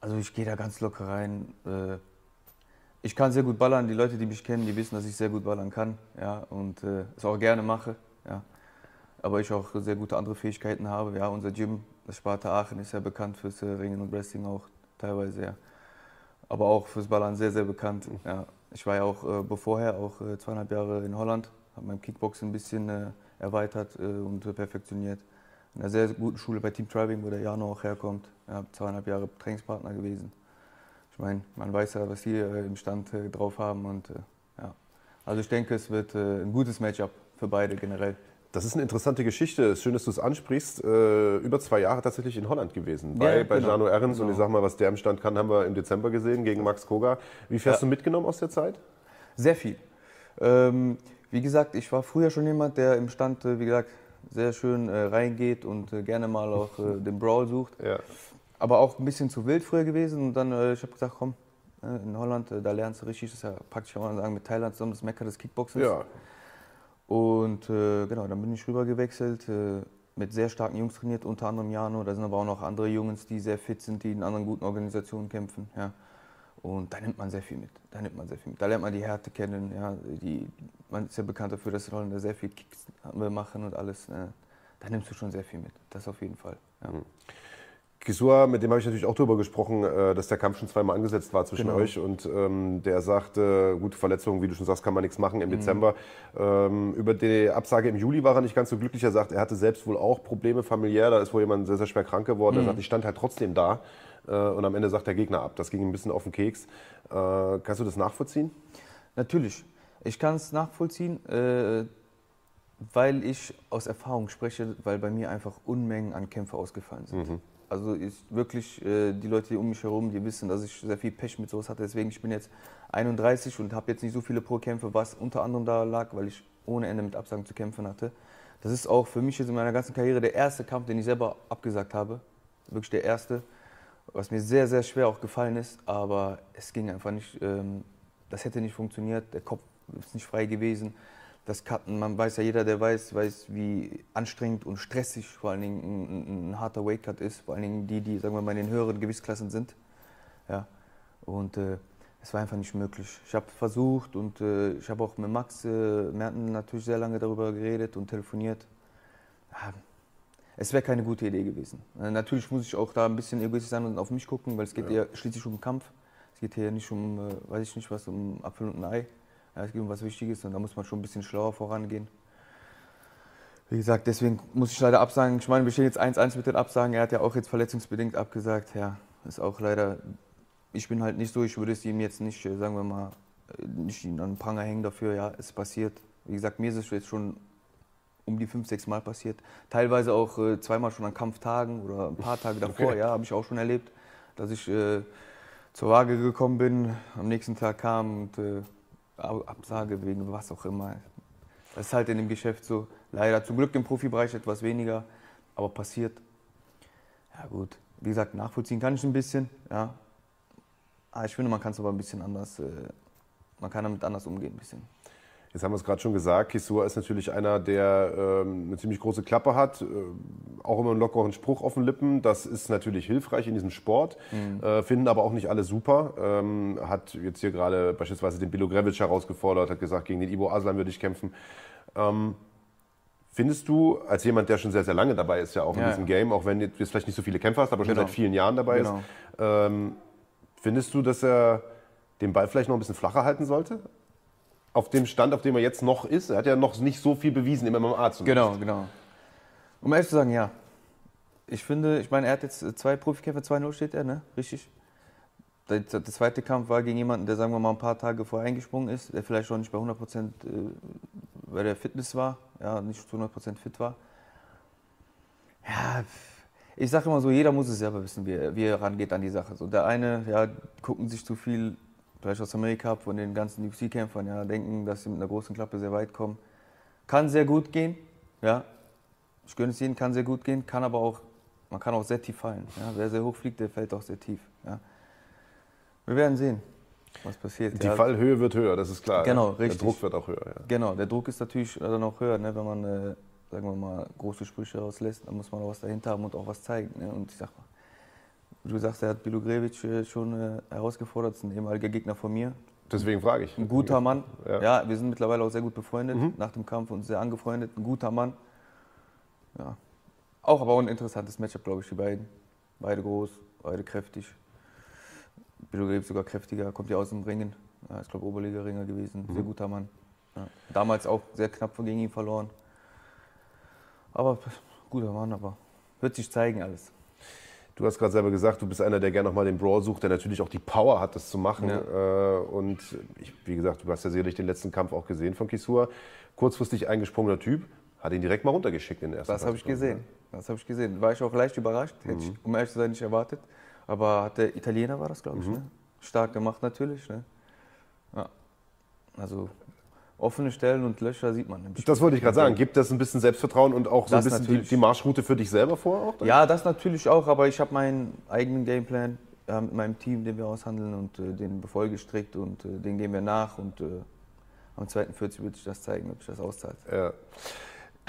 Speaker 4: also ich gehe da ganz locker rein. Äh, ich kann sehr gut ballern. Die Leute, die mich kennen, die wissen, dass ich sehr gut ballern kann. Ja, und äh, es auch gerne mache. Ja. Aber ich auch sehr gute andere Fähigkeiten habe. Ja, unser Gym, das Sparta Aachen, ist ja bekannt fürs äh, Ringen und Wrestling auch teilweise. Ja. Aber auch fürs Ballern sehr, sehr bekannt. Ja. Ich war ja auch äh, bevorher auch äh, zweieinhalb Jahre in Holland, habe mein Kickboxen ein bisschen äh, erweitert äh, und perfektioniert. In einer sehr guten Schule bei Team Driving, wo der Jano auch herkommt. Ja, zweieinhalb Jahre Trainingspartner gewesen. Ich meine, man weiß ja, was die äh, im Stand äh, drauf haben. Und, äh, ja. Also ich denke, es wird äh, ein gutes Matchup für beide generell.
Speaker 1: Das ist eine interessante Geschichte. Es ist schön, dass du es ansprichst. Äh, über zwei Jahre tatsächlich in Holland gewesen. Bei,
Speaker 4: Ja,
Speaker 1: bei
Speaker 4: genau.
Speaker 1: Jano Ehrens. Und
Speaker 4: Genau.
Speaker 1: ich sag mal, was der im Stand kann, haben wir im Dezember gesehen gegen Max Koga. Wie viel hast du mitgenommen aus der Zeit?
Speaker 4: Sehr viel. Ähm, wie gesagt, ich war früher schon jemand, der im Stand, äh, wie gesagt, sehr schön äh, reingeht und äh, gerne mal auch äh, den Brawl sucht.
Speaker 1: Ja.
Speaker 4: aber auch ein bisschen zu wild früher gewesen. Und dann, äh, ich habe gesagt, komm, äh, in Holland, äh, da lernst du richtig, das ist ja praktisch, kann man sagen, mit Thailand zusammen das Mecker des Kickboxens.
Speaker 1: ja.
Speaker 4: Und äh, genau, dann bin ich rüber gewechselt, mit sehr starken Jungs trainiert, unter anderem Jano. Da sind aber auch noch andere Jungs, die sehr fit sind, die in anderen guten Organisationen kämpfen. Ja. Und da nimmt man sehr viel mit. Da nimmt man sehr viel mit. Da lernt man die Härte kennen. Ja. Die, man ist ja bekannt dafür, dass Holländer sehr viel Kicks machen und alles. Äh, da nimmst du schon sehr viel mit. Das auf jeden Fall. Ja.
Speaker 1: Kisua, mit dem habe ich natürlich auch darüber gesprochen, äh, dass der Kampf schon zweimal angesetzt war zwischen
Speaker 4: Genau.
Speaker 1: euch. Und ähm, der sagte, gute Verletzungen, wie du schon sagst, kann man nichts machen im
Speaker 4: Mhm.
Speaker 1: Dezember. Ähm, über die Absage im Juli war er nicht ganz so glücklich. Er sagt, er hatte selbst wohl auch Probleme familiär. Da ist wohl jemand sehr, sehr schwer krank geworden.
Speaker 4: Mhm.
Speaker 1: Er sagt, ich stand halt trotzdem da. Äh, und am Ende sagt der Gegner ab. Das ging ein bisschen auf den Keks. Äh, kannst du das nachvollziehen?
Speaker 4: Natürlich. Ich kann es nachvollziehen, äh, weil ich aus Erfahrung spreche, weil bei mir einfach Unmengen an Kämpfe ausgefallen sind. Also ich wirklich, die Leute um mich herum, die wissen, dass ich sehr viel Pech mit sowas hatte. Deswegen, ich bin jetzt 31 und habe jetzt nicht so viele Pro-Kämpfe, was unter anderem da lag, weil ich ohne Ende mit Absagen zu kämpfen hatte. Das ist auch für mich jetzt in meiner ganzen Karriere der erste Kampf, den ich selber abgesagt habe. Wirklich der erste. Was mir sehr, sehr schwer auch gefallen ist, aber es ging einfach nicht. Ähm, das hätte nicht funktioniert, der Kopf ist nicht frei gewesen. Das Cutten, man weiß ja, jeder, der weiß, weiß, wie anstrengend und stressig vor allen Dingen ein, ein, ein harter Weightcut ist. Vor allen Dingen die, die, sagen wir mal, in den höheren Gewichtsklassen sind. Ja. Und äh, es war einfach nicht möglich. Ich habe versucht und äh, ich habe auch mit Max äh, Merten natürlich sehr lange darüber geredet und telefoniert. Ja, es wäre keine gute Idee gewesen. Äh, natürlich muss ich auch da ein bisschen egoistisch sein und auf mich gucken, weil es geht ja, schließlich um Kampf. Es geht hier nicht um, äh, weiß ich nicht was, um Apfel und ein Ei. Ja, es geht um was Wichtiges und da muss man schon ein bisschen schlauer vorangehen. Wie gesagt, deswegen muss ich leider absagen. Ich meine, wir stehen jetzt 1-1 mit den Absagen. Er hat ja auch jetzt verletzungsbedingt abgesagt. Ja, ist auch leider. Ich bin halt nicht so, ich würde es ihm jetzt nicht, äh, sagen wir mal, nicht ihn an den Pranger hängen dafür. Ja, es passiert. Wie gesagt, mir ist es jetzt schon um die fünf, sechs Mal passiert. Teilweise auch äh, zweimal schon an Kampftagen oder ein paar Tage davor,
Speaker 1: Okay.
Speaker 4: ja, habe ich auch schon erlebt, dass ich äh, zur Waage gekommen bin, am nächsten Tag kam und äh, Ab- Absage wegen was auch immer. Das ist halt in dem Geschäft so. Leider zum Glück im Profibereich etwas weniger, aber passiert. Ja gut, wie gesagt, nachvollziehen kann ich ein bisschen, ja. Aber ich finde, man kann es aber ein bisschen anders, äh, man kann damit anders umgehen ein bisschen.
Speaker 1: Jetzt haben wir es gerade schon gesagt, Kisua ist natürlich einer, der ähm, eine ziemlich große Klappe hat, äh, auch immer einen lockeren Spruch auf den Lippen. Das ist natürlich hilfreich in diesem Sport, äh, finden aber auch nicht alle super. Ähm, hat jetzt hier gerade beispielsweise den Bilo Grevic herausgefordert, hat gesagt, gegen den Ivo Aslan würde ich kämpfen. Ähm, findest du, als jemand, der schon sehr, sehr lange dabei ist, ja auch in
Speaker 4: Ja,
Speaker 1: diesem
Speaker 4: ja.
Speaker 1: Game, auch wenn du jetzt vielleicht nicht so viele Kämpfer hast, aber schon
Speaker 4: Genau.
Speaker 1: seit vielen Jahren dabei
Speaker 4: Genau.
Speaker 1: ist, ähm, findest du, dass er den Ball vielleicht noch ein bisschen flacher halten sollte? Auf dem Stand, auf dem er jetzt noch ist. Er hat ja noch nicht so viel bewiesen im MMA zumindest.
Speaker 4: Genau, genau. Um ehrlich zu sagen, ja. Ich finde, ich meine, er hat jetzt äh, zwei Profikämpfe, 2-0 steht er, ne? Richtig. Der, der zweite Kampf war gegen jemanden, der, sagen wir mal, ein paar Tage vorher eingesprungen ist, der vielleicht schon nicht bei 100 Prozent äh, bei der Fitness war, ja, nicht zu 100 Prozent fit war. Ja, ich sage immer so, jeder muss es selber wissen, wie wie er rangeht an die Sache. So, der eine, ja, gucken sich zu viel, vielleicht aus Amerika, von den ganzen UFC-Kämpfern, ja, denken, dass sie mit einer großen Klappe sehr weit kommen. Kann sehr gut gehen, ja. Ich gönne es ihnen, kann sehr gut gehen, kann aber auch, man kann auch sehr tief fallen. Ja. Wer sehr hoch fliegt, der fällt auch sehr tief. Ja. Wir werden sehen, was passiert.
Speaker 1: Die
Speaker 4: ja.
Speaker 1: Fallhöhe wird höher, das ist klar.
Speaker 4: Genau,
Speaker 1: ja.
Speaker 4: richtig.
Speaker 1: Der Druck wird auch höher. Ja.
Speaker 4: Genau, der Druck ist natürlich dann auch höher, ne? wenn man, äh, sagen wir mal, große Sprüche rauslässt, dann muss man auch was dahinter haben und auch was zeigen. Ne? Und ich sag mal, du sagst, er hat Bilogrevic äh, schon äh, herausgefordert, ist ein ehemaliger Gegner von mir.
Speaker 1: Deswegen frage ich.
Speaker 4: Ein guter Mann.
Speaker 1: Ja.
Speaker 4: Ja. wir sind mittlerweile auch sehr gut befreundet nach dem Kampf und sehr angefreundet. Ein guter Mann. Ja. Auch aber auch ein interessantes Matchup, glaube ich, die beiden. Beide groß, beide kräftig. Bilogrevic sogar kräftiger, kommt ja aus dem Ringen. Ja, ich glaube, Oberliga-Ringer gewesen. Sehr guter Mann. Ja. Damals auch sehr knapp gegen ihn verloren. Aber guter Mann, aber wird sich zeigen alles.
Speaker 1: Du hast gerade selber gesagt, du bist einer, der gerne nochmal den Brawl sucht, der natürlich auch die Power hat, das zu machen. Äh, und ich, wie gesagt, du hast ja sicherlich den letzten Kampf auch gesehen von Kisua. Kurzfristig eingesprungener Typ, hat ihn direkt mal runtergeschickt in der ersten
Speaker 4: Das habe ich gesehen. Das habe ich gesehen. War ich auch leicht überrascht. Hätte ich, um ehrlich zu sein, nicht erwartet. Aber hat der Italiener war das, glaube ich. Ne? Stark gemacht natürlich. Ne? Ja. Also offene Stellen und Löcher sieht man.
Speaker 1: Das wollte ich gerade sagen. Gibt das ein bisschen Selbstvertrauen und auch so ein
Speaker 4: Das
Speaker 1: bisschen die, die Marschroute für dich selber vor? Auch dann?
Speaker 4: Ja, das natürlich auch, aber ich habe meinen eigenen Gameplan äh, mit meinem Team, den wir aushandeln und äh, den befolge strikt und äh, den gehen wir nach und äh, am 2.40 wird sich das zeigen, ob sich das auszahlt.
Speaker 1: Ja.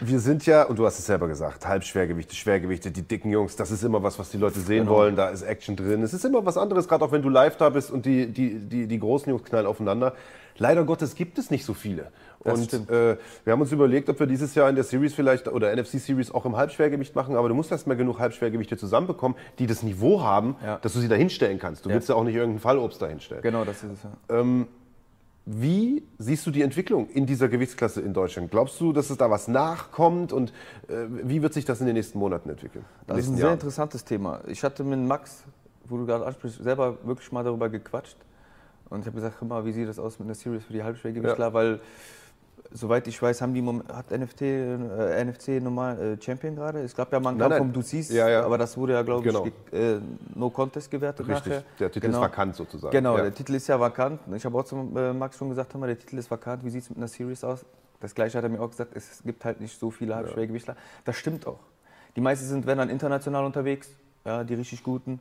Speaker 1: Wir sind ja, und du hast es selber gesagt, Halbschwergewichte, Schwergewichte, die dicken Jungs, das ist immer was, was die Leute sehen
Speaker 4: Genau.
Speaker 1: wollen, da ist Action drin. Es ist immer was anderes, gerade auch wenn du live da bist und die, die, die, die großen Jungs knallen aufeinander. Leider Gottes gibt es nicht so viele.
Speaker 4: Das
Speaker 1: und äh, wir haben uns überlegt, ob wir dieses Jahr in der Series vielleicht oder NFC Series auch im Halbschwergewicht machen, aber du musst erst mal genug Halbschwergewichte zusammenbekommen, die das Niveau haben,
Speaker 4: Ja.
Speaker 1: dass du sie da hinstellen kannst. Du
Speaker 4: Ja.
Speaker 1: willst ja auch nicht irgendeinen Fallobst da hinstellen.
Speaker 4: Genau, das ist es. Ja.
Speaker 1: Wie siehst du die Entwicklung in dieser Gewichtsklasse in Deutschland? Glaubst du, dass es da was nachkommt und äh, wie wird sich das in den nächsten Monaten entwickeln?
Speaker 4: Das ist ein
Speaker 1: nächsten
Speaker 4: sehr
Speaker 1: Jahren?
Speaker 4: interessantes Thema. Ich hatte mit Max, wo du gerade ansprichst, selber wirklich mal darüber gequatscht. Und ich habe gesagt, guck mal, wie sieht das aus mit einer Series für die Halbschwergewichtler?
Speaker 1: Ja.
Speaker 4: Weil, soweit ich weiß, haben die hat NFT, äh, NFC normal äh, Champion gerade. Es gab ja mal einen Kampf um Ducis,
Speaker 1: Ja, ja.
Speaker 4: aber das wurde ja, glaube
Speaker 1: Genau.
Speaker 4: ich, äh, No Contest gewertet
Speaker 1: Richtig,
Speaker 4: nachher.
Speaker 1: der Titel
Speaker 4: Genau.
Speaker 1: ist vakant sozusagen.
Speaker 4: Genau,
Speaker 1: ja.
Speaker 4: der Titel ist ja vakant. Ich habe auch zu äh, Max schon gesagt, mal, der Titel ist vakant, wie sieht es mit einer Series aus? Das gleiche hat er mir auch gesagt, es gibt halt nicht so viele Halbschwergewichtler. Das stimmt auch. Die meisten sind, wenn dann international unterwegs, ja, die richtig guten.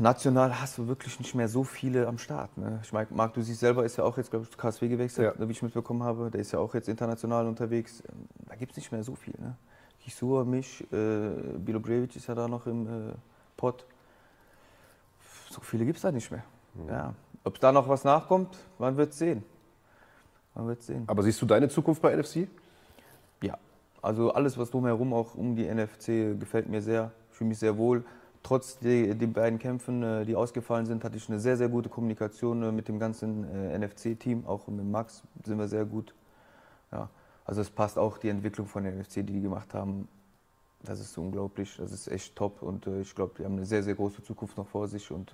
Speaker 4: National hast du wirklich nicht mehr so viele am Start. Ne? Ich meine, Marc, du siehst selber, ist ja auch jetzt, glaube ich, zu KSW gewechselt,
Speaker 1: Ja.
Speaker 4: wie ich mitbekommen habe. Der ist ja auch jetzt international unterwegs. Da gibt es nicht mehr so viel. Ne? Kisua, mich, äh, Bilo Brevic ist ja da noch im äh, Pott. So viele gibt es da nicht mehr. Ja. Ob da noch was nachkommt, man wird sehen. Man wird sehen.
Speaker 1: Aber siehst du deine Zukunft bei NFC?
Speaker 4: Ja, also alles, was drumherum auch um die NFC gefällt mir sehr. Ich fühle mich sehr wohl. Trotz den beiden Kämpfen, äh, die ausgefallen sind, hatte ich eine sehr, sehr gute Kommunikation äh, mit dem ganzen äh, NFC-Team. Auch mit Max sind wir sehr gut. Ja, also es passt auch die Entwicklung von der NFC, die die gemacht haben. Das ist unglaublich, das ist echt top und ich glaube, die haben eine sehr, sehr große Zukunft noch vor sich und.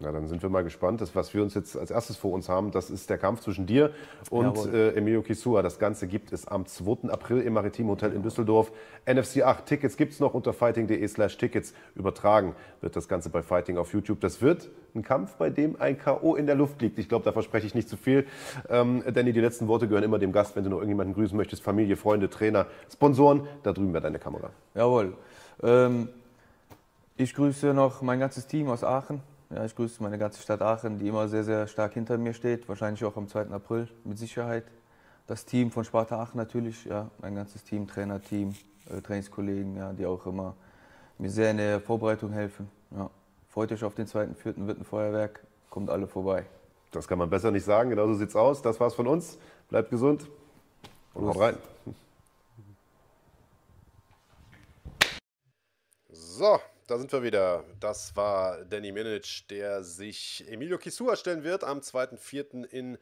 Speaker 1: Na, dann sind wir mal gespannt. Das, was wir uns jetzt als erstes vor uns haben, das ist der Kampf zwischen dir und äh, Emilio Kisua. Das Ganze gibt es am 2. April im Maritim Hotel in Düsseldorf. NFC 8 Tickets gibt es noch unter fighting.de slash Tickets. Übertragen wird das Ganze bei Fighting auf YouTube. Das wird ein Kampf, bei dem ein K.O. in der Luft liegt. Ich glaube, da verspreche ich nicht zu viel. Ähm, Danny, die letzten Worte gehören immer dem Gast, wenn du noch irgendjemanden grüßen möchtest. Familie, Freunde, Trainer, Sponsoren. Da drüben wäre deine Kamera.
Speaker 4: Jawohl. Ähm, ich grüße noch mein ganzes Team aus Aachen ja, ich grüße meine ganze Stadt Aachen, die immer sehr, sehr stark hinter mir steht. Wahrscheinlich auch am 2. April mit Sicherheit. Das Team von Sparta Aachen natürlich, ja, mein ganzes Team, Trainerteam, äh, Trainingskollegen, ja, die auch immer mir sehr in der Vorbereitung helfen. Ja. Freut euch auf den 2.4. wird ein Feuerwerk, kommt alle vorbei.
Speaker 1: Das kann man besser nicht sagen, genau so sieht's aus. Das war's von uns. Bleibt gesund und haut rein. So, da sind wir wieder. Das war Danny Minic, der sich Emilio Kisua stellen wird am 2.4. in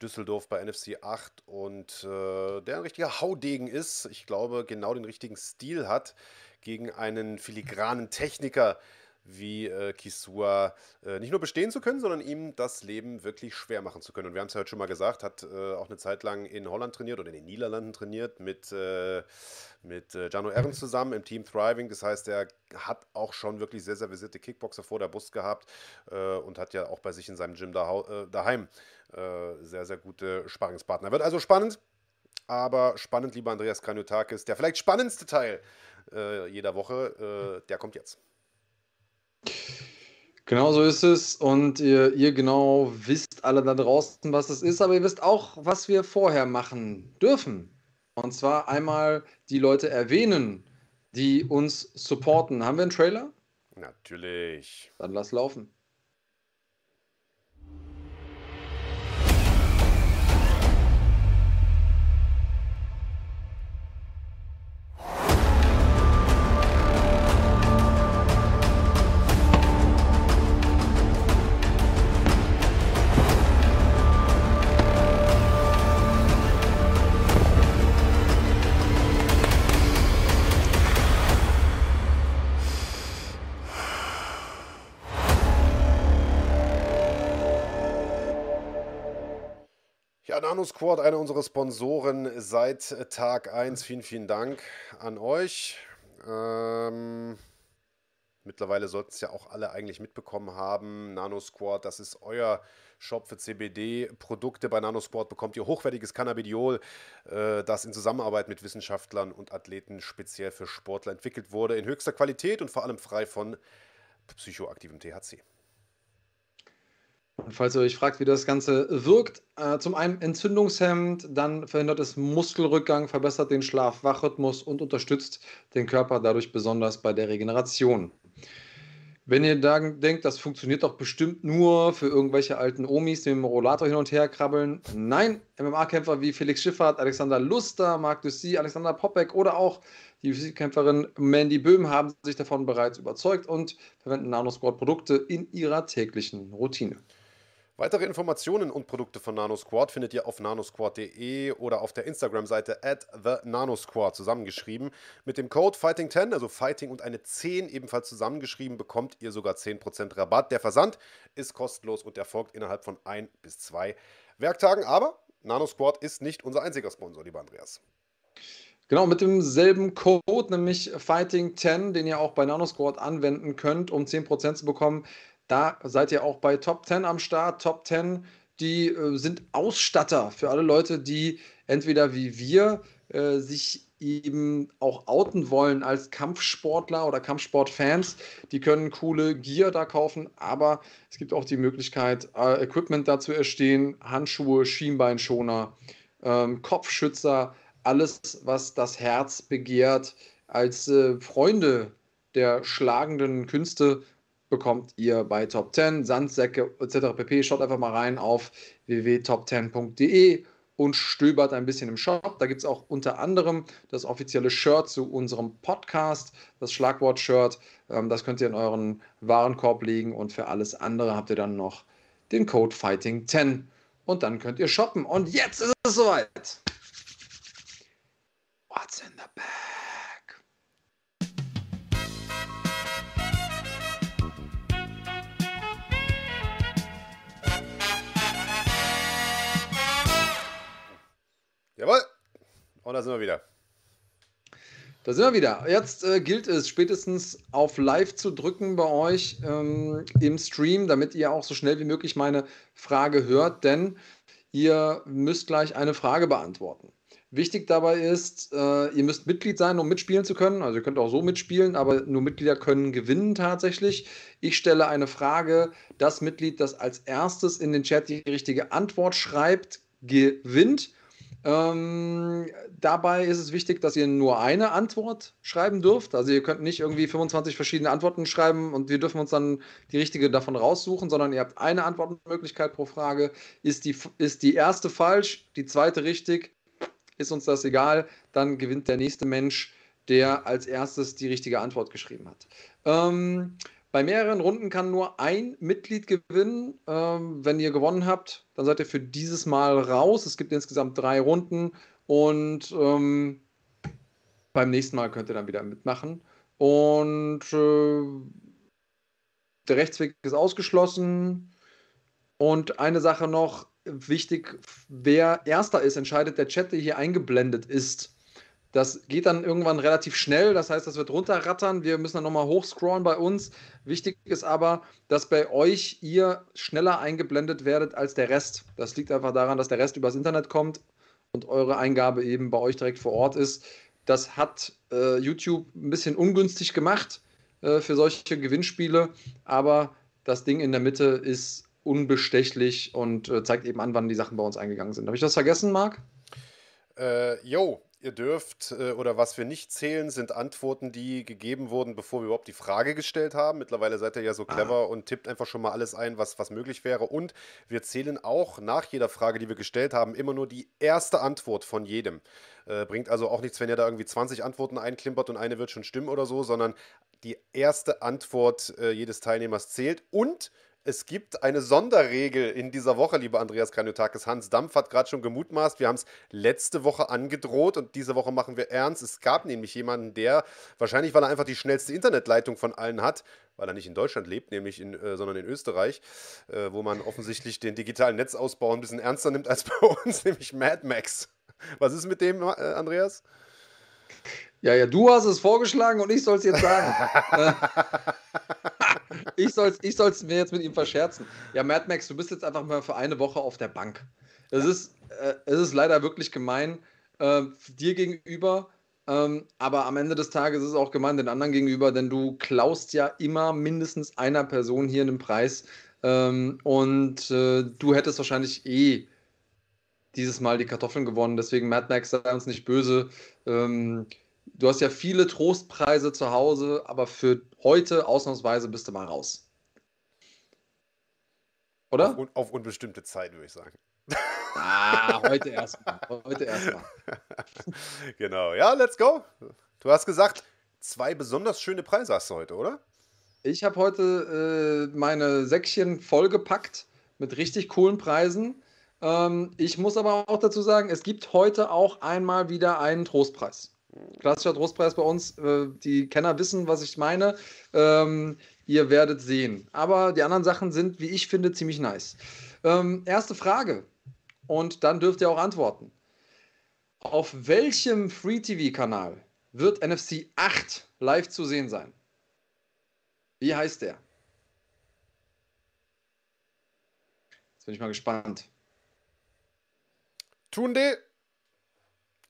Speaker 1: Düsseldorf bei NFC 8 und äh, der ein richtiger Haudegen ist. Ich glaube, genau den richtigen Stil hat gegen einen filigranen Techniker wie äh, Kisua äh, nicht nur bestehen zu können, sondern ihm das Leben wirklich schwer machen zu können. Und wir haben es ja heute schon mal gesagt, hat äh, auch eine Zeit lang in Holland trainiert oder in den Niederlanden trainiert mit, äh, mit äh, Jano Ehren zusammen im Team Thriving. Das heißt, er hat auch schon wirklich sehr, sehr visierte Kickboxer vor der Brust gehabt äh, und hat ja auch bei sich in seinem Gym da, daheim sehr, sehr gute Sparringspartner. Wird also spannend. Aber spannend, lieber Andreas Kranjotakis, der vielleicht spannendste Teil jeder Woche, der kommt jetzt.
Speaker 2: Genau so ist es. Und ihr, ihr genau wisst alle da draußen, was es ist, aber ihr wisst auch, was wir vorher machen dürfen. Und zwar einmal die Leute erwähnen, die uns supporten. Haben wir einen Trailer?
Speaker 1: Natürlich.
Speaker 2: Dann lass laufen.
Speaker 1: Nano Squad, einer unserer Sponsoren seit Tag 1. Vielen, vielen Dank an euch. Ähm, mittlerweile sollten es ja auch alle eigentlich mitbekommen haben. Nano Squad, das ist euer Shop für CBD-Produkte. Bei Nano Squad bekommt ihr hochwertiges Cannabidiol, äh, das in Zusammenarbeit mit Wissenschaftlern und Athleten speziell für Sportler entwickelt wurde, in höchster Qualität und vor allem frei von psychoaktivem THC.
Speaker 2: Und falls ihr euch fragt, wie das Ganze wirkt, äh, zum einen Entzündungshemd, dann verhindert es Muskelrückgang, verbessert den Schlaf-Wach-Rhythmus und unterstützt den Körper dadurch besonders bei der Regeneration. Wenn ihr da denkt, das funktioniert doch bestimmt nur für irgendwelche alten Omis, die dem Rollator hin und her krabbeln. Nein, MMA-Kämpfer wie Felix Schiffert, Alexander Luster, Marc Dussy, Alexander Popek oder auch die Physikkämpferin Mandy Böhm haben sich davon bereits überzeugt und verwenden Nanosquad-Produkte in ihrer täglichen Routine.
Speaker 1: Weitere Informationen und Produkte von NanoSquad findet ihr auf nanosquad.de oder auf der Instagram-Seite at the nanosquad zusammengeschrieben. Mit dem Code Fighting10, also Fighting und eine 10 ebenfalls zusammengeschrieben, bekommt ihr sogar 10% Rabatt. Der Versand ist kostenlos und erfolgt innerhalb von ein bis zwei Werktagen. Aber NanoSquad ist nicht unser einziger Sponsor, lieber Andreas.
Speaker 2: Genau, mit demselben Code, nämlich Fighting10, den ihr auch bei NanoSquad anwenden könnt, um 10% zu bekommen, da seid ihr auch bei Top 10 am Start. Top 10, die äh, sind Ausstatter für alle Leute, die entweder wie wir äh, sich eben auch outen wollen als Kampfsportler oder Kampfsportfans. Die können coole Gear da kaufen, aber es gibt auch die Möglichkeit, äh, Equipment dazu erstehen, Handschuhe, Schienbeinschoner, ähm, Kopfschützer, alles, was das Herz begehrt, als äh, Freunde der schlagenden Künste bekommt ihr bei Top 10, Sandsäcke etc. pp. Schaut einfach mal rein auf www.top10.de und stöbert ein bisschen im Shop. Da gibt es auch unter anderem das offizielle Shirt zu unserem Podcast, das Schlagwort-Shirt. Ähm, das könnt ihr in euren Warenkorb legen und für alles andere habt ihr dann noch den Code Fighting10 und dann könnt ihr shoppen. Und jetzt ist es soweit. What's in the bag?
Speaker 1: Und da sind wir wieder.
Speaker 2: Da sind wir wieder. Jetzt äh, gilt es spätestens auf Live zu drücken bei euch ähm, im Stream, damit ihr auch so schnell wie möglich meine Frage hört, denn ihr müsst gleich eine Frage beantworten. Wichtig dabei ist, äh, ihr müsst Mitglied sein, um mitspielen zu können. Also ihr könnt auch so mitspielen, aber nur Mitglieder können gewinnen tatsächlich. Ich stelle eine Frage. Das Mitglied, das als erstes in den Chat die richtige Antwort schreibt, gewinnt. Ähm, dabei ist es wichtig, dass ihr nur eine Antwort schreiben dürft. Also ihr könnt nicht irgendwie 25 verschiedene Antworten schreiben und wir dürfen uns dann die richtige davon raussuchen, sondern ihr habt eine Antwortmöglichkeit pro Frage. Ist die, ist die erste falsch, die zweite richtig, ist uns das egal. Dann gewinnt der nächste Mensch, der als erstes die richtige Antwort geschrieben hat. Ähm, bei mehreren Runden kann nur ein Mitglied gewinnen. Ähm, wenn ihr gewonnen habt, dann seid ihr für dieses Mal raus. Es gibt insgesamt drei Runden und ähm, beim nächsten Mal könnt ihr dann wieder mitmachen. Und äh, der Rechtsweg ist ausgeschlossen. Und eine Sache noch, wichtig, wer erster ist, entscheidet der Chat, der hier eingeblendet ist. Das geht dann irgendwann relativ schnell, das heißt, das wird runterrattern. Wir müssen dann nochmal hochscrollen bei uns. Wichtig ist aber, dass bei euch ihr schneller eingeblendet werdet als der Rest. Das liegt einfach daran, dass der Rest übers Internet kommt und eure Eingabe eben bei euch direkt vor Ort ist. Das hat äh, YouTube ein bisschen ungünstig gemacht äh, für solche Gewinnspiele, aber das Ding in der Mitte ist unbestechlich und äh, zeigt eben an, wann die Sachen bei uns eingegangen sind. Habe ich das vergessen, Marc?
Speaker 1: Äh, jo, ihr dürft äh, oder was wir nicht zählen, sind Antworten, die gegeben wurden, bevor wir überhaupt die Frage gestellt haben. Mittlerweile seid ihr ja so clever ah. und tippt einfach schon mal alles ein, was, was möglich wäre. Und wir zählen auch nach jeder Frage, die wir gestellt haben, immer nur die erste Antwort von jedem. Äh, bringt also auch nichts, wenn ihr da irgendwie 20 Antworten einklimpert und eine wird schon stimmen oder so, sondern die erste Antwort äh, jedes Teilnehmers zählt. Und es gibt eine Sonderregel in dieser Woche, lieber Andreas Kranjotakis. Hans Dampf hat gerade schon gemutmaßt. Wir haben es letzte Woche angedroht und diese Woche machen wir ernst. Es gab nämlich jemanden, der, wahrscheinlich weil er einfach die schnellste Internetleitung von allen hat, weil er nicht in Deutschland lebt, nämlich in, äh, sondern in Österreich, äh, wo man offensichtlich den digitalen Netzausbau ein bisschen ernster nimmt als bei uns, nämlich Mad Max. Was ist mit dem, äh, Andreas?
Speaker 2: Ja, ja, du hast es vorgeschlagen und ich soll es jetzt sagen. ich soll es ich soll's mir jetzt mit ihm verscherzen. Ja, Mad Max, du bist jetzt einfach mal für eine Woche auf der Bank. Es, ja. ist, äh, es ist leider wirklich gemein äh, dir gegenüber, ähm, aber am Ende des Tages ist es auch gemein den anderen gegenüber, denn du klaust ja immer mindestens einer Person hier einen Preis ähm, und äh, du hättest wahrscheinlich eh dieses Mal die Kartoffeln gewonnen. Deswegen, Mad Max, sei uns nicht böse. Ähm, du hast ja viele Trostpreise zu Hause, aber für heute ausnahmsweise bist du mal raus. Oder?
Speaker 1: Auf, un auf unbestimmte Zeit, würde ich sagen.
Speaker 2: Ah, heute erstmal. Heute erstmal.
Speaker 1: genau. Ja, let's go. Du hast gesagt, zwei besonders schöne Preise hast du heute, oder?
Speaker 2: Ich habe heute äh, meine Säckchen vollgepackt mit richtig coolen Preisen. Ähm, ich muss aber auch dazu sagen, es gibt heute auch einmal wieder einen Trostpreis. Klassischer Trostpreis bei uns. Äh, die Kenner wissen, was ich meine. Ähm, ihr werdet sehen. Aber die anderen Sachen sind, wie ich finde, ziemlich nice. Ähm, erste Frage. Und dann dürft ihr auch antworten. Auf welchem Free-TV-Kanal wird NFC 8 live zu sehen sein? Wie heißt der? Jetzt bin ich mal gespannt.
Speaker 1: Tunde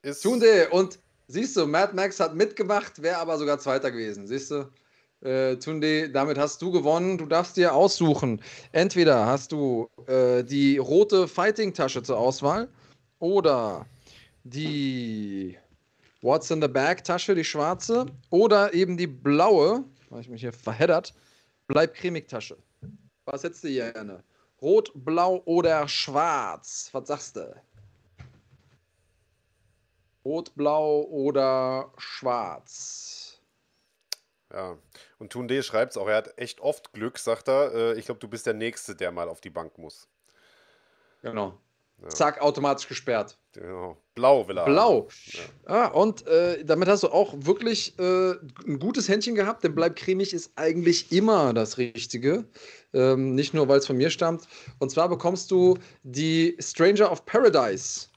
Speaker 2: ist. Tunde und Siehst du, Mad Max hat mitgemacht, wäre aber sogar Zweiter gewesen. Siehst du? Äh, Tunde, damit hast du gewonnen. Du darfst dir aussuchen. Entweder hast du äh, die rote Fighting-Tasche zur Auswahl oder die What's in the Bag-Tasche, die schwarze, oder eben die blaue, weil ich mich hier verheddert, Bleib cremig-Tasche. Was hättest du hier gerne? Rot, blau oder schwarz? Was sagst du? Rot, blau oder schwarz.
Speaker 1: Ja, und Tunde schreibt es auch, er hat echt oft Glück, sagt er. Äh, ich glaube, du bist der Nächste, der mal auf die Bank muss.
Speaker 2: Genau. Ja. Zack, automatisch gesperrt.
Speaker 1: Genau. Blau will er.
Speaker 2: Blau. Ja. Ah, und äh, damit hast du auch wirklich äh, ein gutes Händchen gehabt, denn Bleib cremig ist eigentlich immer das Richtige. Ähm, nicht nur, weil es von mir stammt. Und zwar bekommst du die Stranger of Paradise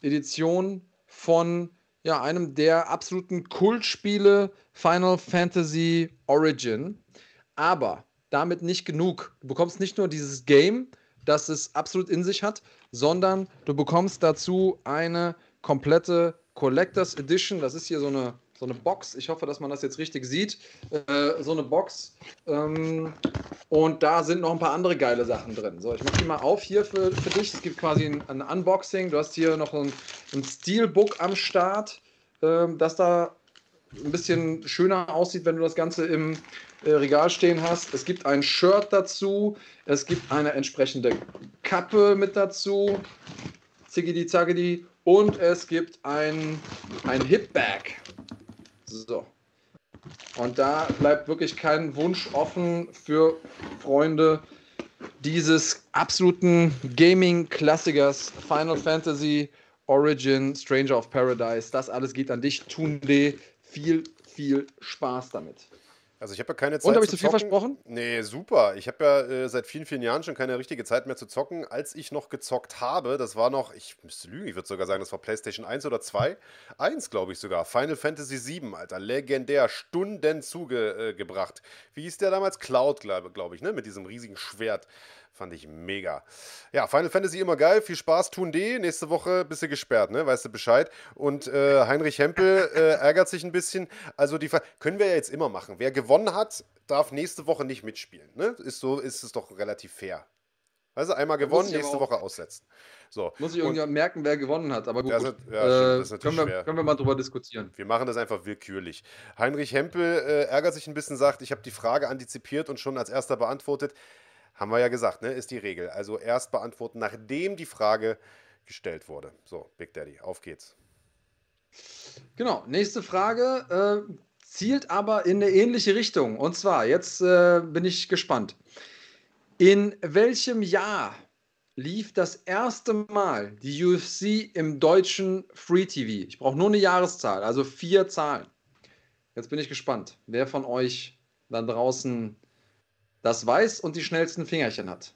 Speaker 2: Edition von ja, einem der absoluten Kultspiele Final Fantasy Origin. Aber damit nicht genug. Du bekommst nicht nur dieses Game, das es absolut in sich hat, sondern du bekommst dazu eine komplette Collectors Edition. Das ist hier so eine, so eine Box. Ich hoffe, dass man das jetzt richtig sieht. Äh, so eine Box. Ähm, und da sind noch ein paar andere geile Sachen drin. So, ich mache die mal auf hier für, für dich. Es gibt quasi ein, ein Unboxing. Du hast hier noch ein, ein Steelbook am Start, ähm, das da ein bisschen schöner aussieht, wenn du das Ganze im äh, Regal stehen hast. Es gibt ein Shirt dazu. Es gibt eine entsprechende Kappe mit dazu. Ziggidi Zaggidi. Und es gibt ein, ein Hip-Bag. So. Und da bleibt wirklich kein Wunsch offen für Freunde dieses absoluten Gaming-Klassikers Final Fantasy Origin, Stranger of Paradise. Das alles geht an dich, Tunde. Viel, viel Spaß damit.
Speaker 1: Also ich habe ja keine Zeit.
Speaker 2: Und habe ich zu viel versprochen?
Speaker 1: Nee, super. Ich habe ja äh, seit vielen, vielen Jahren schon keine richtige Zeit mehr zu zocken. Als ich noch gezockt habe, das war noch, ich müsste lügen, ich würde sogar sagen, das war PlayStation 1 oder 2. 1, glaube ich sogar. Final Fantasy 7, Alter. Legendär. Stunden zugebracht. Äh, Wie hieß der damals? Cloud, glaube glaub ich, ne? Mit diesem riesigen Schwert. Fand ich mega. Ja, Final Fantasy immer geil. Viel Spaß, tun D. Nächste Woche bist du gesperrt, ne? Weißt du Bescheid. Und äh, Heinrich Hempel äh, ärgert sich ein bisschen. Also die können wir ja jetzt immer machen. Wer gewonnen hat, darf nächste Woche nicht mitspielen. Ne? Ist so, ist es doch relativ fair. Also einmal gewonnen, nächste Woche aussetzen. So.
Speaker 2: Muss ich irgendwie merken, wer gewonnen hat. Aber gut,
Speaker 1: das ist, ja, äh,
Speaker 2: können, wir, können, wir, mal drüber diskutieren.
Speaker 1: Wir machen das einfach willkürlich. Heinrich Hempel äh, ärgert sich ein bisschen, sagt, ich habe die Frage antizipiert und schon als erster beantwortet. Haben wir ja gesagt, ne? Ist die Regel. Also erst beantworten, nachdem die Frage gestellt wurde. So, Big Daddy, auf geht's.
Speaker 2: Genau, nächste Frage äh, zielt aber in eine ähnliche Richtung. Und zwar, jetzt äh, bin ich gespannt. In welchem Jahr lief das erste Mal die UFC im deutschen Free TV? Ich brauche nur eine Jahreszahl, also vier Zahlen. Jetzt bin ich gespannt, wer von euch da draußen das weiß und die schnellsten Fingerchen hat.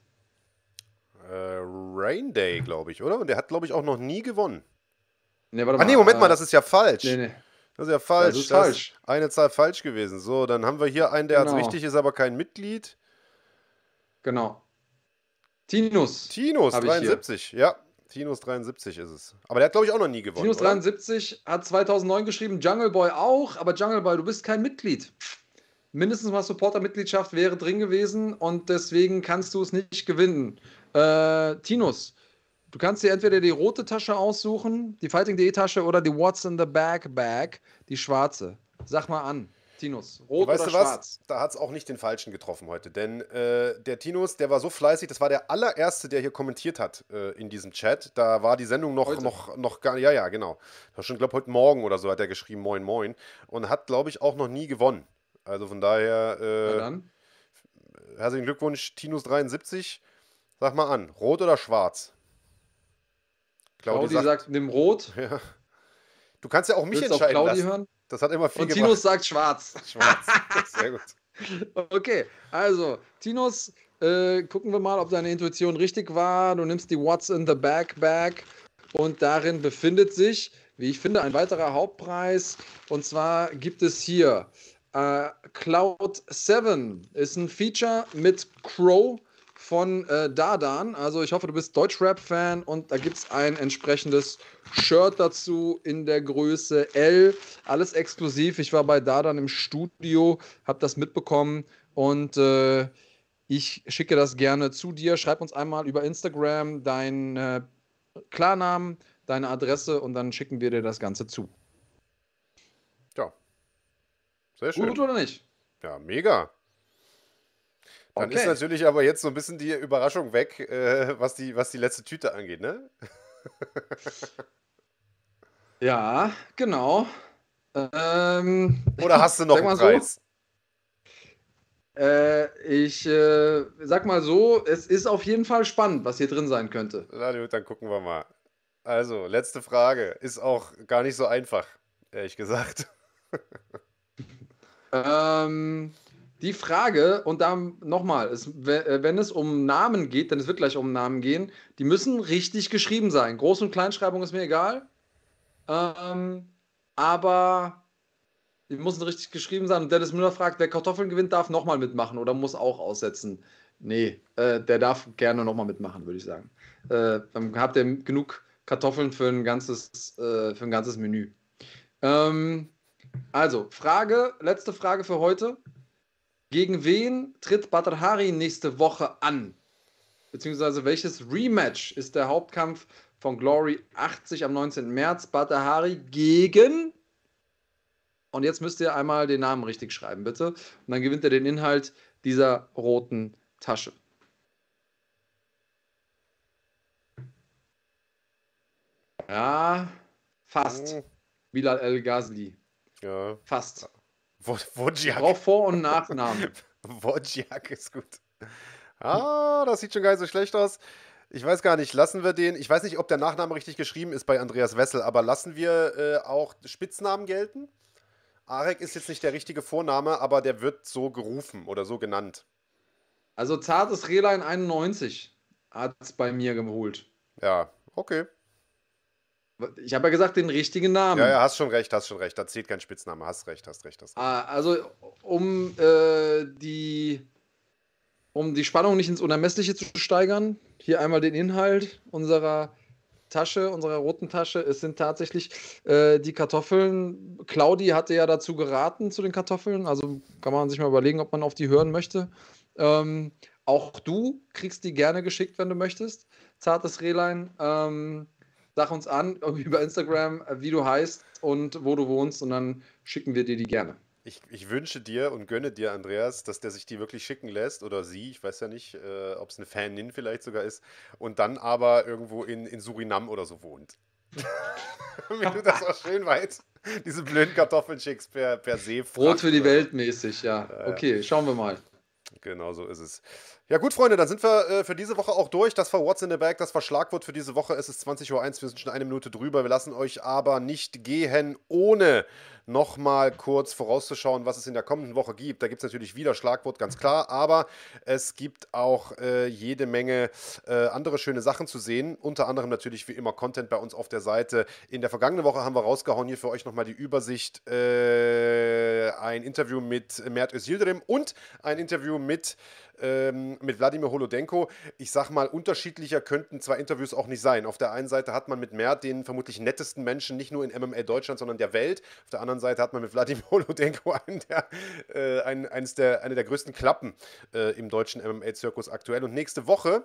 Speaker 1: Äh, Rain Day, glaube ich, oder? Und der hat, glaube ich, auch noch nie gewonnen.
Speaker 2: Nee, warte
Speaker 1: mal. Ah, nee, Moment mal, das ist ja falsch.
Speaker 2: Nee, nee.
Speaker 1: Das ist ja falsch.
Speaker 2: Das ist das falsch.
Speaker 1: Ist eine Zahl falsch gewesen. So, dann haben wir hier einen, der genau. richtig ist, aber kein Mitglied.
Speaker 2: Genau. Tinus.
Speaker 1: Tinus, 73, ja. Tinus 73 ist es. Aber der hat, glaube ich, auch noch nie gewonnen.
Speaker 2: Tinus 73 oder? hat 2009 geschrieben, Jungle Boy auch, aber Jungle Boy, du bist kein Mitglied mindestens mal Supporter-Mitgliedschaft wäre drin gewesen und deswegen kannst du es nicht gewinnen. Äh, Tinus, du kannst dir entweder die rote Tasche aussuchen, die Fighting.de Tasche oder die What's in the Bag Bag, die schwarze. Sag mal an. Tinus, rot weißt oder du schwarz?
Speaker 1: Was? Da hat es auch nicht den Falschen getroffen heute. Denn äh, der Tinus, der war so fleißig, das war der allererste, der hier kommentiert hat äh, in diesem Chat. Da war die Sendung noch, noch, noch gar ja, ja, genau. Das schon, glaube heute Morgen oder so hat er geschrieben, moin, moin. Und hat, glaube ich, auch noch nie gewonnen. Also von daher, äh, herzlichen Glückwunsch, Tinus73. Sag mal an, rot oder schwarz?
Speaker 2: Claudi, Claudi sagt, sagt, nimm rot.
Speaker 1: Ja. Du kannst ja auch mich Willst entscheiden
Speaker 2: auch Claudi lassen. hören?
Speaker 1: Das hat immer viel
Speaker 2: Und Tinus sagt schwarz.
Speaker 1: Schwarz, sehr gut.
Speaker 2: Okay, also Tinus, äh, gucken wir mal, ob deine Intuition richtig war. Du nimmst die What's in the Bag Bag und darin befindet sich, wie ich finde, ein weiterer Hauptpreis. Und zwar gibt es hier Uh, Cloud 7 ist ein Feature mit Crow von äh, Dardan. Also ich hoffe, du bist Deutschrap-Fan und da gibt es ein entsprechendes Shirt dazu in der Größe L. Alles exklusiv. Ich war bei Dardan im Studio, habe das mitbekommen und äh, ich schicke das gerne zu dir. Schreib uns einmal über Instagram deinen äh, Klarnamen, deine Adresse und dann schicken wir dir das Ganze zu.
Speaker 1: Sehr schön.
Speaker 2: Gut oder nicht?
Speaker 1: Ja, mega. Dann okay. ist natürlich aber jetzt so ein bisschen die Überraschung weg, äh, was, die, was die letzte Tüte angeht, ne?
Speaker 2: ja, genau. Ähm,
Speaker 1: Oder hast du noch einen Preis?
Speaker 2: So, äh, ich äh, sag mal so, es ist auf jeden Fall spannend, was hier drin sein könnte.
Speaker 1: Na gut, dann gucken wir mal. Also, letzte Frage. Ist auch gar nicht so einfach, ehrlich gesagt.
Speaker 2: Ähm, die Frage, und dann nochmal, äh, wenn es um Namen geht, denn es wird gleich um Namen gehen, die müssen richtig geschrieben sein. Groß- und Kleinschreibung ist mir egal. Ähm, aber die müssen richtig geschrieben sein. Und Dennis Müller fragt, wer Kartoffeln gewinnt, darf nochmal mitmachen oder muss auch aussetzen. Nee, äh, der darf gerne nochmal mitmachen, würde ich sagen. Äh, dann habt ihr genug Kartoffeln für ein ganzes, äh, für ein ganzes Menü. Ähm, also, Frage, letzte Frage für heute. Gegen wen tritt Badr Hari nächste Woche an? Beziehungsweise welches Rematch ist der Hauptkampf von Glory 80 am 19. März? Badr Hari gegen. Und jetzt müsst ihr einmal den Namen richtig schreiben, bitte. Und dann gewinnt er den Inhalt dieser roten Tasche. Ja, fast.
Speaker 1: Hm.
Speaker 2: Bilal El Ghazli.
Speaker 1: Ja.
Speaker 2: Fast.
Speaker 1: Wo- Wojciak.
Speaker 2: brauche Vor- und Nachnamen.
Speaker 1: Wojciak ist gut. Ah, das sieht schon gar nicht so schlecht aus. Ich weiß gar nicht, lassen wir den. Ich weiß nicht, ob der Nachname richtig geschrieben ist bei Andreas Wessel, aber lassen wir äh, auch Spitznamen gelten? Arek ist jetzt nicht der richtige Vorname, aber der wird so gerufen oder so genannt.
Speaker 2: Also zartes Rehlein 91 hat es bei mir geholt.
Speaker 1: Ja, okay.
Speaker 2: Ich habe ja gesagt, den richtigen Namen.
Speaker 1: Ja, ja, hast schon recht, hast schon recht. Da zählt kein Spitzname. Hast recht, hast recht, hast recht.
Speaker 2: Ah, Also, um äh, die um die Spannung nicht ins Unermessliche zu steigern, hier einmal den Inhalt unserer Tasche, unserer roten Tasche. Es sind tatsächlich äh, die Kartoffeln. Claudi hatte ja dazu geraten zu den Kartoffeln, also kann man sich mal überlegen, ob man auf die hören möchte. Ähm, auch du kriegst die gerne geschickt, wenn du möchtest. Zartes Rehlein. Ähm, sag uns an über Instagram, äh, wie du heißt und wo du wohnst, und dann schicken wir dir die gerne.
Speaker 1: Ich, ich wünsche dir und gönne dir, Andreas, dass der sich die wirklich schicken lässt oder sie, ich weiß ja nicht, äh, ob es eine Fanin vielleicht sogar ist, und dann aber irgendwo in, in Surinam oder so wohnt. Wie du das auch schön weißt, diese blöden Kartoffeln schickst per, per See.
Speaker 2: Brot für die Welt mäßig, ja. Okay, schauen wir mal.
Speaker 1: Genau so ist es. Ja gut, Freunde, dann sind wir äh, für diese Woche auch durch. Das war What's in the Bag, das war Schlagwort für diese Woche. Es ist 20.01 Uhr, wir sind schon eine Minute drüber. Wir lassen euch aber nicht gehen, ohne nochmal kurz vorauszuschauen, was es in der kommenden Woche gibt. Da gibt es natürlich wieder Schlagwort, ganz klar, aber es gibt auch äh, jede Menge äh, andere schöne Sachen zu sehen. Unter anderem natürlich wie immer Content bei uns auf der Seite. In der vergangenen Woche haben wir rausgehauen hier für euch nochmal die Übersicht. Äh, ein Interview mit Mert Özildirim und ein Interview mit ähm, mit Wladimir Holodenko. Ich sag mal, unterschiedlicher könnten zwei Interviews auch nicht sein. Auf der einen Seite hat man mit Mert den vermutlich nettesten Menschen, nicht nur in MMA Deutschland, sondern der Welt. Auf der anderen Seite hat man mit Wladimir Holodenko einen der, äh, einen, eines der, eine der größten Klappen äh, im deutschen MMA-Zirkus aktuell. Und nächste Woche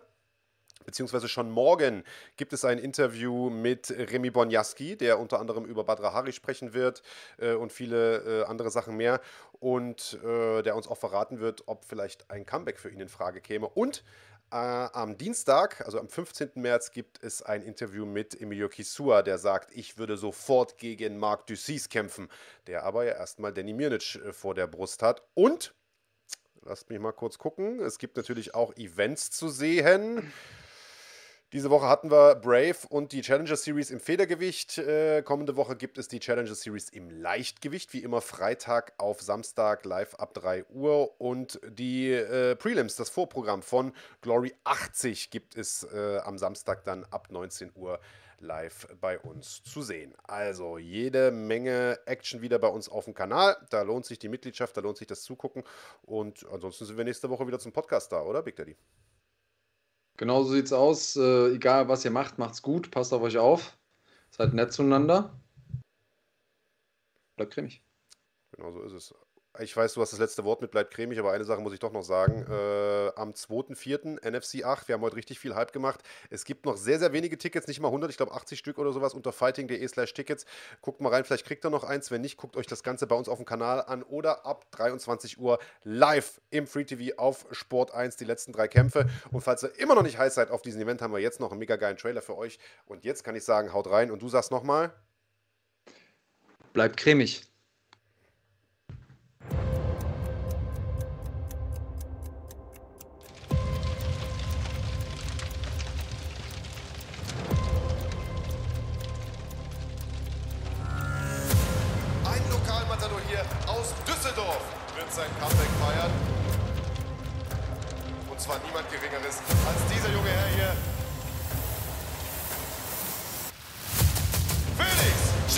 Speaker 1: beziehungsweise schon morgen gibt es ein Interview mit Remy Bonjaski, der unter anderem über Badra Hari sprechen wird äh, und viele äh, andere Sachen mehr und äh, der uns auch verraten wird, ob vielleicht ein Comeback für ihn in Frage käme. Und äh, am Dienstag, also am 15. März, gibt es ein Interview mit Emilio Kisua, der sagt, ich würde sofort gegen Marc Ducis kämpfen, der aber ja erstmal Danny Mirnic äh, vor der Brust hat. Und, lasst mich mal kurz gucken, es gibt natürlich auch Events zu sehen. Diese Woche hatten wir Brave und die Challenger Series im Federgewicht. Äh, kommende Woche gibt es die Challenger Series im Leichtgewicht, wie immer Freitag auf Samstag live ab 3 Uhr. Und die äh, Prelims, das Vorprogramm von Glory 80, gibt es äh, am Samstag dann ab 19 Uhr live bei uns zu sehen. Also jede Menge Action wieder bei uns auf dem Kanal. Da lohnt sich die Mitgliedschaft, da lohnt sich das Zugucken. Und ansonsten sind wir nächste Woche wieder zum Podcast da, oder Big Daddy?
Speaker 2: Genau so sieht's aus. Äh, egal, was ihr macht, macht's gut. Passt auf euch auf. Seid nett zueinander. Bleibt cremig.
Speaker 1: Genau so ist es. Ich weiß, du hast das letzte Wort mit bleibt cremig, aber eine Sache muss ich doch noch sagen. Äh, am 2.4. NFC 8, wir haben heute richtig viel Hype gemacht. Es gibt noch sehr, sehr wenige Tickets, nicht mal 100, ich glaube 80 Stück oder sowas unter fighting.de slash Tickets. Guckt mal rein, vielleicht kriegt ihr noch eins. Wenn nicht, guckt euch das Ganze bei uns auf dem Kanal an oder ab 23 Uhr live im Free TV auf Sport 1 die letzten drei Kämpfe. Und falls ihr immer noch nicht heiß seid auf diesem Event, haben wir jetzt noch einen mega geilen Trailer für euch. Und jetzt kann ich sagen, haut rein. Und du sagst nochmal.
Speaker 2: Bleibt cremig.
Speaker 1: Wird sein Comeback feiern. Und zwar niemand Geringeres als dieser junge Herr hier. Felix